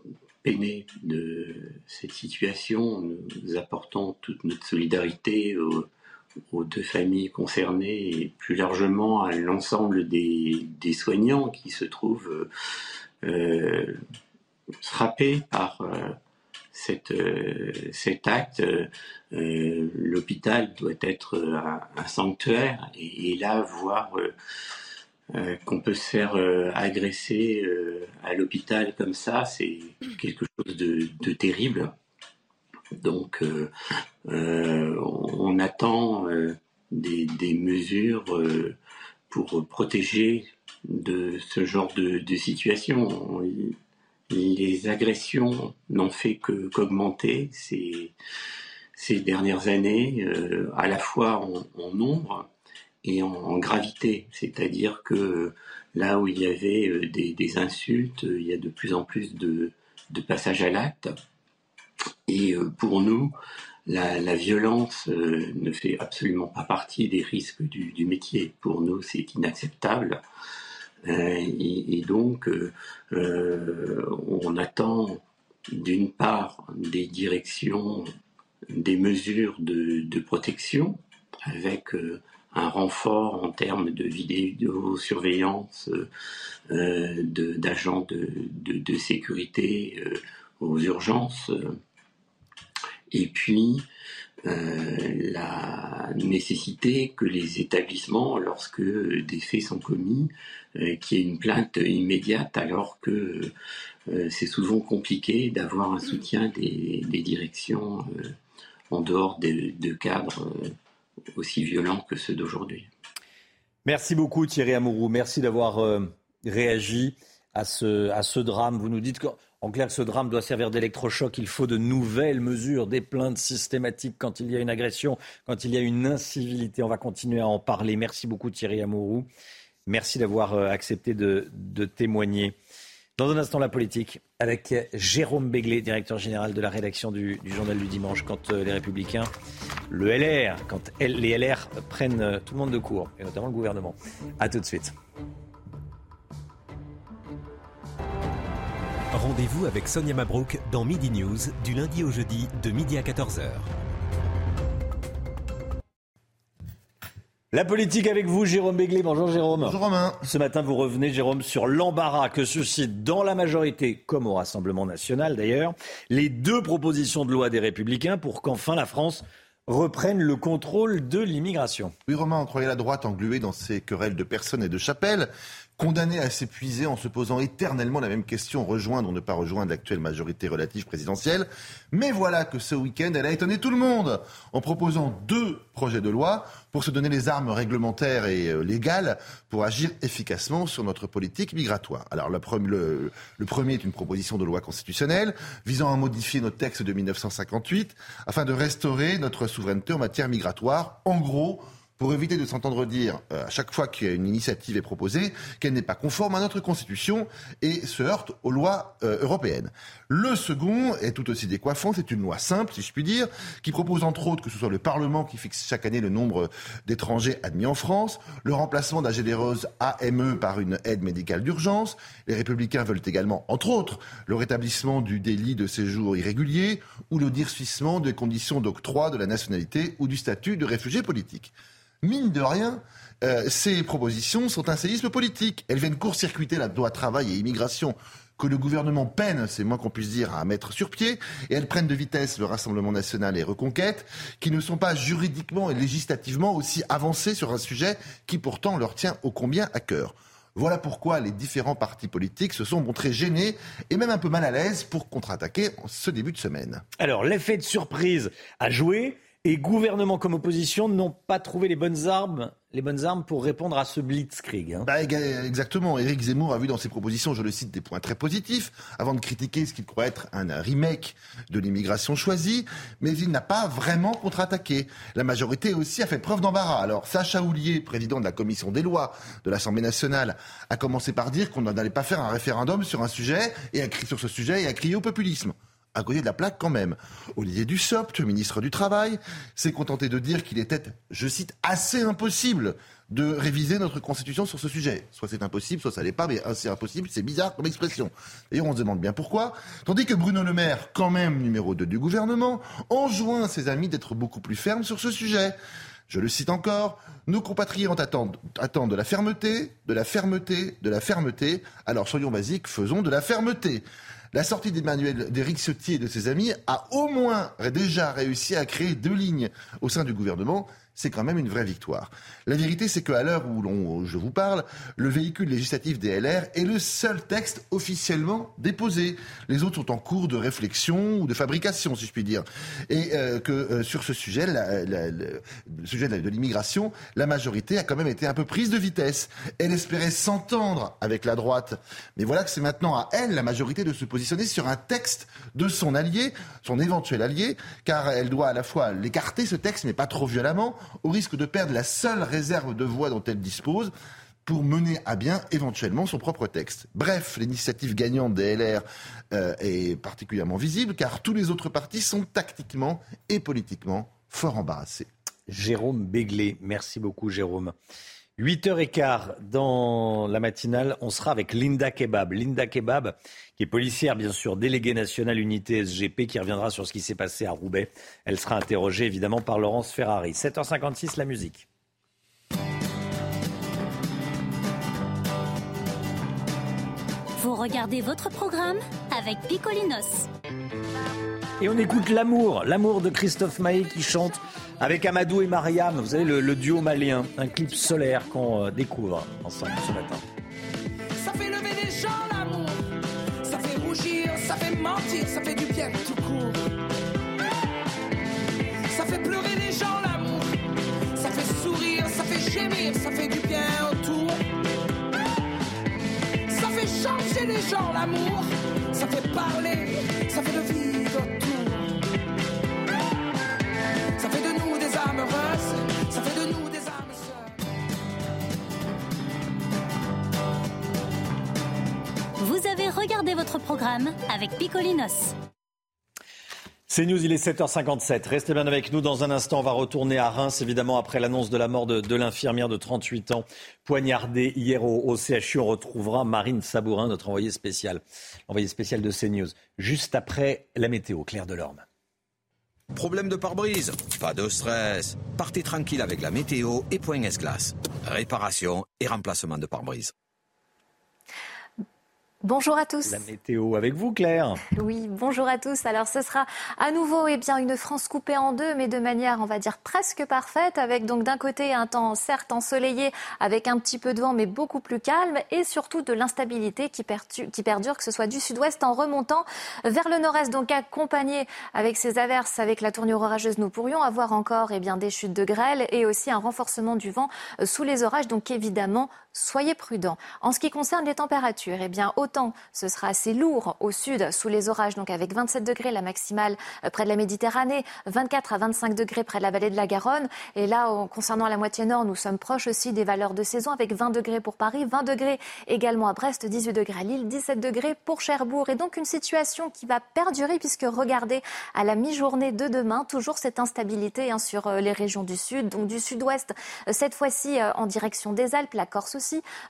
peinés de cette situation. Nous apportons toute notre solidarité aux, deux familles concernées et plus largement à l'ensemble des, soignants qui se trouvent euh, frappés par euh, cet acte. L'hôpital doit être un, sanctuaire et, là voir euh, qu'on peut se faire euh, agresser euh, à l'hôpital comme ça, c'est quelque chose de, terrible. Donc, on attend des, mesures pour protéger de ce genre de, situation. Les agressions n'ont fait qu'augmenter ces, ces dernières années, à la fois en, nombre et en, gravité. C'est-à-dire que là où il y avait des, insultes, il y a de plus en plus de, passages à l'acte. Et pour nous, la, violence euh, ne fait absolument pas partie des risques du, métier. Pour nous, c'est inacceptable. Euh, et, donc, euh, on attend d'une part des directions, des mesures de, protection avec un renfort en termes de vidéosurveillance, d'agents de, de, sécurité aux urgences. Et puis euh, la nécessité que les établissements, lorsque des faits sont commis, euh, qu'il y ait une plainte immédiate, alors que euh, c'est souvent compliqué d'avoir un soutien des, directions en dehors de, cadres aussi violents que ceux d'aujourd'hui. Merci beaucoup Thierry Amourou, merci d'avoir réagi à ce, drame. Vous nous dites que en clair, ce drame doit servir d'électrochoc. Il faut de nouvelles mesures, des plaintes systématiques quand il y a une agression, quand il y a une incivilité. On va continuer à en parler. Merci beaucoup Thierry Amourou. Merci d'avoir euh, accepté de, témoigner. Dans un instant, la politique, avec Jérôme Béglé, directeur général de la rédaction du, Journal du Dimanche, quand euh, les Républicains, le LR, quand les LR prennent euh, tout le monde de court, et notamment le gouvernement. A tout de suite. Rendez-vous avec Sonia Mabrouk dans Midi News du lundi au jeudi de midi à 14h. La politique avec vous, Jérôme Béglé. Bonjour Jérôme. Bonjour Romain. Ce matin, vous revenez, Jérôme, sur l'embarras que suscite dans la majorité, comme au Rassemblement national d'ailleurs, les deux propositions de loi des Républicains pour qu'enfin la France reprenne le contrôle de l'immigration. Oui, Romain, on croyait la droite engluée dans ces querelles de personnes et de chapelles condamné à s'épuiser en se posant éternellement la même question, rejoindre ou ne pas rejoindre l'actuelle majorité relative présidentielle. Mais voilà que ce week-end, elle a étonné tout le monde en proposant deux projets de loi pour se donner les armes réglementaires et euh, légales pour agir efficacement sur notre politique migratoire. Alors le, premier est une proposition de loi constitutionnelle visant à modifier notre texte de 1958 afin de restaurer notre souveraineté en matière migratoire. En gros, pour éviter de s'entendre dire euh, à chaque fois qu'une initiative est proposée qu'elle n'est pas conforme à notre Constitution et se heurte aux lois euh, européennes. Le second est tout aussi décoiffant, c'est une loi simple, si je puis dire, qui propose entre autres que ce soit le Parlement qui fixe chaque année le nombre d'étrangers admis en France, le remplacement d'un généreuse AME par une aide médicale d'urgence. Les républicains veulent également, entre autres, le rétablissement du délit de séjour irrégulier ou le durcissement des conditions d'octroi de la nationalité ou du statut de réfugié politique mine de rien, euh, ces propositions sont un séisme politique. Elles viennent court-circuiter la loi travail et immigration que le gouvernement peine, c'est moins qu'on puisse dire, à mettre sur pied, et elles prennent de vitesse le Rassemblement national et Reconquête, qui ne sont pas juridiquement et législativement aussi avancés sur un sujet qui pourtant leur tient ô combien à cœur. Voilà pourquoi les différents partis politiques se sont montrés gênés et même un peu mal à l'aise pour contre-attaquer ce début de semaine. Alors l'effet de surprise a joué et gouvernement comme opposition n'ont pas trouvé les bonnes armes, les bonnes armes pour répondre à ce blitzkrieg. Hein. Bah, exactement. Éric Zemmour a vu dans ses propositions, je le cite, des points très positifs, avant de critiquer ce qu'il croit être un remake de l'immigration choisie, mais il n'a pas vraiment contre-attaqué. La majorité aussi a fait preuve d'embarras. Alors, Sacha Houlier, président de la commission des lois de l'Assemblée nationale, a commencé par dire qu'on n'allait pas faire un référendum sur un sujet, et a crié sur ce sujet et a crié au populisme à côté de la plaque quand même. Olivier Dussopt, ministre du Travail, s'est contenté de dire qu'il était, je cite, assez impossible de réviser notre Constitution sur ce sujet. Soit c'est impossible, soit ça l'est pas, mais c'est impossible, c'est bizarre comme expression. D'ailleurs, on se demande bien pourquoi. Tandis que Bruno Le Maire, quand même numéro 2 du gouvernement, enjoint ses amis d'être beaucoup plus fermes sur ce sujet. Je le cite encore, nos compatriotes attendent de la fermeté, de la fermeté, de la fermeté. Alors soyons basiques, faisons de la fermeté. La sortie d'Emmanuel, d'Éric Ciotti et de ses amis a au moins déjà réussi à créer deux lignes au sein du gouvernement c'est quand même une vraie victoire. La vérité, c'est qu'à l'heure où je vous parle, le véhicule législatif des LR est le seul texte officiellement déposé. Les autres sont en cours de réflexion ou de fabrication, si je puis dire. Et euh, que euh, sur ce sujet, le sujet de l'immigration, la majorité a quand même été un peu prise de vitesse. Elle espérait s'entendre avec la droite. Mais voilà que c'est maintenant à elle, la majorité, de se positionner sur un texte de son allié, son éventuel allié, car elle doit à la fois l'écarter, ce texte, mais pas trop violemment, au risque de perdre la seule réserve de voix dont elle dispose pour mener à bien éventuellement son propre texte. Bref, l'initiative gagnante des LR euh, est particulièrement visible car tous les autres partis sont tactiquement et politiquement fort embarrassés. Jérôme Béglé, merci beaucoup Jérôme. 8h15 dans la matinale, on sera avec Linda Kebab. Linda Kebab, qui est policière, bien sûr, déléguée nationale unité SGP, qui reviendra sur ce qui s'est passé à Roubaix. Elle sera interrogée évidemment par Laurence Ferrari. 7h56, la musique. Regardez votre programme avec Picolinos. Et on écoute L'amour, l'amour de Christophe Maé qui chante avec Amadou et Mariam, vous savez, le, duo malien, un clip solaire qu'on euh, découvre ensemble ce matin. Ça fait lever des gens l'amour, ça fait rougir, ça fait mentir, ça fait du bien tout court. Ça fait pleurer les gens l'amour, ça fait sourire, ça fait gémir, ça fait du bien autour. Ça fait changer les gens l'amour, ça fait parler, ça fait le vivre ça fait de nous des âmes Vous avez regardé votre programme avec Picolinos. C'est News, il est 7h57. Restez bien avec nous. Dans un instant, on va retourner à Reims, évidemment, après l'annonce de la mort de, l'infirmière de 38 ans, poignardée hier au, CHU. On retrouvera Marine Sabourin, notre envoyée spéciale, envoyée spéciale de CNews, juste après la météo. Claire Delorme. Problème de pare-brise? Pas de stress. Partez tranquille avec la météo et point S-Glace. Réparation et remplacement de pare-brise. Bonjour à tous. La météo avec vous, Claire. Oui, bonjour à tous. Alors, ce sera à nouveau eh bien, une France coupée en deux, mais de manière, on va dire, presque parfaite, avec donc d'un côté un temps certes ensoleillé, avec un petit peu de vent, mais beaucoup plus calme, et surtout de l'instabilité qui, qui, perdure, que ce soit du sud-ouest en remontant vers le nord-est, donc accompagné avec ces averses, avec la tournure orageuse, nous pourrions avoir encore eh bien, des chutes de grêle et aussi un renforcement du vent euh, sous les orages. Donc, évidemment, soyez prudents. En ce qui concerne les températures, eh bien, ce sera assez lourd au sud, sous les orages, donc avec 27 degrés la maximale euh, près de la Méditerranée, 24 à 25 degrés près de la vallée de la Garonne. Et là, concernant la moitié nord, nous sommes proches aussi des valeurs de saison avec 20 degrés pour Paris, 20 degrés également à Brest, 18 degrés à Lille, 17 degrés pour Cherbourg. Et donc une situation qui va perdurer puisque regardez à la mi-journée de demain, toujours cette instabilité hein, sur euh, les régions du sud, donc du sud-ouest, euh, cette fois-ci en direction des Alpes, la Corse aussi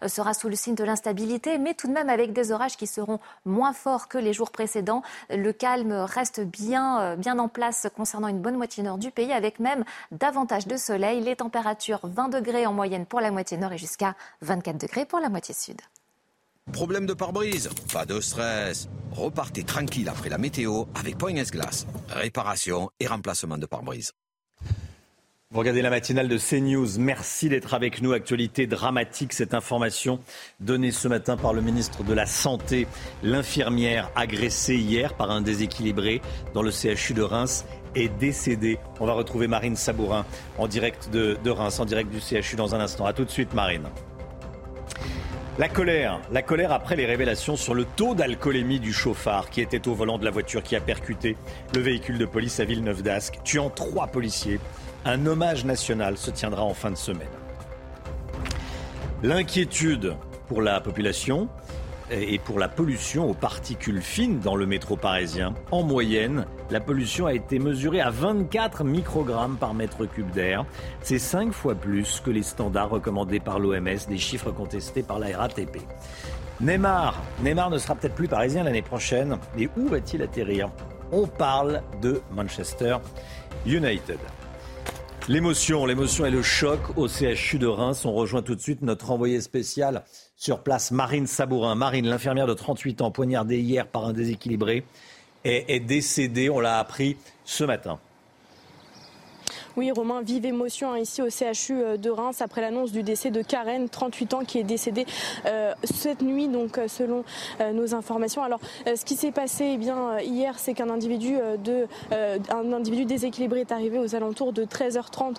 sera sous le signe de l'instabilité, mais tout de même avec des orages qui seront moins forts que les jours précédents. Le calme reste bien, euh, en place concernant une bonne moitié nord du pays, avec même davantage de soleil. Les températures 20 degrés en moyenne pour la moitié nord et jusqu'à 24 degrés pour la moitié sud. Problème de pare-brise? Pas de stress. Repartez tranquille après la météo avec Poignes Glace. Réparation et remplacement de pare-brise. Vous regardez la matinale de CNews. Merci d'être avec nous. Actualité dramatique, cette information donnée ce matin par le ministre de la Santé. L'infirmière agressée hier par un déséquilibré dans le CHU de Reims est décédée. On va retrouver Marine Sabourin en direct de, Reims, en direct du CHU dans un instant. A tout de suite, Marine. La colère, la colère après les révélations sur le taux d'alcoolémie du chauffard qui était au volant de la voiture qui a percuté le véhicule de police à Villeneuve d'Ascq, tuant trois policiers. Un hommage national se tiendra en fin de semaine. L'inquiétude pour la population et pour la pollution aux particules fines dans le métro parisien. En moyenne, la pollution a été mesurée à 24 microgrammes par mètre cube d'air. C'est 5 fois plus que les standards recommandés par l'OMS, des chiffres contestés par la RATP. Neymar, Neymar ne sera peut-être plus parisien l'année prochaine, mais où va-t-il atterrir? On parle de Manchester United. L'émotion, l'émotion et le choc au CHU de Reims. On rejoint tout de suite notre envoyé spécial sur place, Marine Sabourin. Marine, l'infirmière de 38 ans, poignardée hier par un déséquilibré, est, est décédée. On l'a appris ce matin. Oui, Romain, vive émotion hein, ici au CHU euh, de Reims après l'annonce du décès de Karen, 38 ans, qui est décédée euh, cette nuit, donc euh, selon nos informations. Alors, ce qui s'est passé eh bien, hier, c'est qu'un individu, de, un individu déséquilibré est arrivé aux alentours de 13h30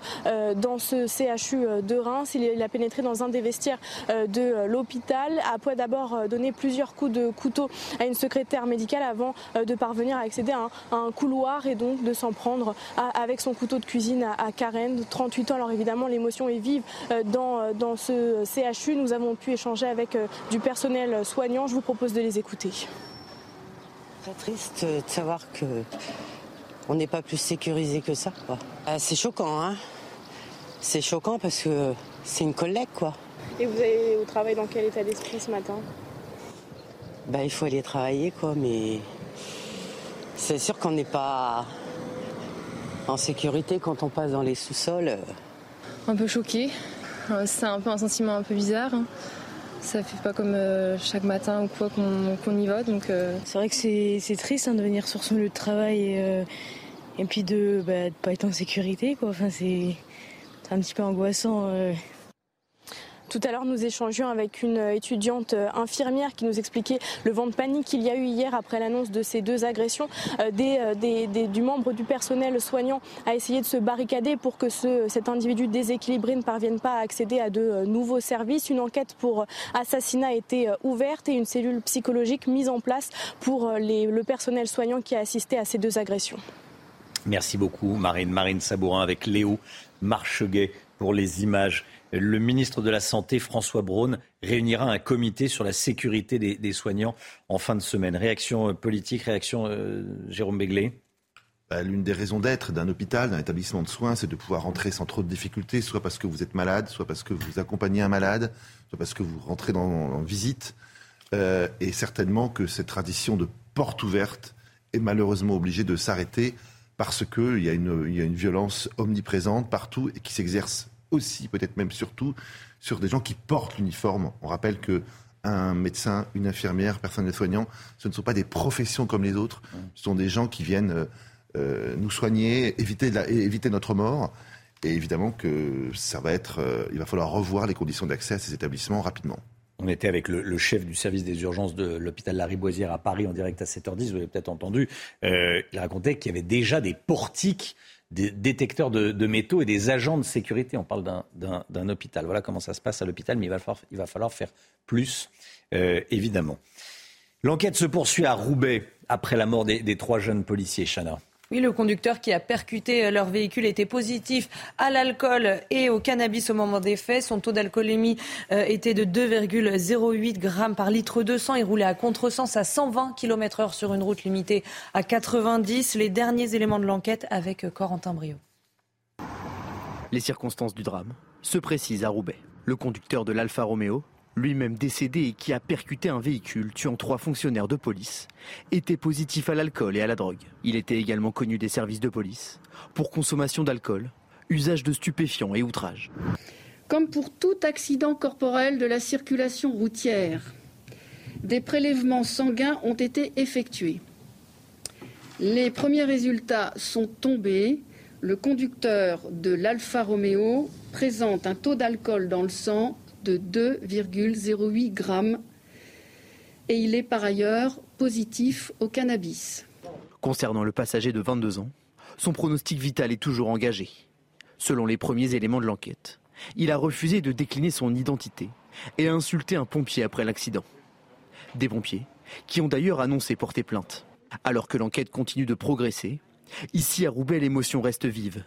dans ce CHU de Reims. Il, a pénétré dans un des vestiaires de l'hôpital, après d'abord donner plusieurs coups de couteau à une secrétaire médicale avant de parvenir à accéder à un, couloir et donc de s'en prendre avec son couteau de cuisine à, Karen, 38 ans. Alors évidemment, l'émotion est vive euh, dans, euh, dans ce CHU. Nous avons pu échanger avec euh, du personnel soignant. Je vous propose de les écouter. Très triste de savoir que on n'est pas plus sécurisé que ça. c'est choquant, hein C'est choquant parce que c'est une collègue, quoi. Et vous allez au travail dans quel état d'esprit ce matin? Bah, il faut aller travailler, quoi, mais c'est sûr qu'on n'est pas en sécurité quand on passe dans les sous-sols. Euh. Un peu choqué. Euh, c'est un peu un sentiment un peu bizarre. Ça fait pas comme euh, chaque matin ou quoi qu'on y va. Donc c'est vrai que c'est triste hein, de venir sur son lieu de travail et, puis de ne bah, pas être en sécurité. Quoi. Enfin, c'est un petit peu angoissant. Tout à l'heure, nous échangions avec une étudiante euh, infirmière qui nous expliquait le vent de panique qu'il y a eu hier après l'annonce de ces deux agressions. Euh, euh, du membre du personnel soignant a essayé de se barricader pour que cet individu déséquilibré ne parvienne pas à accéder à de nouveaux services. Une enquête pour assassinat a été ouverte et une cellule psychologique mise en place pour le personnel soignant qui a assisté à ces deux agressions. Merci beaucoup, Marine. Marine Sabourin avec Léo Marcheguet pour les images. Le ministre de la Santé, François Braun, réunira un comité sur la sécurité des, soignants en fin de semaine. Réaction euh, politique, réaction euh, Jérôme Béglé? Bah, L'une des raisons d'être d'un hôpital, d'un établissement de soins, c'est de pouvoir rentrer sans trop de difficultés, soit parce que vous êtes malade, soit parce que vous accompagnez un malade, soit parce que vous rentrez en visite. Euh, et certainement que cette tradition de porte ouverte est malheureusement obligée de s'arrêter parce qu'il y a une violence omniprésente partout et qui s'exerce aussi, peut-être même surtout, sur des gens qui portent l'uniforme. On rappelle que un médecin, une infirmière, personnel soignant, ce ne sont pas des professions comme les autres. Ce sont des gens qui viennent euh, euh, nous soigner, éviter, éviter notre mort. Et évidemment que ça va être, euh, il va falloir revoir les conditions d'accès à ces établissements rapidement. On était avec le, chef du service des urgences de l'hôpital Lariboisière à Paris en direct à 7h10, vous l'avez peut-être entendu. il racontait qu'il y avait déjà des portiques des détecteurs de, métaux et des agents de sécurité. On parle d'un hôpital. Voilà comment ça se passe à l'hôpital, mais il va falloir, il va falloir faire plus, euh, évidemment. L'enquête se poursuit à Roubaix après la mort des, des trois jeunes policiers, Chana. Oui, le conducteur qui a percuté leur véhicule était positif à l'alcool et au cannabis au moment des faits. Son taux d'alcoolémie euh, était de 2,08 grammes par litre de sang. Il roulait à contresens à 120 km heure sur une route limitée à 90. Les derniers éléments de l'enquête avec Corentin Brio. Les circonstances du drame se précisent à Roubaix. Le conducteur de l'Alfa Romeo lui-même décédé et qui a percuté un véhicule tuant trois fonctionnaires de police, était positif à l'alcool et à la drogue. Il était également connu des services de police pour consommation d'alcool, usage de stupéfiants et outrage. Comme pour tout accident corporel de la circulation routière, des prélèvements sanguins ont été effectués. Les premiers résultats sont tombés. Le conducteur de l'Alfa Romeo présente un taux d'alcool dans le sang de 2,08 grammes et il est par ailleurs positif au cannabis. Concernant le passager de 22 ans, son pronostic vital est toujours engagé. Selon les premiers éléments de l'enquête, il a refusé de décliner son identité et a insulté un pompier après l'accident. Des pompiers qui ont d'ailleurs annoncé porter plainte. Alors que l'enquête continue de progresser, ici à Roubaix l'émotion reste vive.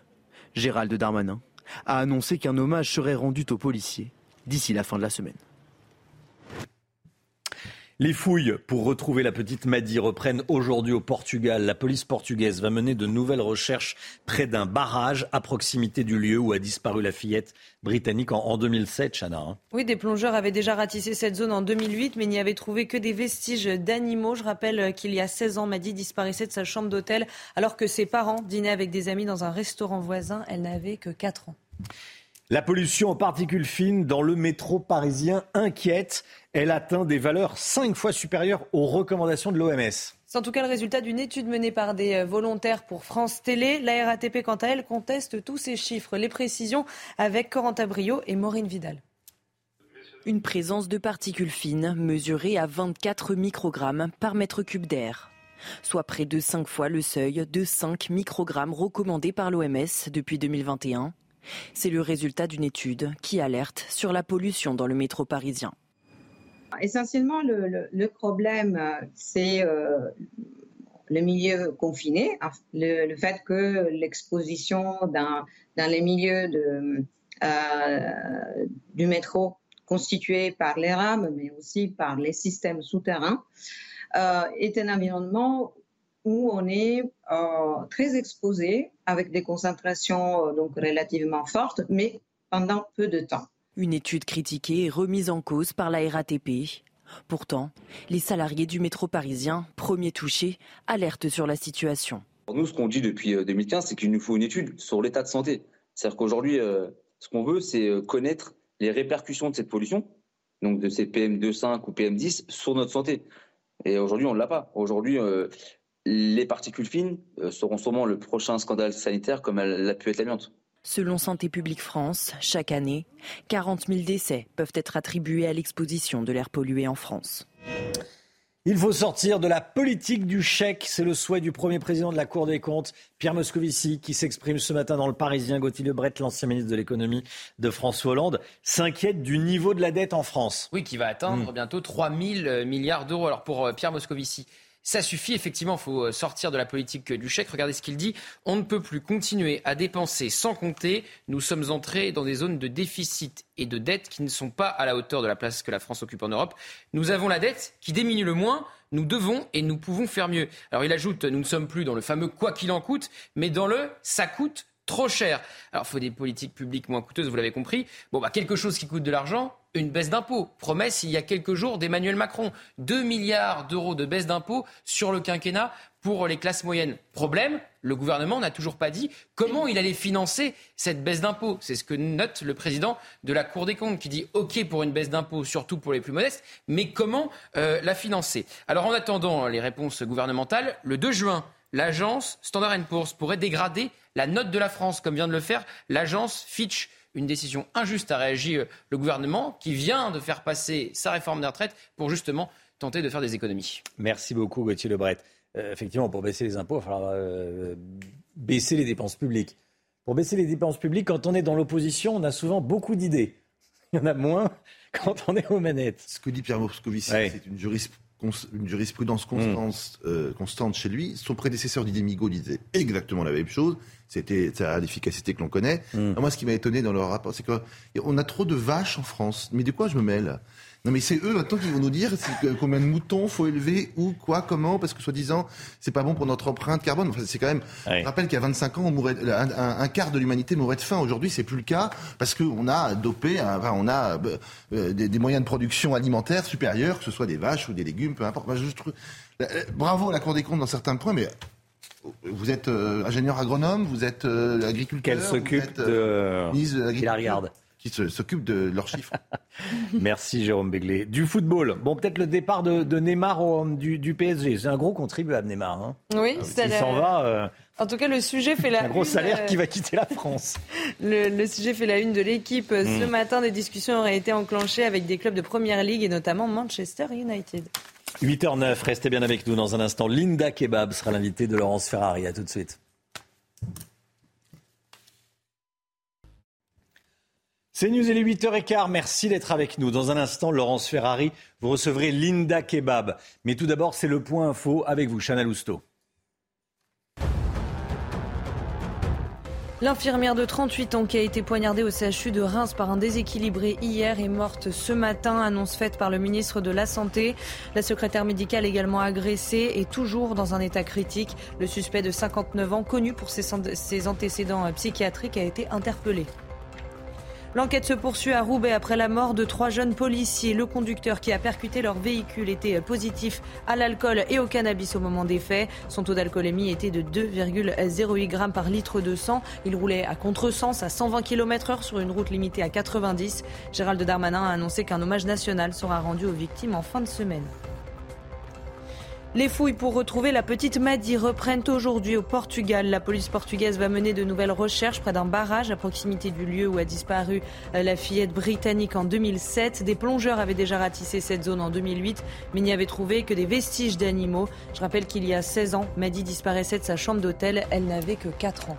Gérald Darmanin a annoncé qu'un hommage serait rendu aux policiers d'ici la fin de la semaine. Les fouilles pour retrouver la petite Maddy reprennent aujourd'hui au Portugal. La police portugaise va mener de nouvelles recherches près d'un barrage à proximité du lieu où a disparu la fillette britannique en, 2007, Chana. Hein. Oui, des plongeurs avaient déjà ratissé cette zone en 2008, mais n'y avaient trouvé que des vestiges d'animaux. Je rappelle qu'il y a 16 ans, Maddy disparaissait de sa chambre d'hôtel alors que ses parents dînaient avec des amis dans un restaurant voisin. Elle n'avait que 4 ans. La pollution en particules fines dans le métro parisien inquiète. Elle atteint des valeurs cinq fois supérieures aux recommandations de l'OMS. C'est en tout cas le résultat d'une étude menée par des euh, volontaires pour France Télé. La RATP, quant à elle, conteste tous ces chiffres. Les précisions avec Corentin Brio et Maureen Vidal. Une présence de particules fines mesurée à 24 microgrammes par mètre cube d'air, soit près de 5 fois le seuil de 5 microgrammes recommandé par l'OMS depuis 2021. C'est le résultat d'une étude qui alerte sur la pollution dans le métro parisien. Essentiellement, le, problème, euh, c'est euh, le milieu confiné, le, fait que l'exposition dans, les milieux euh, du métro constitués par les rames, mais aussi par les systèmes souterrains, est un environnement où on est très exposé avec des concentrations donc relativement fortes, mais pendant peu de temps. Une étude critiquée et remise en cause par la RATP. Pourtant, les salariés du métro parisien, premiers touchés, alertent sur la situation. nous, ce qu'on dit depuis 2015, euh, c'est qu'il nous faut une étude sur l'état de santé. C'est-à-dire qu'aujourd'hui, euh, ce qu'on veut, c'est euh, connaître les répercussions de cette pollution, donc de ces PM2,5 ou PM10, sur notre santé. Et aujourd'hui, on ne l'a pas. Aujourd'hui, les particules fines seront sûrement le prochain scandale sanitaire comme elle l'a pu être l'amiante. Selon Santé publique France, chaque année, 40 000 décès peuvent être attribués à l'exposition de l'air pollué en France. Il faut sortir de la politique du chèque. C'est le souhait du premier président de la Cour des comptes, Pierre Moscovici, qui s'exprime ce matin dans le Parisien. Gauthier Lebret, l'ancien ministre de l'économie de François Hollande, s'inquiète du niveau de la dette en France. Oui, qui va atteindre hmm. bientôt 3 000 milliards d'euros. Alors pour euh, Pierre Moscovici, ça suffit, effectivement, il faut euh, sortir de la politique du chèque. Regardez ce qu'il dit. On ne peut plus continuer à dépenser sans compter. Nous sommes entrés dans des zones de déficit et de dette qui ne sont pas à la hauteur de la place que la France occupe en Europe. Nous avons la dette qui diminue le moins. Nous devons et nous pouvons faire mieux. Alors il ajoute, nous ne sommes plus dans le fameux quoi qu'il en coûte, mais dans le ça coûte trop cher. Alors, il faut des politiques publiques moins coûteuses, vous l'avez compris. Bon, bah, quelque chose qui coûte de l'argent, une baisse d'impôts. Promesse il y a quelques jours d'Emmanuel Macron. 2 milliards d'euros de baisse d'impôts sur le quinquennat pour les classes moyennes. Problème, le gouvernement n'a toujours pas dit comment il allait financer cette baisse d'impôts. C'est ce que note le président de la Cour des comptes qui dit OK pour une baisse d'impôts, surtout pour les plus modestes, mais comment euh, la financer? Alors en attendant les réponses gouvernementales, le 2 juin, l'agence Standard Poor's pourrait dégrader la note de la France, comme vient de le faire l'agence Fitch. Une décision injuste a réagi euh, le gouvernement qui vient de faire passer sa réforme des retraites pour justement tenter de faire des économies. Merci beaucoup Gauthier Lebret. Euh, effectivement, pour baisser les impôts, il va falloir euh, baisser les dépenses publiques. Pour baisser les dépenses publiques, quand on est dans l'opposition, on a souvent beaucoup d'idées. Il y en a moins quand on est aux manettes. Ce que dit Pierre Moscovici, c'est une jurisprudence une jurisprudence constante, euh, constante chez lui. Son prédécesseur Didier Migaud disait exactement la même chose. C'était ça l'efficacité que l'on connaît. Mm. Moi, ce qui m'a étonné dans leur rapport, c'est qu'on a trop de vaches en France. Mais de quoi je me mêle? Non, mais c'est eux maintenant qui vont nous dire combien de moutons faut élever, où, quoi, comment, parce que soi-disant, c'est pas bon pour notre empreinte carbone. Enfin, c'est quand même. Je rappelle qu'il y a 25 ans, on mourrait, un, quart de l'humanité mourrait de faim. Aujourd'hui, c'est plus le cas parce qu'on a dopé, enfin, on a euh, des, moyens de production alimentaire supérieurs, que ce soit des vaches ou des légumes, peu importe. Euh, bravo à la Cour des comptes dans certains points, mais vous êtes euh, ingénieur agronome, vous êtes agriculteur. Qu'elle s'occupe de. Qui la regarde qui s'occupent de leurs chiffres. Merci Jérôme Béglé. Du football. Bon, peut-être le départ de, Neymar du, PSG. C'est un gros contribuable, Neymar. Hein. Oui, c'est s'en va. Euh, en tout cas, le sujet fait la. Un gros salaire qui va quitter la France. le, sujet fait la une de l'équipe. Ce hmm. matin, des discussions auraient été enclenchées avec des clubs de première ligue et notamment Manchester United. 8h09, restez bien avec nous dans un instant. Linda Kebab sera l'invitée de Laurence Ferrari. À tout de suite. C'est News, il est 8h15. Merci d'être avec nous. Dans un instant, Laurence Ferrari, vous recevrez Linda Kebab. Mais tout d'abord, c'est le point info avec vous, Chana Lousteau. L'infirmière de 38 ans qui a été poignardée au CHU de Reims par un déséquilibré hier est morte ce matin, annonce faite par le ministre de la Santé. La secrétaire médicale également agressée est toujours dans un état critique. Le suspect de 59 ans, connu pour ses antécédents psychiatriques, a été interpellé. L'enquête se poursuit à Roubaix après la mort de trois jeunes policiers. Le conducteur qui a percuté leur véhicule était positif à l'alcool et au cannabis au moment des faits. Son taux d'alcoolémie était de 2,08 grammes par litre de sang. Il roulait à contresens à 120 km heure sur une route limitée à 90. Gérald Darmanin a annoncé qu'un hommage national sera rendu aux victimes en fin de semaine. Les fouilles pour retrouver la petite Maddy reprennent aujourd'hui au Portugal. La police portugaise va mener de nouvelles recherches près d'un barrage à proximité du lieu où a disparu euh, la fillette britannique en 2007. Des plongeurs avaient déjà ratissé cette zone en 2008, mais n'y avaient trouvé que des vestiges d'animaux. Je rappelle qu'il y a 16 ans, Maddy disparaissait de sa chambre d'hôtel. Elle n'avait que 4 ans.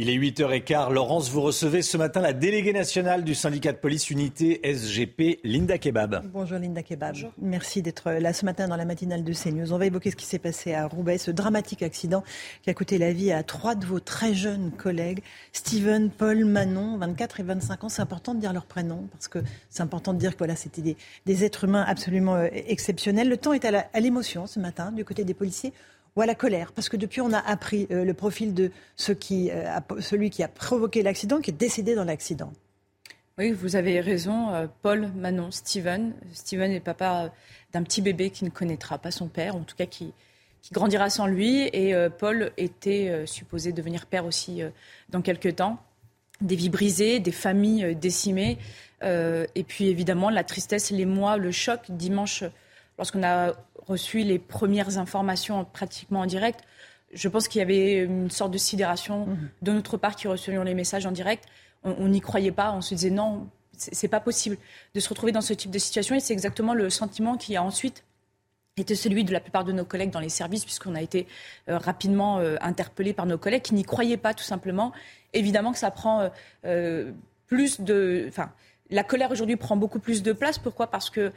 Il est 8h15. Laurence, vous recevez ce matin la déléguée nationale du syndicat de police unité SGP, Linda Kebab. Bonjour Linda Kebab. Merci d'être là ce matin dans la matinale de CNews. On va évoquer ce qui s'est passé à Roubaix, ce dramatique accident qui a coûté la vie à trois de vos très jeunes collègues, Steven, Paul, Manon, 24 et 25 ans. C'est important de dire leur prénom parce que c'est important de dire que voilà, c'était des, êtres humains absolument euh, exceptionnels. Le temps est à l'émotion ce matin du côté des policiers ou à la colère, parce que depuis on a appris euh, le profil de euh, celui qui a provoqué l'accident, qui est décédé dans l'accident. Oui, vous avez raison. Euh, Paul, Manon, Steven. Steven est papa d'un petit bébé qui ne connaîtra pas son père, en tout cas qui, qui grandira sans lui. Et Paul était supposé devenir père aussi dans quelques temps. Des vies brisées, des familles décimées. et puis évidemment la tristesse, les mois, le choc. Dimanche, lorsqu'on a reçu les premières informations pratiquement en direct, je pense qu'il y avait une sorte de sidération mhm. de notre part qui recevions les messages en direct. On n'y croyait pas, on se disait non, c'est pas possible de se retrouver dans ce type de situation. Et c'est exactement le sentiment qui a ensuite été celui de la plupart de nos collègues dans les services, puisqu'on a été euh, rapidement euh, interpellés par nos collègues qui n'y croyaient pas tout simplement. Évidemment que ça prend euh, plus de... Enfin, la colère aujourd'hui prend beaucoup plus de place. Pourquoi? Parce que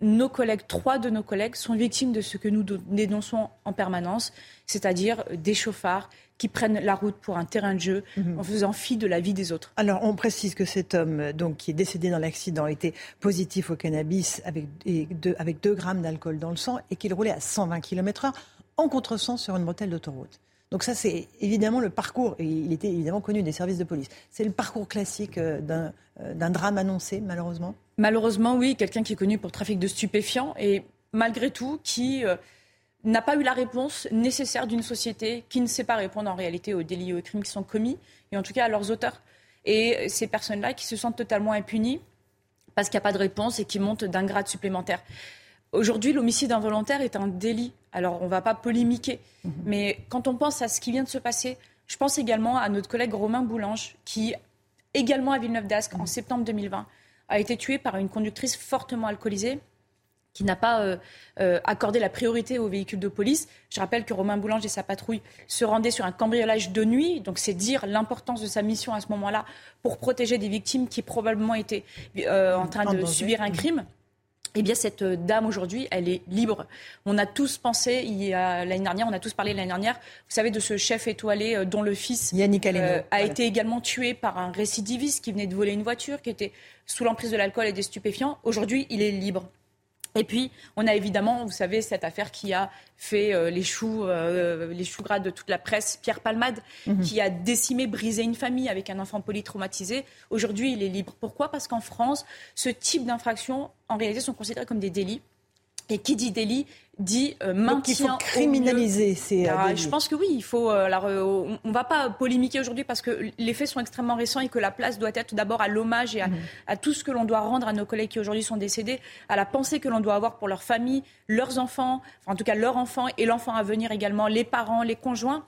nos collègues, trois de nos collègues, sont victimes de ce que nous dénonçons en permanence, c'est-à-dire des chauffards qui prennent la route pour un terrain de jeu mhm. en faisant fi de la vie des autres. Alors, on précise que cet homme donc, qui est décédé dans l'accident était positif au cannabis avec, deux, avec 2 grammes d'alcool dans le sang et qu'il roulait à 120 km/h en contresens sur une bretelle d'autoroute. Donc ça, c'est évidemment le parcours, et il était évidemment connu des services de police. C'est le parcours classique euh, euh, d'un drame annoncé, malheureusement Malheureusement, oui, quelqu'un qui est connu pour trafic de stupéfiants et malgré tout qui euh, n'a pas eu la réponse nécessaire d'une société qui ne sait pas répondre en réalité aux délits et aux crimes qui sont commis, et en tout cas à leurs auteurs. Et ces personnes-là qui se sentent totalement impunies parce qu'il n'y a pas de réponse et qui montent d'un grade supplémentaire. Aujourd'hui, l'homicide involontaire est un délit. Alors, on ne va pas polémiquer, mhm. mais quand on pense à ce qui vient de se passer, je pense également à notre collègue Romain Boulange, qui, également à Villeneuve-d'Ascq, en mhm. septembre 2020, a été tué par une conductrice fortement alcoolisée qui n'a pas euh, euh, accordé la priorité aux véhicules de police. Je rappelle que Romain Boulange et sa patrouille se rendaient sur un cambriolage de nuit, donc c'est dire l'importance de sa mission à ce moment-là pour protéger des victimes qui probablement étaient euh, en train de subir un crime eh bien, cette euh, dame aujourd'hui, elle est libre. On a tous pensé, l'année dernière, on a tous parlé l'année dernière, vous savez, de ce chef étoilé euh, dont le fils Yannick euh, a été également tué par un récidiviste qui venait de voler une voiture, qui était sous l'emprise de l'alcool et des stupéfiants. Aujourd'hui, il est libre. Et puis, on a évidemment, vous savez, cette affaire qui a fait euh, les choux, euh, les choux gras de toute la presse, Pierre Palmade, mhm. qui a décimé, brisé une famille avec un enfant polytraumatisé. Aujourd'hui, il est libre. Pourquoi? Parce qu'en France, ce type d'infractions, en réalité, sont considérées comme des délits. Et qui dit délit dit euh, maintien. il faut criminaliser ces. Ah, je pense que oui, il faut. Euh, on ne va pas polémiquer aujourd'hui parce que les faits sont extrêmement récents et que la place doit être d'abord à l'hommage et à, à, tout ce que l'on doit rendre à nos collègues qui aujourd'hui sont décédés, à la pensée que l'on doit avoir pour leur famille, leurs enfants, enfin, en tout cas leurs enfants et l'enfant à venir également, les parents, les conjoints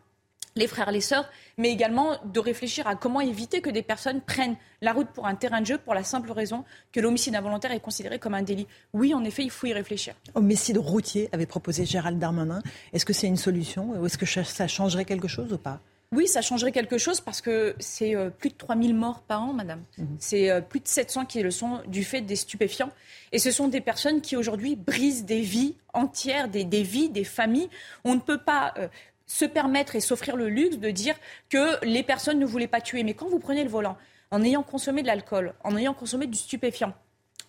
les frères, les sœurs, mais également de réfléchir à comment éviter que des personnes prennent la route pour un terrain de jeu pour la simple raison que l'homicide involontaire est considéré comme un délit. Oui, en effet, il faut y réfléchir. Homicide routier avait proposé Gérald Darmanin. Est-ce que c'est une solution ou est-ce que ça changerait quelque chose ou pas? Oui, ça changerait quelque chose parce que c'est euh, plus de 3000 morts par an, madame. Mhm. C'est euh, plus de 700 qui le sont du fait des stupéfiants. Et ce sont des personnes qui aujourd'hui brisent des vies entières, des, vies, des familles. On ne peut pas euh, se permettre et s'offrir le luxe de dire que les personnes ne voulaient pas tuer. Mais quand vous prenez le volant, en ayant consommé de l'alcool, en ayant consommé du stupéfiant,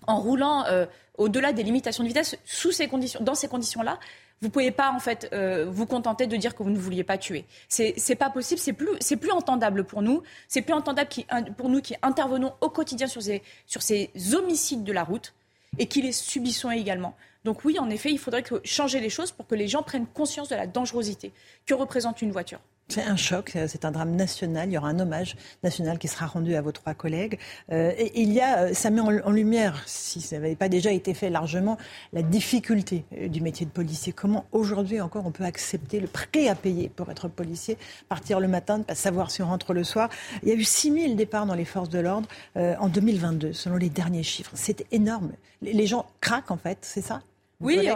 en roulant euh, au-delà des limitations de vitesse, sous ces conditions, dans ces conditions-là, vous pouvez pas en fait euh, vous contenter de dire que vous ne vouliez pas tuer. C'est c'est pas possible, c'est plus plus entendable pour nous, c'est plus entendable qui, pour nous qui intervenons au quotidien sur ces sur ces homicides de la route et qui les subissons également. Donc oui, en effet, il faudrait changer les choses pour que les gens prennent conscience de la dangerosité que représente une voiture. C'est un choc, c'est un drame national. Il y aura un hommage national qui sera rendu à vos trois collègues. Euh, et il y a, euh, ça met en, lumière, si ça n'avait pas déjà été fait largement, la difficulté euh, du métier de policier. Comment aujourd'hui encore on peut accepter le prix à payer pour être policier, partir le matin, ne pas savoir si on rentre le soir? Il y a eu 6000 départs dans les forces de l'ordre en 2022, selon les derniers chiffres. C'est énorme. Les, gens craquent en fait, c'est ça? Oui,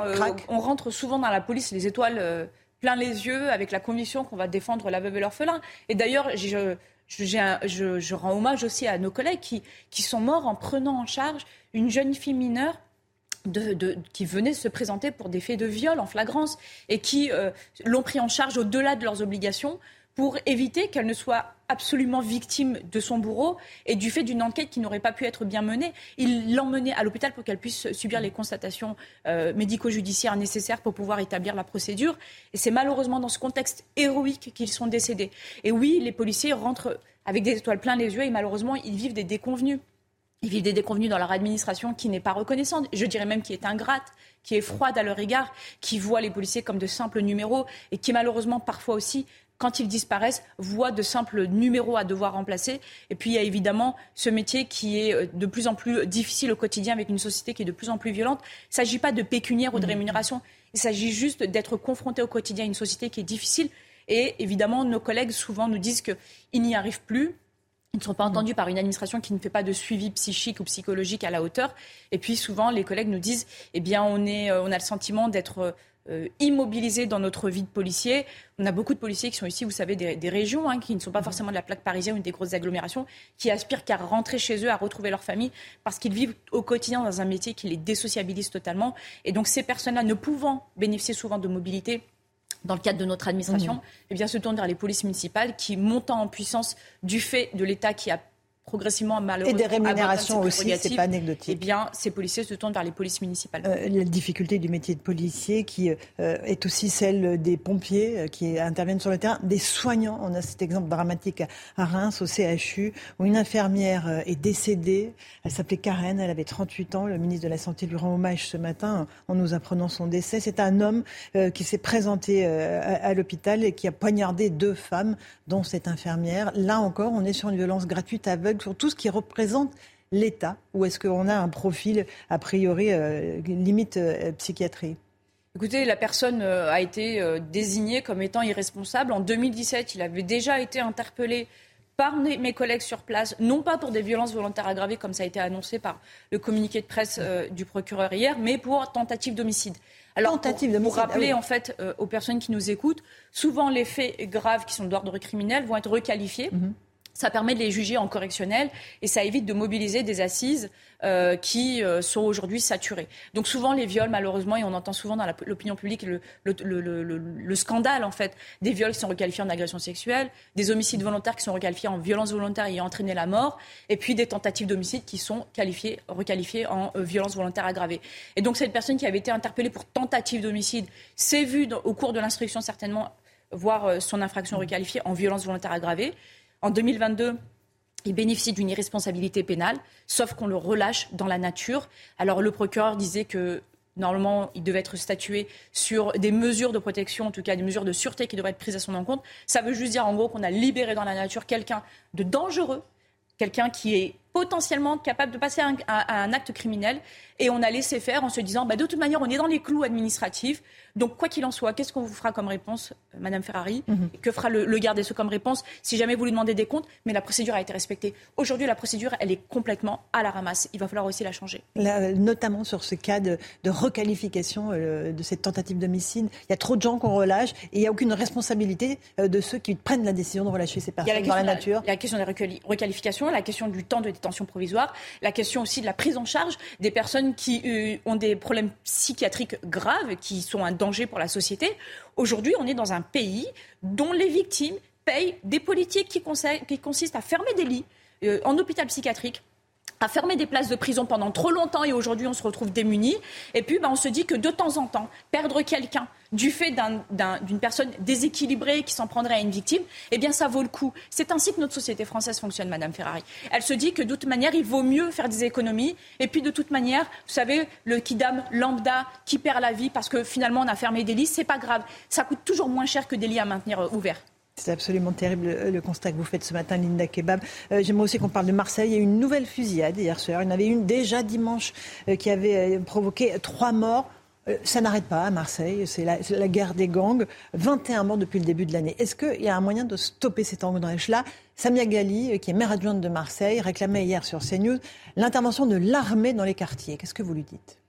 on rentre souvent dans la police les étoiles plein les yeux avec la conviction qu'on va défendre la veuve et l'orphelin. Et d'ailleurs, je, je, rends hommage aussi à nos collègues qui, qui sont morts en prenant en charge une jeune fille mineure de, qui venait se présenter pour des faits de viol en flagrance et qui euh, l'ont pris en charge au-delà de leurs obligations pour éviter qu'elle ne soit absolument victime de son bourreau et du fait d'une enquête qui n'aurait pas pu être bien menée. Il l'emmenait à l'hôpital pour qu'elle puisse subir les constatations euh, médico-judiciaires nécessaires pour pouvoir établir la procédure. Et c'est malheureusement dans ce contexte héroïque qu'ils sont décédés. Et oui, les policiers rentrent avec des étoiles plein les yeux et malheureusement, ils vivent des déconvenus. Ils vivent des déconvenus dans leur administration qui n'est pas reconnaissante, je dirais même qui est ingrate, qui est froide à leur égard, qui voit les policiers comme de simples numéros et qui malheureusement parfois aussi quand ils disparaissent, voient de simples numéros à devoir remplacer. Et puis il y a évidemment ce métier qui est euh, de plus en plus difficile au quotidien avec une société qui est de plus en plus violente. Il ne s'agit pas de pécuniaire ou de mmh. rémunération. Il s'agit juste d'être confronté au quotidien à une société qui est difficile. Et évidemment, nos collègues souvent nous disent qu'ils n'y arrivent plus. Ils ne sont pas entendus par une administration qui ne fait pas de suivi psychique ou psychologique à la hauteur. Et puis souvent, les collègues nous disent, eh bien, on, est, euh, on a le sentiment d'être euh, immobilisés dans notre vie de policier. On a beaucoup de policiers qui sont ici, vous savez, des, régions, hein, qui ne sont pas forcément de la plaque parisienne ou des grosses agglomérations, qui aspirent qu'à rentrer chez eux, à retrouver leur famille, parce qu'ils vivent au quotidien dans un métier qui les désociabilise totalement. Et donc ces personnes-là, ne pouvant bénéficier souvent de mobilité, dans le cadre de notre administration, mmh. eh bien, se tournent vers les polices municipales qui, montant en puissance du fait de l'État qui a progressivement malheureusement. Et des rémunérations aussi, c'est pas anecdotique. Eh bien, ces policiers se tournent vers les polices municipales. Euh, la difficulté du métier de policier qui euh, est aussi celle des pompiers euh, qui interviennent sur le terrain, des soignants. On a cet exemple dramatique à Reims, au CHU, où une infirmière est décédée. Elle s'appelait Karen, elle avait 38 ans. Le ministre de la Santé lui rend hommage ce matin en nous apprenant son décès. C'est un homme qui s'est présenté à l'hôpital et qui a poignardé deux femmes, dont cette infirmière. Là encore, on est sur une violence gratuite aveugle sur tout ce qui représente l'État Ou est-ce qu'on a un profil, a priori, euh, limite euh, psychiatrie? Écoutez, la personne euh, a été désignée comme étant irresponsable. En 2017, il avait déjà été interpellé par mes collègues sur place, non pas pour des violences volontaires aggravées, comme ça a été annoncé par le communiqué de presse du procureur hier, mais pour tentative d'homicide. Alors, tentative pour, pour rappeler ah en fait aux personnes qui nous écoutent, souvent les faits graves qui sont d'ordre criminel vont être requalifiés. Mhm. Ça permet de les juger en correctionnel et ça évite de mobiliser des assises euh, qui euh, sont aujourd'hui saturées. Donc souvent les viols, malheureusement, et on entend souvent dans l'opinion publique le, le, scandale en fait des viols qui sont requalifiés en agression sexuelle, des homicides volontaires qui sont requalifiés en violence volontaire et entraîné la mort, et puis des tentatives d'homicide qui sont qualifiées, requalifiées en euh, violence volontaire aggravée. Et donc cette personne qui avait été interpellée pour tentative d'homicide s'est vue au cours de l'instruction certainement voir son infraction requalifiée en violence volontaire aggravée. En 2022, il bénéficie d'une irresponsabilité pénale, sauf qu'on le relâche dans la nature. Alors le procureur disait que normalement, il devait être statué sur des mesures de protection, en tout cas des mesures de sûreté qui devraient être prises à son encontre. Ça veut juste dire en gros qu'on a libéré dans la nature quelqu'un de dangereux, quelqu'un qui est potentiellement capable de passer à un, acte criminel et on a laissé faire en se disant bah, de toute manière on est dans les clous administratifs donc, quoi qu'il en soit, qu'est-ce qu'on vous fera comme réponse, Madame Ferrari? Mhm. Que fera le, garde des Sceaux comme réponse si jamais vous lui demandez des comptes? Mais la procédure a été respectée. Aujourd'hui, la procédure, elle est complètement à la ramasse. Il va falloir aussi la changer. notamment sur ce cas de, requalification euh, de cette tentative d'homicide, il y a trop de gens qu'on relâche et il n'y a aucune responsabilité euh, de ceux qui prennent la décision de relâcher ces personnes dans la nature. Il y a la question des requalifications, la question du temps de provisoire, la question aussi de la prise en charge des personnes qui ont des problèmes psychiatriques graves, qui sont un danger pour la société. Aujourd'hui, on est dans un pays dont les victimes payent des politiques qui, consistent à fermer des lits euh, en hôpital psychiatrique à fermer des places de prison pendant trop longtemps et aujourd'hui on se retrouve démunis. Et puis ben, on se dit que de temps en temps, perdre quelqu'un du fait d'une personne déséquilibrée qui s'en prendrait à une victime, eh bien ça vaut le coup. C'est ainsi que notre société française fonctionne, Madame Ferrari. Elle se dit que de toute manière, il vaut mieux faire des économies. Et puis de toute manière, vous savez, le kidam lambda qui perd la vie parce que finalement on a fermé des lits, c'est pas grave. Ça coûte toujours moins cher que des lits à maintenir euh, ouverts. C'est absolument terrible euh, le constat que vous faites ce matin, Linda Kebab. Euh, j'aimerais aussi qu'on parle de Marseille. Il y a eu une nouvelle fusillade hier soir. Il y en avait une déjà dimanche euh, qui avait provoqué trois morts. Ça n'arrête pas à Marseille, c'est la, guerre des gangs. 21 morts depuis le début de l'année. Est-ce qu'il y a un moyen de stopper cet engrenage-là Samia Gali, qui est maire adjointe de Marseille, réclamait hier sur CNews l'intervention de l'armée dans les quartiers. Qu'est-ce que vous lui dites?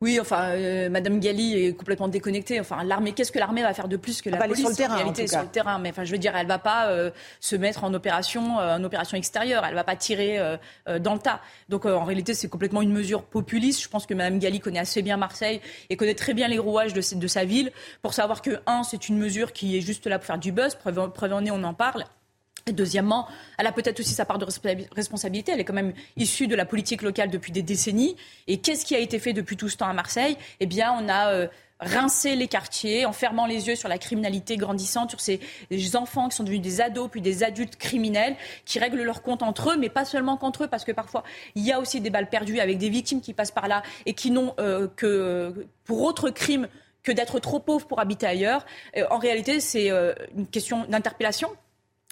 Oui, enfin, euh, Madame Galli est complètement déconnectée. Enfin, l'armée, qu'est-ce que l'armée va faire de plus que la police sur le terrain, en réalité, sur le terrain. Mais enfin, je veux dire, elle va pas euh, se mettre en opération, euh, en opération extérieure. Elle va pas tirer dans le tas. Donc, en réalité, c'est complètement une mesure populiste. Je pense que Madame Galli connaît assez bien Marseille et connaît très bien les rouages de, de sa ville pour savoir que un, c'est une mesure qui est juste là pour faire du buzz. Preuve, preuve en est, on en parle. Et deuxièmement, elle a peut-être aussi sa part de responsabilité. Elle est quand même issue de la politique locale depuis des décennies. Et qu'est-ce qui a été fait depuis tout ce temps à Marseille? Eh bien, on a euh, rincé les quartiers en fermant les yeux sur la criminalité grandissante, sur ces enfants qui sont devenus des ados puis des adultes criminels qui règlent leur compte entre eux, mais pas seulement contre eux, parce que parfois il y a aussi des balles perdues avec des victimes qui passent par là et qui n'ont euh, que pour autre crime que d'être trop pauvres pour habiter ailleurs. Euh, en réalité, c'est une question d'interpellation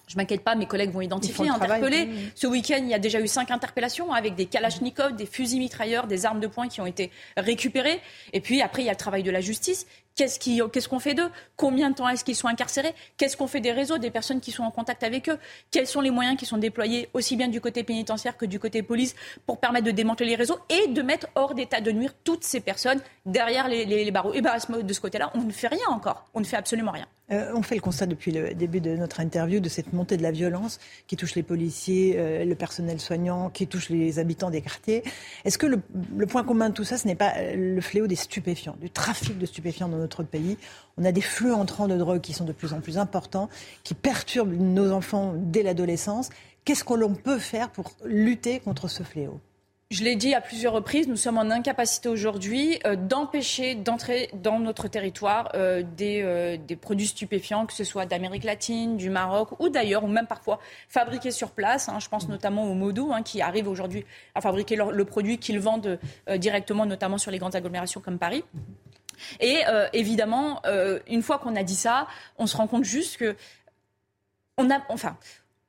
je m'inquiète pas, mes collègues vont identifier, interpeller. Ce week-end, il y a déjà eu cinq interpellations avec des kalachnikovs, des fusils mitrailleurs, des armes de poing qui ont été récupérées. Et puis après, il y a le travail de la justice. Qu'est-ce qu'on fait d'eux? Combien de temps est-ce qu'ils sont incarcérés? Qu'est-ce qu'on fait des réseaux, des personnes qui sont en contact avec eux? Quels sont les moyens qui sont déployés aussi bien du côté pénitentiaire que du côté police pour permettre de démanteler les réseaux et de mettre hors d'état de nuire toutes ces personnes derrière les, barreaux? Et bien de ce côté-là, on ne fait rien encore. On ne fait absolument rien. Euh, on fait le constat depuis le début de notre interview de cette montée de la violence qui touche les policiers, euh, le personnel soignant, qui touche les habitants des quartiers. Est-ce que le, le, point commun de tout ça, ce n'est pas euh, le fléau des stupéfiants, du trafic de stupéfiants dans notre pays On a des flux entrants de drogue qui sont de plus en plus importants, qui perturbent nos enfants dès l'adolescence. Qu'est-ce qu'on peut faire pour lutter contre ce fléau? Je l'ai dit à plusieurs reprises, nous sommes en incapacité aujourd'hui euh, d'empêcher d'entrer dans notre territoire euh, des, euh, des, produits stupéfiants, que ce soit d'Amérique latine, du Maroc ou d'ailleurs, ou même parfois fabriqués sur place. Hein. je pense notamment aux Modou hein, qui arrivent aujourd'hui à fabriquer le produit qu'ils vendent directement, notamment sur les grandes agglomérations comme Paris. Et évidemment, une fois qu'on a dit ça, on se rend compte juste que on a, enfin,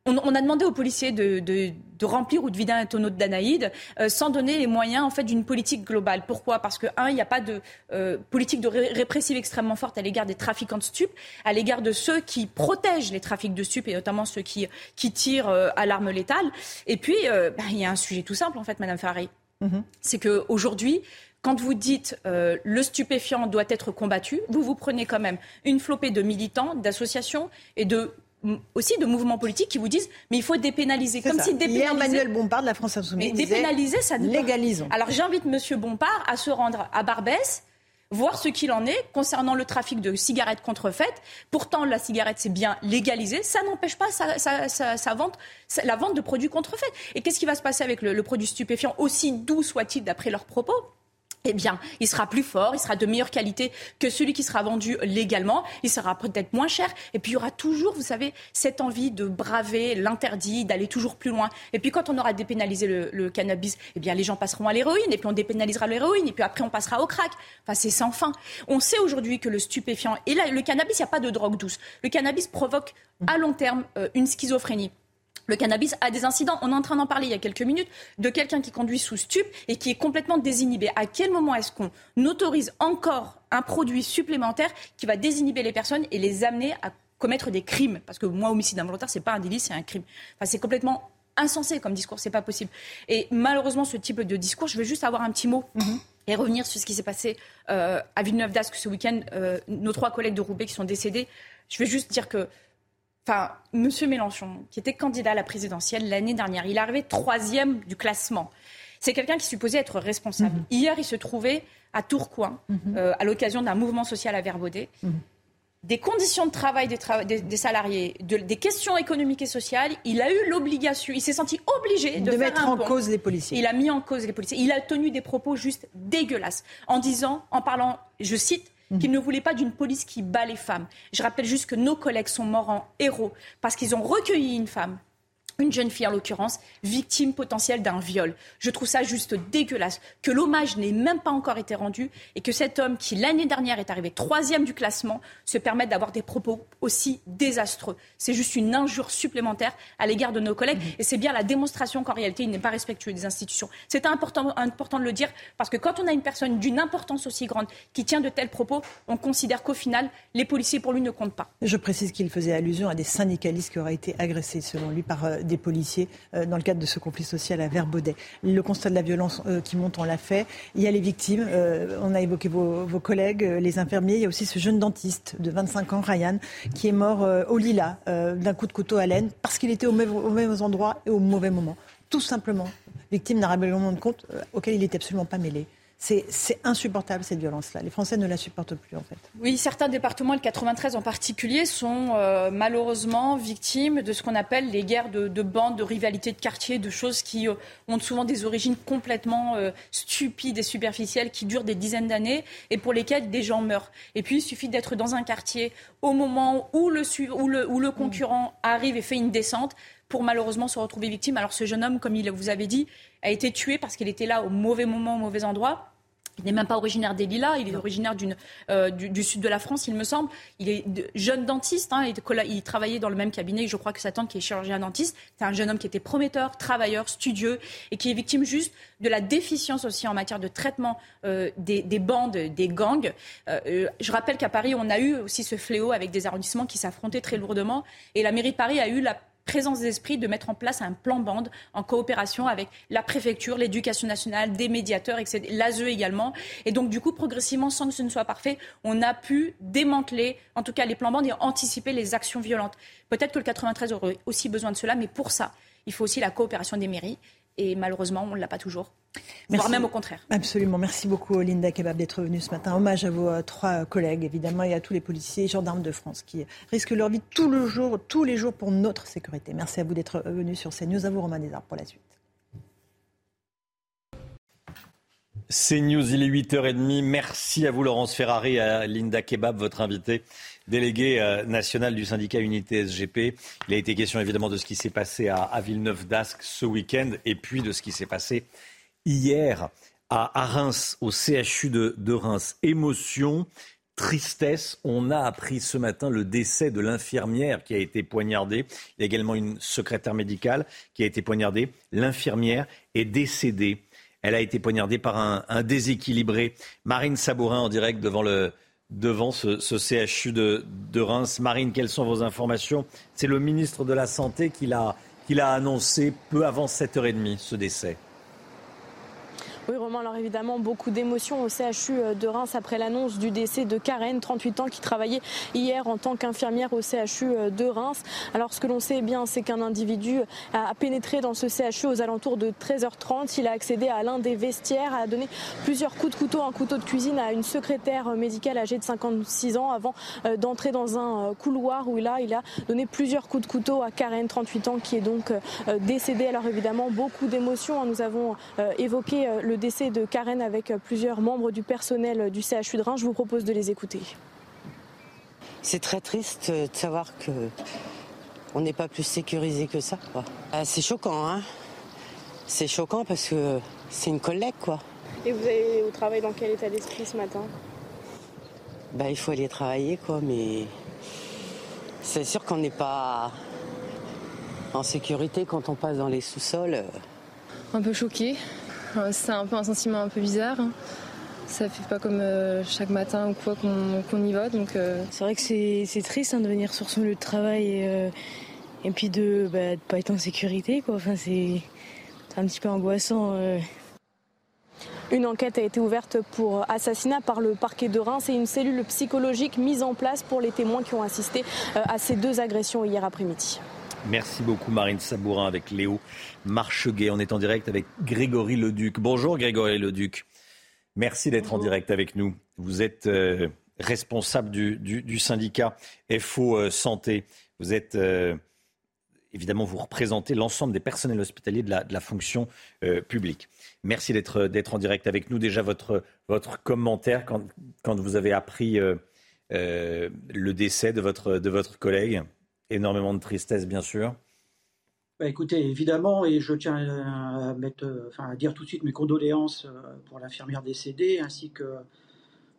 on, a demandé aux policiers de, remplir ou de vider un tonneau de Danaïde euh, sans donner les moyens en fait d'une politique globale. Pourquoi? Parce que un, il n'y a pas de euh, politique de répressive extrêmement forte à l'égard des trafiquants de stupes, à l'égard de ceux qui protègent les trafics de stupes et notamment ceux qui, qui tirent euh, à l'arme létale. Et puis, bah, il y a un sujet tout simple en fait, Madame Ferrari. Mm-hmm. C'est qu'aujourd'hui, quand vous dites le stupéfiant doit être combattu, vous vous prenez quand même une flopée de militants, d'associations et de aussi de mouvements politiques qui vous disent mais il faut dépénaliser. Comme si dépénaliser. Hier, Emmanuel Bompard de la France Insoumise. Mais dépénaliser, ça ne Légalisons. Alors j'invite Monsieur Bompard à se rendre à Barbès voir ce qu'il en est concernant le trafic de cigarettes contrefaites. Pourtant, la cigarette, c'est bien légalisé. Ça n'empêche pas sa, vente, la vente de produits contrefaits. Et qu'est-ce qui va se passer avec le produit stupéfiant, aussi doux soit-il d'après leurs propos? Eh bien, il sera plus fort, il sera de meilleure qualité que celui qui sera vendu légalement, il sera peut-être moins cher, et puis il y aura toujours, vous savez, cette envie de braver l'interdit, d'aller toujours plus loin. Et puis quand on aura dépénalisé le, cannabis, eh bien les gens passeront à l'héroïne, et puis on dépénalisera l'héroïne, et puis après on passera au crack. Enfin, c'est sans fin. On sait aujourd'hui que le stupéfiant, et là, le cannabis, il n'y a pas de drogue douce. Le cannabis provoque à long terme euh, une schizophrénie le cannabis a des incidents. On est en train d'en parler il y a quelques minutes de quelqu'un qui conduit sous stup et qui est complètement désinhibé. À quel moment est-ce qu'on autorise encore un produit supplémentaire qui va désinhiber les personnes et les amener à commettre des crimes? Parce que moi, homicide involontaire, c'est pas un délit, c'est un crime. Enfin, c'est complètement insensé comme discours, c'est pas possible. Et malheureusement, ce type de discours, je veux juste avoir un petit mot. Mhm. Et revenir sur ce qui s'est passé euh, à Villeneuve-d'Ascq ce week-end, euh, nos trois collègues de Roubaix qui sont décédés. Je veux juste dire que enfin, M. Mélenchon, qui était candidat à la présidentielle l'année dernière, il est arrivé troisième du classement. C'est quelqu'un qui supposait être responsable. Mhm. Hier, il se trouvait à Tourcoing, mhm. euh, à l'occasion d'un mouvement social à Verbaudet. Mhm. des conditions de travail des, salariés, des questions économiques et sociales, il a eu l'obligation, il s'est senti obligé de, mettre en cause les policiers. Il a mis en cause les policiers. Il a tenu des propos juste dégueulasses en disant, en parlant, je cite, mhm. qu'il ne voulait pas d'une police qui bat les femmes. Je rappelle juste que nos collègues sont morts en héros parce qu'ils ont recueilli une femme une jeune fille en l'occurrence, victime potentielle d'un viol. Je trouve ça juste dégueulasse, que l'hommage n'ait même pas encore été rendu et que cet homme qui l'année dernière est arrivé troisième du classement se permette d'avoir des propos aussi désastreux. C'est juste une injure supplémentaire à l'égard de nos collègues et c'est bien la démonstration qu'en réalité il n'est pas respectueux des institutions. C'est important, important de le dire parce que quand on a une personne d'une importance aussi grande qui tient de tels propos, on considère qu'au final les policiers pour lui ne comptent pas. Je précise qu'il faisait allusion à des syndicalistes qui auraient été agressés selon lui par euh, des policiers euh, dans le cadre de ce conflit social à Verbaudet. Le constat de la violence euh, qui monte, on l'a fait. Il y a les victimes, euh, on a évoqué vos, collègues, les infirmiers. Il y a aussi ce jeune dentiste de 25 ans, Ryan, qui est mort au Lila d'un coup de couteau à laine parce qu'il était au même, endroit et au mauvais moment. Tout simplement victime d'un règlement de compte auquel il n'était absolument pas mêlé. C'est insupportable cette violence-là. Les Français ne la supportent plus en fait. Oui, certains départements, le 93 en particulier, sont euh, malheureusement victimes de ce qu'on appelle les guerres de, bandes, de rivalités de quartier, de choses qui euh, ont souvent des origines complètement euh, stupides et superficielles, qui durent des dizaines d'années et pour lesquelles des gens meurent. Et puis il suffit d'être dans un quartier au moment où le, où le, où le concurrent arrive et fait une descente pour malheureusement se retrouver victime. Alors ce jeune homme, comme il vous avait dit, a été tué parce qu'il était là au mauvais moment, au mauvais endroit. Il n'est même pas originaire des Lilas, il est originaire euh, du, sud de la France, il me semble. Il est jeune dentiste, hein, il, travaillait dans le même cabinet, je crois que sa tante qui est chirurgien dentiste. C'est un jeune homme qui était prometteur, travailleur, studieux, et qui est victime juste de la déficience aussi en matière de traitement euh, des, bandes, des gangs. Euh, je rappelle qu'à Paris, on a eu aussi ce fléau avec des arrondissements qui s'affrontaient très lourdement, et la mairie de Paris a eu la présence d'esprit de mettre en place un plan bande en coopération avec la préfecture, l'éducation nationale, des médiateurs, etc., l'ASE également. Et donc, du coup, progressivement, sans que ce ne soit parfait, on a pu démanteler, en tout cas, les plans bandes et anticiper les actions violentes. Peut-être que le 93 aurait aussi besoin de cela, mais pour ça, il faut aussi la coopération des mairies. Et malheureusement, on ne l'a pas toujours. Merci. Voire même au contraire. Absolument. Merci beaucoup, Linda Kebab, d'être venue ce matin. Hommage à vos euh, trois collègues, évidemment, et à tous les policiers et gendarmes de France qui risquent leur vie tout le jour, tous les jours pour notre sécurité. Merci à vous d'être venu sur CNews. À vous, Romain Desarts, pour la suite. CNews, il est 8h30. Merci à vous, Laurence Ferrari, à Linda Kebab, votre invitée délégué euh, national du syndicat Unité SGP. Il a été question évidemment de ce qui s'est passé à, Villeneuve-d'Ascq ce week-end et puis de ce qui s'est passé hier à, Reims, au CHU de, de Reims. Émotion, tristesse. On a appris ce matin le décès de l'infirmière qui a été poignardée. Il y a également une secrétaire médicale qui a été poignardée. L'infirmière est décédée. Elle a été poignardée par un, un déséquilibré. Marine Sabourin en direct devant le, devant ce, CHU de, Reims. Marine, quelles sont vos informations? C'est le ministre de la Santé qui l'a annoncé peu avant 7h30, ce décès. Oui, Romain, alors évidemment, beaucoup d'émotions au CHU euh, de Reims après l'annonce du décès de Karen, 38 ans, qui travaillait hier en tant qu'infirmière au CHU euh, de Reims. Alors, ce que l'on sait bien, c'est qu'un individu a pénétré dans ce CHU aux alentours de 13h30. Il a accédé à l'un des vestiaires, a donné plusieurs coups de couteau, un couteau de cuisine à une secrétaire médicale âgée de 56 ans avant euh, d'entrer dans un couloir où là, il a donné plusieurs coups de couteau à Karen, 38 ans, qui est donc décédée. Alors, évidemment, beaucoup d'émotions. Hein. Nous avons évoqué le décès de Karen avec plusieurs membres du personnel du CHU de Reims. Je vous propose de les écouter. C'est très triste de savoir que on n'est pas plus sécurisé que ça. C'est choquant, hein C'est choquant parce que c'est une collègue, quoi. Et vous allez au travail dans quel état d'esprit ce matin? Bah, il faut aller travailler, quoi, mais c'est sûr qu'on n'est pas en sécurité quand on passe dans les sous-sols. Un peu choqué, c'est un peu un sentiment un peu bizarre. Ça fait pas comme euh, chaque matin ou quoi qu'on y va. Donc, euh. C'est vrai que c'est triste hein, de venir sur son lieu de travail et, euh, et puis de ne bah, pas être en sécurité. Enfin, c'est un petit peu angoissant. Une enquête a été ouverte pour assassinat par le parquet de Reims et une cellule psychologique mise en place pour les témoins qui ont assisté à ces deux agressions hier après-midi. Merci beaucoup Marine Sabourin avec Léo Marcheguet. On est en direct avec Grégory Leduc. Bonjour Grégory Leduc. Merci d'être en direct avec nous. Vous êtes euh, responsable du, syndicat FO Santé. Vous êtes évidemment, vous représentez l'ensemble des personnels hospitaliers de la, fonction publique. Merci d'être en direct avec nous. Déjà, votre, votre commentaire quand, quand vous avez appris le décès de votre, de votre collègue. Énormément de tristesse, bien sûr. Bah, écoutez, évidemment, et je tiens enfin, à dire tout de suite mes condoléances euh, pour l'infirmière décédée, ainsi que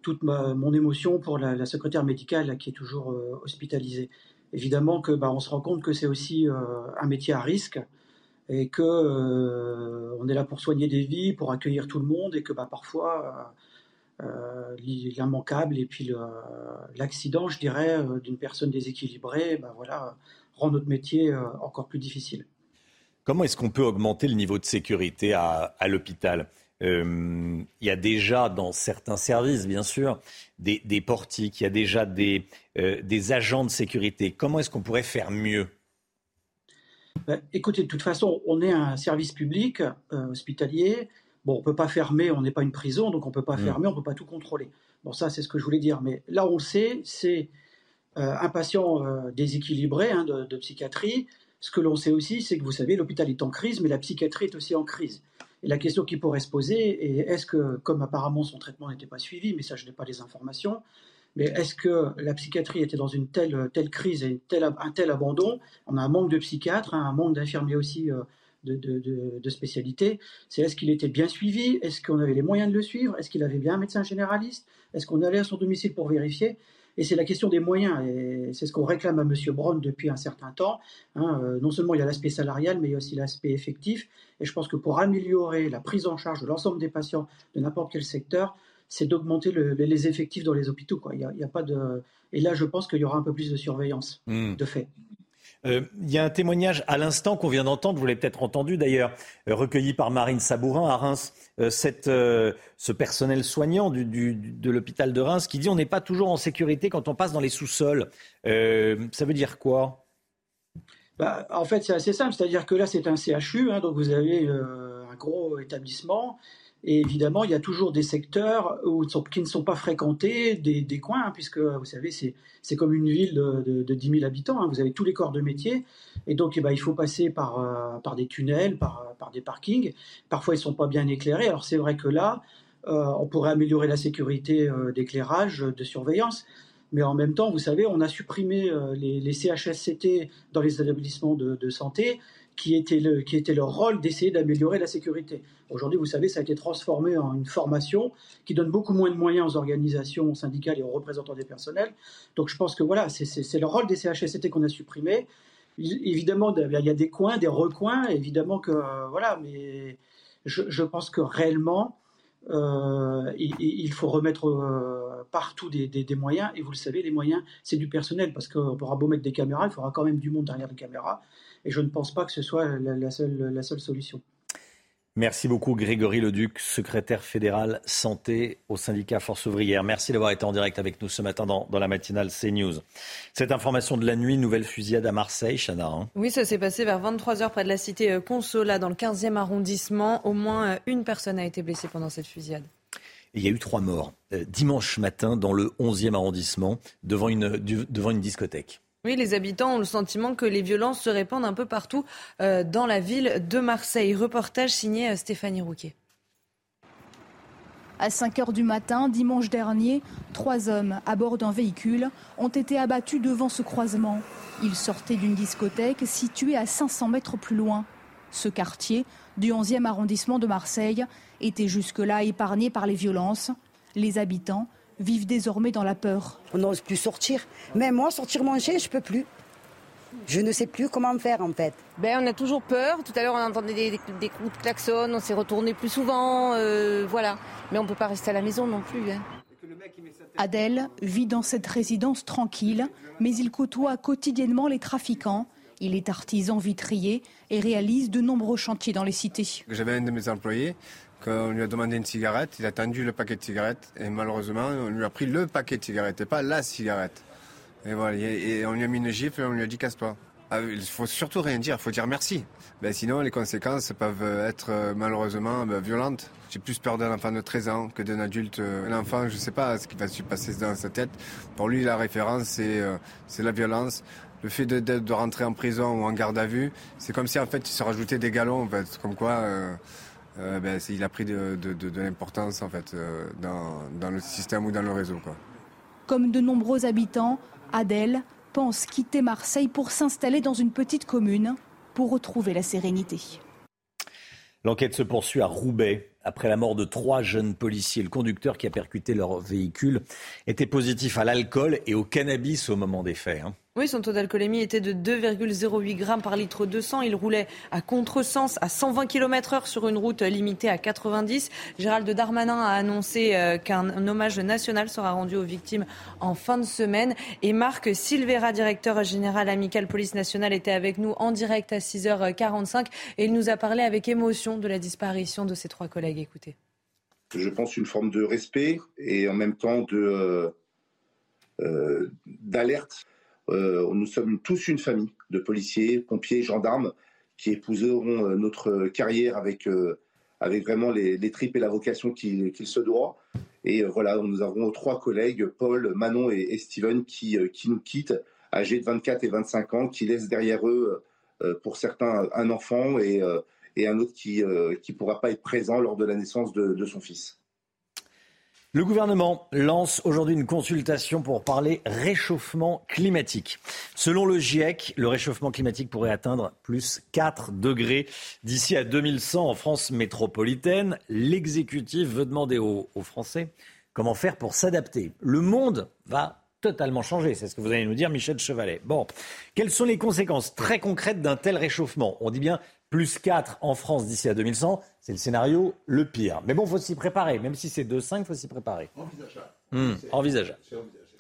toute mon émotion pour la, secrétaire médicale qui est toujours euh, hospitalisée. Évidemment que bah, on se rend compte que c'est aussi euh, un métier à risque et que on est là pour soigner des vies, pour accueillir tout le monde, et que bah, parfois l'immanquable et puis l'accident, je dirais, d'une personne déséquilibrée, bah, voilà, rend notre métier euh, encore plus difficile. Comment est-ce qu'on peut augmenter le niveau de sécurité à, l'hôpital? Euh, il y a déjà dans certains services, bien sûr, des, portiques, il y a déjà des, euh, des agents de sécurité. Comment est-ce qu'on pourrait faire mieux? Ben, Écoutez, de toute façon, on est un service public hospitalier. Bon, on ne peut pas fermer, on n'est pas une prison, donc on ne peut pas mm. fermer, on ne peut pas tout contrôler. Bon, ça, c'est ce que je voulais dire. Mais là, on le sait, c'est euh, un patient euh, déséquilibré hein, de, psychiatrie, ce que l'on sait aussi, c'est que vous savez, l'hôpital est en crise, mais la psychiatrie est aussi en crise. Et la question qui pourrait se poser est est-ce que, comme apparemment son traitement n'était pas suivi, mais ça je n'ai pas les informations, mais est-ce que la psychiatrie était dans une telle, telle crise et un tel abandon? On a un manque de psychiatres, hein, un manque d'infirmiers aussi euh, de, de, de, spécialité. C'est est-ce qu'il était bien suivi? Est-ce qu'on avait les moyens de le suivre? Est-ce qu'il avait bien un médecin généraliste? Est-ce qu'on allait à son domicile pour vérifier? Et c'est la question des moyens. Et c'est ce qu'on réclame à M. Brown depuis un certain temps. Hein. Euh, non seulement il y a l'aspect salarial, mais il y a aussi l'aspect effectif. Et je pense que pour améliorer la prise en charge de l'ensemble des patients de n'importe quel secteur, c'est d'augmenter les effectifs dans les hôpitaux. Quoi. Il y a, pas de... Et là, je pense qu'il y aura un peu plus de surveillance, hmm. de fait. Euh, il y a un témoignage à l'instant qu'on vient d'entendre, vous l'avez peut-être entendu d'ailleurs, euh, recueilli par Marine Sabourin à Reims, euh, ce personnel soignant de l'hôpital de Reims qui dit on n'est pas toujours en sécurité quand on passe dans les sous-sols. ça veut dire quoi? Bah, En fait, c'est assez simple, c'est-à-dire que là, c'est un CHU, hein, donc vous avez un gros établissement. Et évidemment, il y a toujours des secteurs qui ne sont pas fréquentés, des, coins, hein, puisque vous savez, c'est comme une ville de, de, 10 000 habitants. Hein. vous avez tous les corps de métier. Et donc, eh ben, il faut passer par, euh, par des tunnels, par, par, des parkings. Parfois, ils ne sont pas bien éclairés. Alors, c'est vrai que là, euh, on pourrait améliorer la sécurité euh, d'éclairage, de surveillance. Mais en même temps, vous savez, on a supprimé les, les, CHSCT dans les établissements de, de santé qui était, le, qui était leur rôle d'essayer d'améliorer la sécurité. Aujourd'hui, vous savez, ça a été transformé en une formation qui donne beaucoup moins de moyens aux organisations syndicales et aux représentants des personnels. Donc je pense que voilà, c'est le rôle des CHSCT qu'on a supprimé. Évidemment, il y a des coins, des recoins, évidemment que euh, voilà, mais je, pense que réellement, euh, il, faut remettre euh, partout des, des, moyens. Et vous le savez, les moyens, c'est du personnel, parce qu'on pourra beau mettre des caméras, il faudra quand même du monde derrière les caméras. Et je ne pense pas que ce soit la, seule, la seule solution. Merci beaucoup Grégory Leduc, secrétaire fédéral santé au syndicat Force ouvrière. Merci d'avoir été en direct avec nous ce matin dans, la matinale CNews. Cette information de la nuit, nouvelle fusillade à Marseille, Chana. Hein. oui, ça s'est passé vers 23h près de la cité euh, Consola dans le 15e arrondissement. Au moins euh, une personne a été blessée pendant cette fusillade. il y a eu trois morts euh, dimanche matin dans le 11e arrondissement devant une, devant une discothèque. Oui, les habitants ont le sentiment que les violences se répandent un peu partout euh, dans la ville de Marseille. Reportage signé euh, Stéphanie Rouquet. À 5 heures du matin, dimanche dernier, trois hommes à bord d'un véhicule ont été abattus devant ce croisement. Ils sortaient d'une discothèque située à 500 mètres plus loin. Ce quartier, du 11e arrondissement de Marseille, était jusque-là épargné par les violences. Les habitants vivent désormais dans la peur. On n'ose plus sortir. Même moi, sortir manger, je peux plus. Je ne sais plus comment faire en fait. Ben, on a toujours peur. Tout à l'heure, on entendait des, des, coups de klaxon, on s'est retourné plus souvent, euh, voilà. Mais on ne peut pas rester à la maison non plus. Hein. Adèle vit dans cette résidence tranquille, mais il côtoie quotidiennement les trafiquants. Il est artisan vitrier et réalise de nombreux chantiers dans les cités. J'avais un de mes employés on lui a demandé une cigarette, il a tendu le paquet de cigarettes et malheureusement on lui a pris le paquet de cigarettes et pas la cigarette. Et voilà, et on lui a mis une gifle et on lui a dit casse-toi. ah, il faut surtout rien dire, il faut dire merci. Ben, sinon, les conséquences peuvent être euh, malheureusement ben, violentes. J'ai plus peur d'un enfant de 13 ans que d'un adulte. Un enfant, je ne sais pas ce qui va se passer dans sa tête. Pour lui, la référence, c'est euh, la violence. Le fait de, de, rentrer en prison ou en garde à vue, c'est comme si en fait il se rajoutait des galons, en fait, comme quoi euh, euh, ben, il a pris de, de l'importance en fait dans, dans, le système ou dans le réseau. Quoi. Comme de nombreux habitants, Adèle pense quitter Marseille pour s'installer dans une petite commune pour retrouver la sérénité. L'enquête se poursuit à Roubaix. Après la mort de trois jeunes policiers, le conducteur qui a percuté leur véhicule était positif à l'alcool et au cannabis au moment des faits. Hein. Oui, son taux d'alcoolémie était de 2,08 grammes par litre de sang. Il roulait à contresens à 120 km heure sur une route limitée à 90. Gérald Darmanin a annoncé euh, qu'un hommage national sera rendu aux victimes en fin de semaine. Et Marc Silvera, directeur général amical police nationale, était avec nous en direct à 6h45 et il nous a parlé avec émotion de la disparition de ses trois collègues. Écoutez. Je pense une forme de respect et en même temps euh, euh, d'alerte nous sommes tous une famille de policiers, pompiers, gendarmes qui épouseront euh, notre carrière avec, euh, avec vraiment les, tripes et la vocation qu'il se doit. Et voilà, nous avons trois collègues, Paul, Manon et, Steven, qui, qui nous quittent, âgés de 24 et 25 ans, qui laissent derrière eux, pour certains, un enfant et, et un autre qui ne pourra pas être présent lors de la naissance de son fils. Le gouvernement lance aujourd'hui une consultation pour parler réchauffement climatique. Selon le GIEC, le réchauffement climatique pourrait atteindre plus 4 degrés d'ici à 2100 en France métropolitaine. L'exécutif veut demander aux, Français comment faire pour s'adapter. Le monde va totalement changer, c'est ce que vous allez nous dire Michel Chevalet. Bon, quelles sont les conséquences très concrètes d'un tel réchauffement? On dit bien plus 4 en France d'ici à 2100, c'est le scénario le pire. Mais bon, il faut s'y préparer. Même si c'est 2-5, il faut s'y préparer. Envisageable. Hmm, envisageable.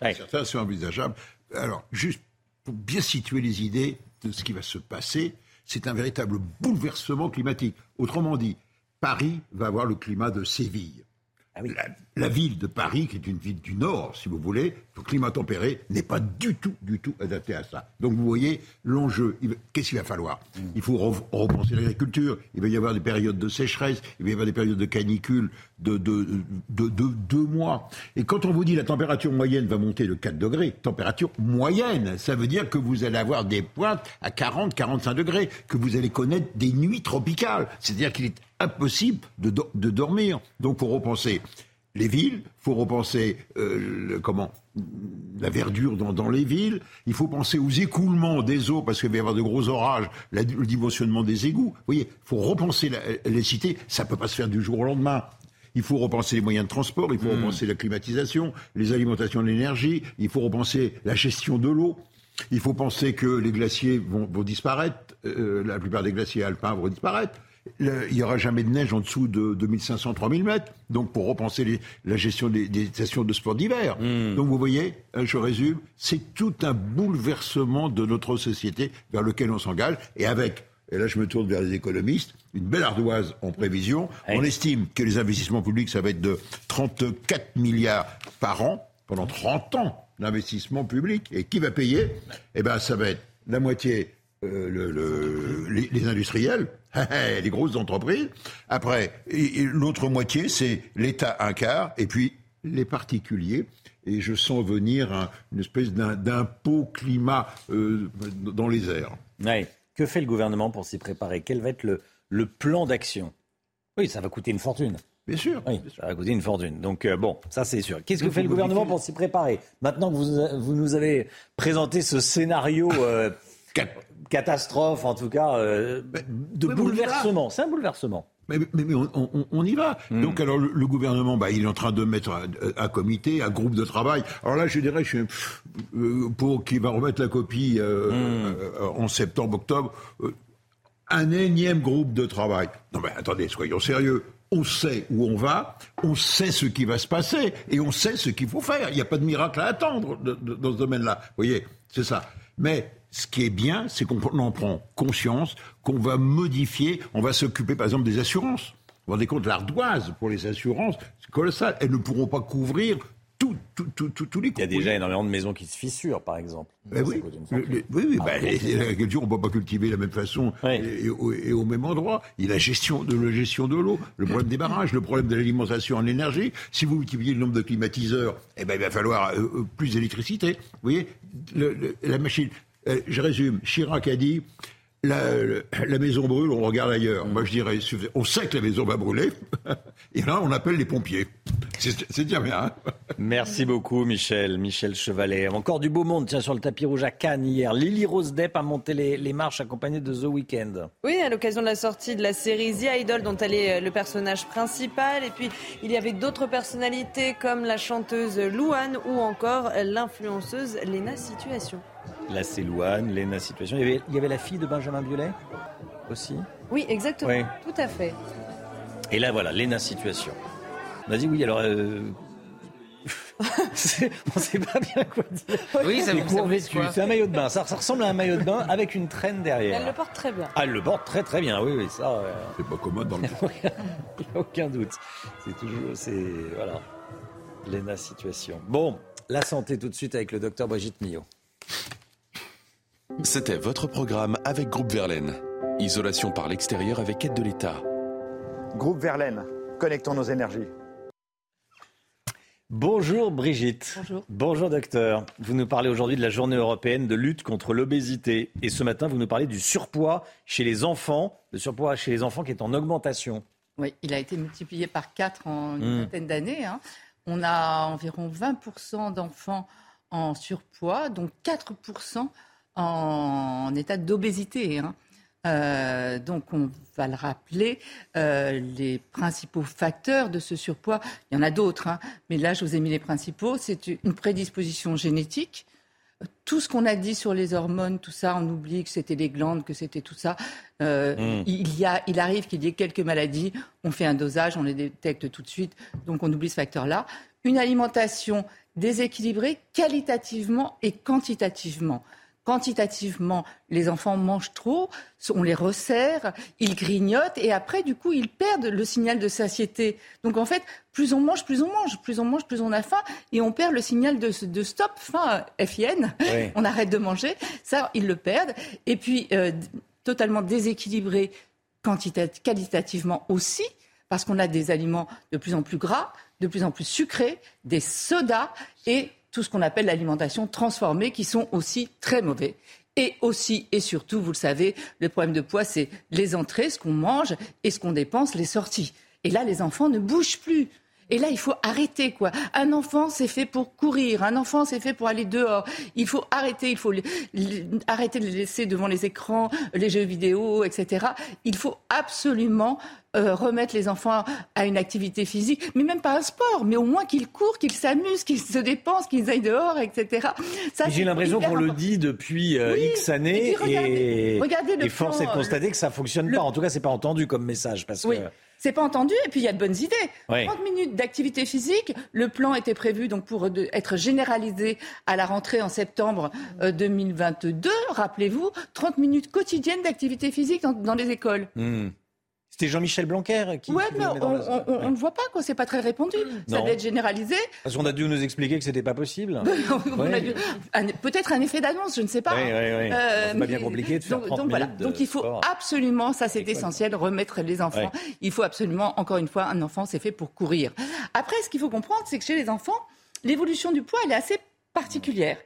Certains, c'est envisageable. Alors, juste pour bien situer les idées de ce qui va se passer, c'est un véritable bouleversement climatique. Autrement dit, Paris va avoir le climat de Séville. Ah la, ville de Paris, qui est une ville du Nord, si vous voulez, le climat tempéré n'est pas du tout, du tout adapté à ça. Donc vous voyez l'enjeu. Qu'est-ce qu'il va falloir? Mm. Il faut repenser l'agriculture. Il va y avoir des périodes de sécheresse. Il va y avoir des périodes de canicule de, deux mois. Et quand on vous dit la température moyenne va monter de 4 degrés, température moyenne, ça veut dire que vous allez avoir des pointes à 40, 45 degrés, que vous allez connaître des nuits tropicales. C'est-à-dire qu'il est impossible de, de dormir. Donc, pour repenser les villes, il faut repenser euh, comment la verdure dans, les villes, il faut penser aux écoulements des eaux parce qu'il va y avoir de gros orages, le dimensionnement des égouts. Vous voyez, il faut repenser les cités, ça ne peut pas se faire du jour au lendemain. Il faut repenser les moyens de transport, il faut hmm. repenser la climatisation, les alimentations de l'énergie, il faut repenser la gestion de l'eau. Il faut penser que les glaciers vont, disparaître, euh, la plupart des glaciers alpins vont disparaître il n'y aura jamais de neige en dessous de 2500-3000 mètres. Donc, pour repenser la gestion des, stations de sport d'hiver. Hmm. Donc, vous voyez, euh, je résume, c'est tout un bouleversement de notre société vers lequel on s'engage. Et avec, et là je me tourne vers les économistes, une belle ardoise en prévision. On estime que les investissements publics, ça va être de 34 milliards par an pendant 30 ans d'investissement public. Et qui va payer? Eh bien, ça va être la moitié euh, le, les, industriels, les grosses entreprises. Après, l'autre moitié, c'est l'État un quart, et puis les particuliers. Et je sens venir une espèce d'impôt climat euh, dans les airs. Que fait le gouvernement pour s'y préparer? Quel va être le, le plan d'action? Oui, ça va coûter une fortune. Bien sûr. Oui, ça va coûter une fortune. Donc, euh, bon, ça c'est sûr. Qu'est-ce que fait le gouvernement pour s'y préparer? Maintenant que vous, vous, nous avez présenté ce scénario catastrophe, en tout cas, euh, de bouleversement. C'est un bouleversement. Mais, mais, on, y va. Hmm. Donc alors le, gouvernement, bah, il est en train de mettre un, comité, un groupe de travail. Alors là, je dirais, je, euh, pour qui va remettre la copie euh, hmm. en septembre, octobre, un énième groupe de travail. Non mais attendez, soyons sérieux. On sait où on va, on sait ce qui va se passer et on sait ce qu'il faut faire. Il n'y a pas de miracle à attendre dans ce domaine-là. Vous voyez, c'est ça. Mais ce qui est bien, c'est qu'on en prend conscience, qu'on va modifier, on va s'occuper par exemple des assurances. Vous vous rendez compte, l'ardoise pour les assurances, c'est colossal. Elles ne pourront pas couvrir tous les Il y a déjà énormément de maisons qui se fissurent, par exemple. Ben oui. oui, oui, bah, l'agriculture, on ne peut pas cultiver de la même façon et, au, même endroit. Il y a la gestion de, la gestion de l'eau, le problème des barrages, le problème de l'alimentation en énergie. Si vous multipliez le nombre de climatiseurs, eh ben, il va falloir euh, euh, plus d'électricité. Vous voyez, la machine. Euh, je résume. Chirac a dit la, la, maison brûle, on regarde ailleurs. Moi, je dirais, on sait que la maison va brûler, et là, on appelle les pompiers. C'est déjà bien. Hein. Merci beaucoup, Michel. Michel Chevalet. Encore du beau monde, tiens, sur le tapis rouge à Cannes hier. Lily Rose Depp a monté les, les marches accompagnée de The Weeknd. Oui, à l'occasion de la sortie de la série The Idol, dont elle est euh, le personnage principal. Et puis, il y avait d'autres personnalités comme la chanteuse Louane ou encore l'influenceuse Lena Situation. La Célouane, Léna Situation. Il y, avait, la fille de Benjamin Biolay aussi? Oui, exactement. Tout à fait. Et là, voilà, Léna Situation. Vas-y, oui, alors. Euh... on ne sait pas bien quoi dire. Oui, ça C'est un maillot de bain. Ça, ressemble à un maillot de bain avec une traîne derrière. Elle le porte très bien. Ah, elle le porte très très bien, oui, oui, ça. C'est pas commode dans le Il n'y a aucun doute. C'est toujours. C'est. Voilà. Léna Situation. Bon, la santé tout de suite avec le docteur Brigitte Millot. C'était votre programme avec Groupe Verlaine. Isolation par l'extérieur avec aide de l'État. Groupe Verlaine, connectons nos énergies. Bonjour Brigitte. Bonjour. Bonjour docteur. Vous nous parlez aujourd'hui de la journée européenne de lutte contre l'obésité. Et ce matin, vous nous parlez du surpoids chez les enfants, le surpoids chez les enfants qui est en augmentation. Oui, il a été multiplié par 4 en une hmm. vingtaine d'années. Hein. On a environ 20% d'enfants en surpoids, donc 4% en, état d'obésité. Hein. Euh, donc on va le rappeler, euh, les principaux facteurs de ce surpoids, il y en a d'autres, hein, mais là je vous ai mis les principaux, c'est une prédisposition génétique. Tout ce qu'on a dit sur les hormones, tout ça, on oublie que c'était les glandes, que c'était tout ça. Euh, mm. il, y a, il arrive qu'il y ait quelques maladies, on fait un dosage, on les détecte tout de suite, donc on oublie ce facteur-là. Une alimentation déséquilibrée qualitativement et quantitativement quantitativement, les enfants mangent trop, on les resserre, ils grignotent et après, du coup, ils perdent le signal de satiété. Donc en fait, plus on mange, plus on mange, plus on mange, plus on a faim et on perd le signal de, stop, faim, FIN, on arrête de manger. Ça, ils le perdent. Et puis, euh, totalement déséquilibré qualitativement aussi, parce qu'on a des aliments de plus en plus gras, de plus en plus sucrés, des sodas et tout ce qu'on appelle l'alimentation transformée, qui sont aussi très mauvais. Et aussi et surtout, vous le savez, le problème de poids, c'est les entrées, ce qu'on mange, et ce qu'on dépense, les sorties. Et là, les enfants ne bougent plus. Et là, il faut arrêter, quoi. Un enfant, c'est fait pour courir. Un enfant, c'est fait pour aller dehors. Il faut arrêter. Il faut arrêter de les laisser devant les écrans, les jeux vidéo, etc. Il faut absolument euh, remettre les enfants à une activité physique, mais même pas un sport, mais au moins qu'ils courent, qu'ils s'amusent, qu'ils se dépensent, qu'ils aillent dehors, etc. J'ai l'impression qu'on le dit depuis euh, X années et, regardez, force est de constater que ça fonctionne pas. En tout cas, c'est pas entendu comme message parce que c'est pas entendu, et puis il y a de bonnes idées. 30 minutes d'activité physique, le plan était prévu donc pour être généralisé à la rentrée en septembre 2022. Euh, Rappelez-vous, 30 minutes quotidiennes d'activité physique dans, les écoles. Hmm. C'était Jean-Michel Blanquer qui. Ouais, mais on ne voit pas, quoi. C'est pas très répandu. Ça doit être généralisé. Parce qu'on a dû nous expliquer que c'était pas possible. Peut-être un effet d'annonce, je ne sais pas. Oui, oui, oui. Euh, c'est pas bien compliqué de faire donc, 30 donc, donc il faut absolument, ça c'est essentiel, remettre les enfants. Il faut absolument, encore une fois, un enfant, c'est fait pour courir. Après, ce qu'il faut comprendre, c'est que chez les enfants, l'évolution du poids, elle est assez particulière.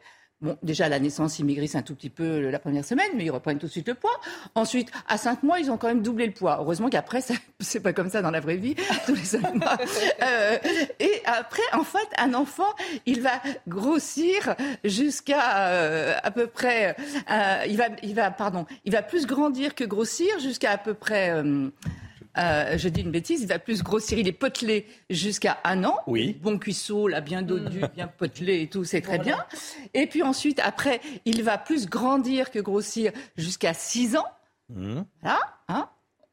Bon, déjà, à la naissance, ils maigrissent un tout petit peu la première semaine, mais ils reprennent tout de suite le poids. Ensuite, à 5 mois, ils ont quand même doublé le poids. Heureusement qu'après, c'est pas comme ça dans la vraie vie, tous les 5 mois. Euh, et après, en fait, un enfant, il va grossir jusqu'à euh, à peu près, euh, il va, il va, pardon, il va plus grandir que grossir jusqu'à à peu près euh, je dis une bêtise, il va plus grossir. Il est potelé jusqu'à un an. Oui. Bon cuisseau, là, bien dodu, mm. bien potelé et tout, c'est très bien. Et puis ensuite, après, il va plus grandir que grossir jusqu'à six ans. Mm. Voilà. Hein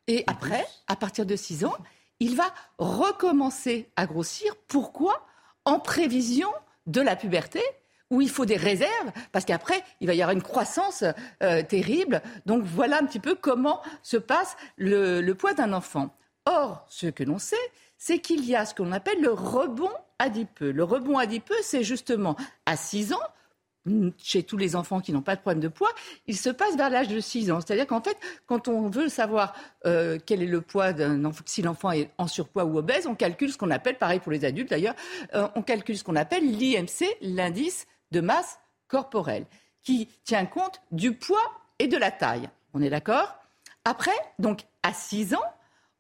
et après, à partir de six ans, il va recommencer à grossir. Pourquoi? En prévision de la puberté où il faut des réserves, parce qu'après, il va y avoir une croissance euh, terrible. Donc voilà un petit peu comment se passe le, poids d'un enfant. Or, ce que l'on sait, c'est qu'il y a ce qu'on appelle le rebond adipeux. Le rebond adipeux, c'est justement à 6 ans, chez tous les enfants qui n'ont pas de problème de poids, il se passe vers l'âge de 6 ans. C'est-à-dire qu'en fait, quand on veut savoir euh, quel est le poids d'un enfant, si l'enfant est en surpoids ou obèse, on calcule ce qu'on appelle, pareil pour les adultes d'ailleurs, euh, on calcule ce qu'on appelle l'IMC, l'indice de masse corporelle, qui tient compte du poids et de la taille. On est d'accord? Après, donc à 6 ans,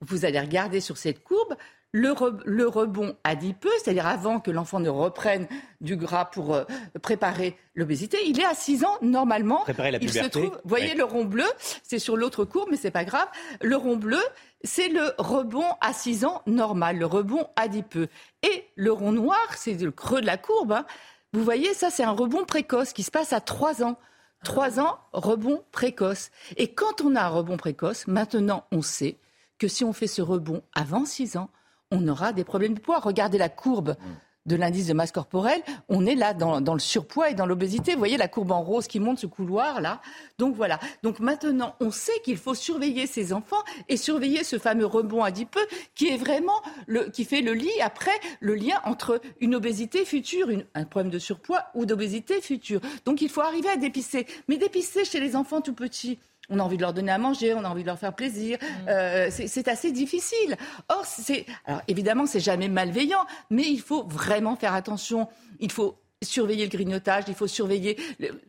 vous allez regarder sur cette courbe le, rebond adipeux, c'est-à-dire avant que l'enfant ne reprenne du gras pour euh, préparer l'obésité, il est à 6 ans normalement. Préparer la il se trouve, vous voyez le rond bleu, c'est sur l'autre courbe, mais c'est pas grave. Le rond bleu, c'est le rebond à 6 ans normal, le rebond adipeux. Et le rond noir, c'est le creux de la courbe. Hein. Vous voyez, ça c'est un rebond précoce qui se passe à 3 ans. 3 ans, rebond précoce. Et quand on a un rebond précoce, maintenant on sait que si on fait ce rebond avant 6 ans, on aura des problèmes de poids. Regardez la courbe de l'indice de masse corporelle, on est là dans, le surpoids et dans l'obésité. Vous voyez la courbe en rose qui monte ce couloir là. Donc voilà. Donc maintenant, on sait qu'il faut surveiller ces enfants et surveiller ce fameux rebond adipeux qui est vraiment le, qui fait le lit après le lien entre une obésité future, un problème de surpoids ou d'obésité future. Donc il faut arriver à dépister. Mais dépister chez les enfants tout petits, on a envie de leur donner à manger, on a envie de leur faire plaisir. Mm. Euh, c'est assez difficile. Or, c'est alors évidemment, c'est jamais malveillant, mais il faut vraiment faire attention. Il faut surveiller le grignotage, il faut surveiller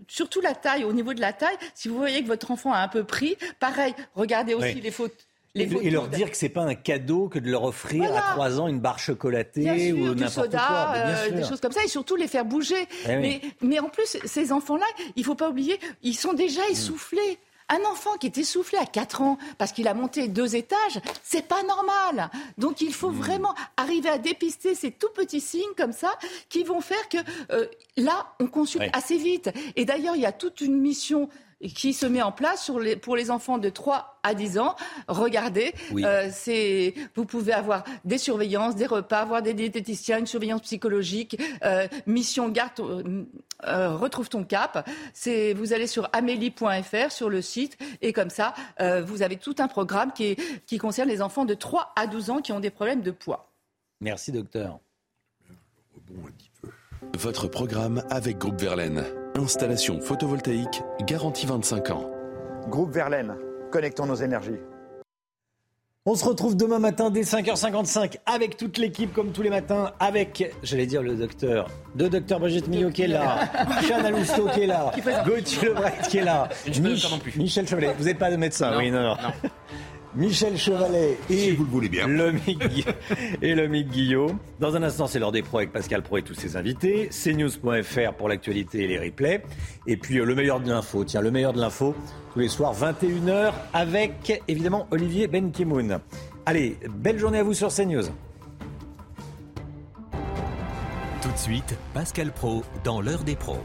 surtout la taille. Au niveau de la taille, si vous voyez que votre enfant a un peu pris, pareil, regardez aussi les fautes. Les et, leur dire que c'est pas un cadeau que de leur offrir à 3 ans une barre chocolatée ou n'importe quoi. Euh, des choses comme ça et surtout les faire bouger. Eh mais, mais en plus, ces enfants-là, il faut pas oublier, ils sont déjà mm. essoufflés. Un enfant qui est essoufflé à 4 ans parce qu'il a monté deux étages, c'est pas normal. Donc il faut hmm. vraiment arriver à dépister ces tout petits signes comme ça qui vont faire que euh, là, on consulte assez vite. Et d'ailleurs, il y a toute une mission qui se met en place sur les, pour les enfants de 3 à 10 ans. Regardez, euh, c'est, vous pouvez avoir des surveillances, des repas, avoir des diététiciens, une surveillance psychologique, euh, mission garde, euh, retrouve ton cap. C'est, vous allez sur amélie.fr sur le site et comme ça, vous avez tout un programme qui, est, qui concerne les enfants de 3 à 12 ans qui ont des problèmes de poids. Merci docteur. Votre programme avec Groupe Verlaine. Installation photovoltaïque, garantie 25 ans. Groupe Verlaine, connectons nos énergies. On se retrouve demain matin dès 5h55 avec toute l'équipe comme tous les matins avec, j'allais dire le docteur, de docteur Brigitte Millot qui est là, Chana Lousteau qui est là, Gauthier Lebret qui est là, Michel Chevalet, vous n'êtes pas de médecin, oui non. non. Michel Chevalet et, vous le voulez bien. Le et le Mick Guillot. Dans un instant, c'est l'heure des pros avec Pascal Pro et tous ses invités. cnews.fr pour l'actualité et les replays. Et puis euh, le meilleur de l'info. Tiens, le meilleur de l'info tous les soirs 21h avec évidemment Olivier Benkimoun. Allez, belle journée à vous sur CNews. Tout de suite, Pascal Pro dans l'heure des pros.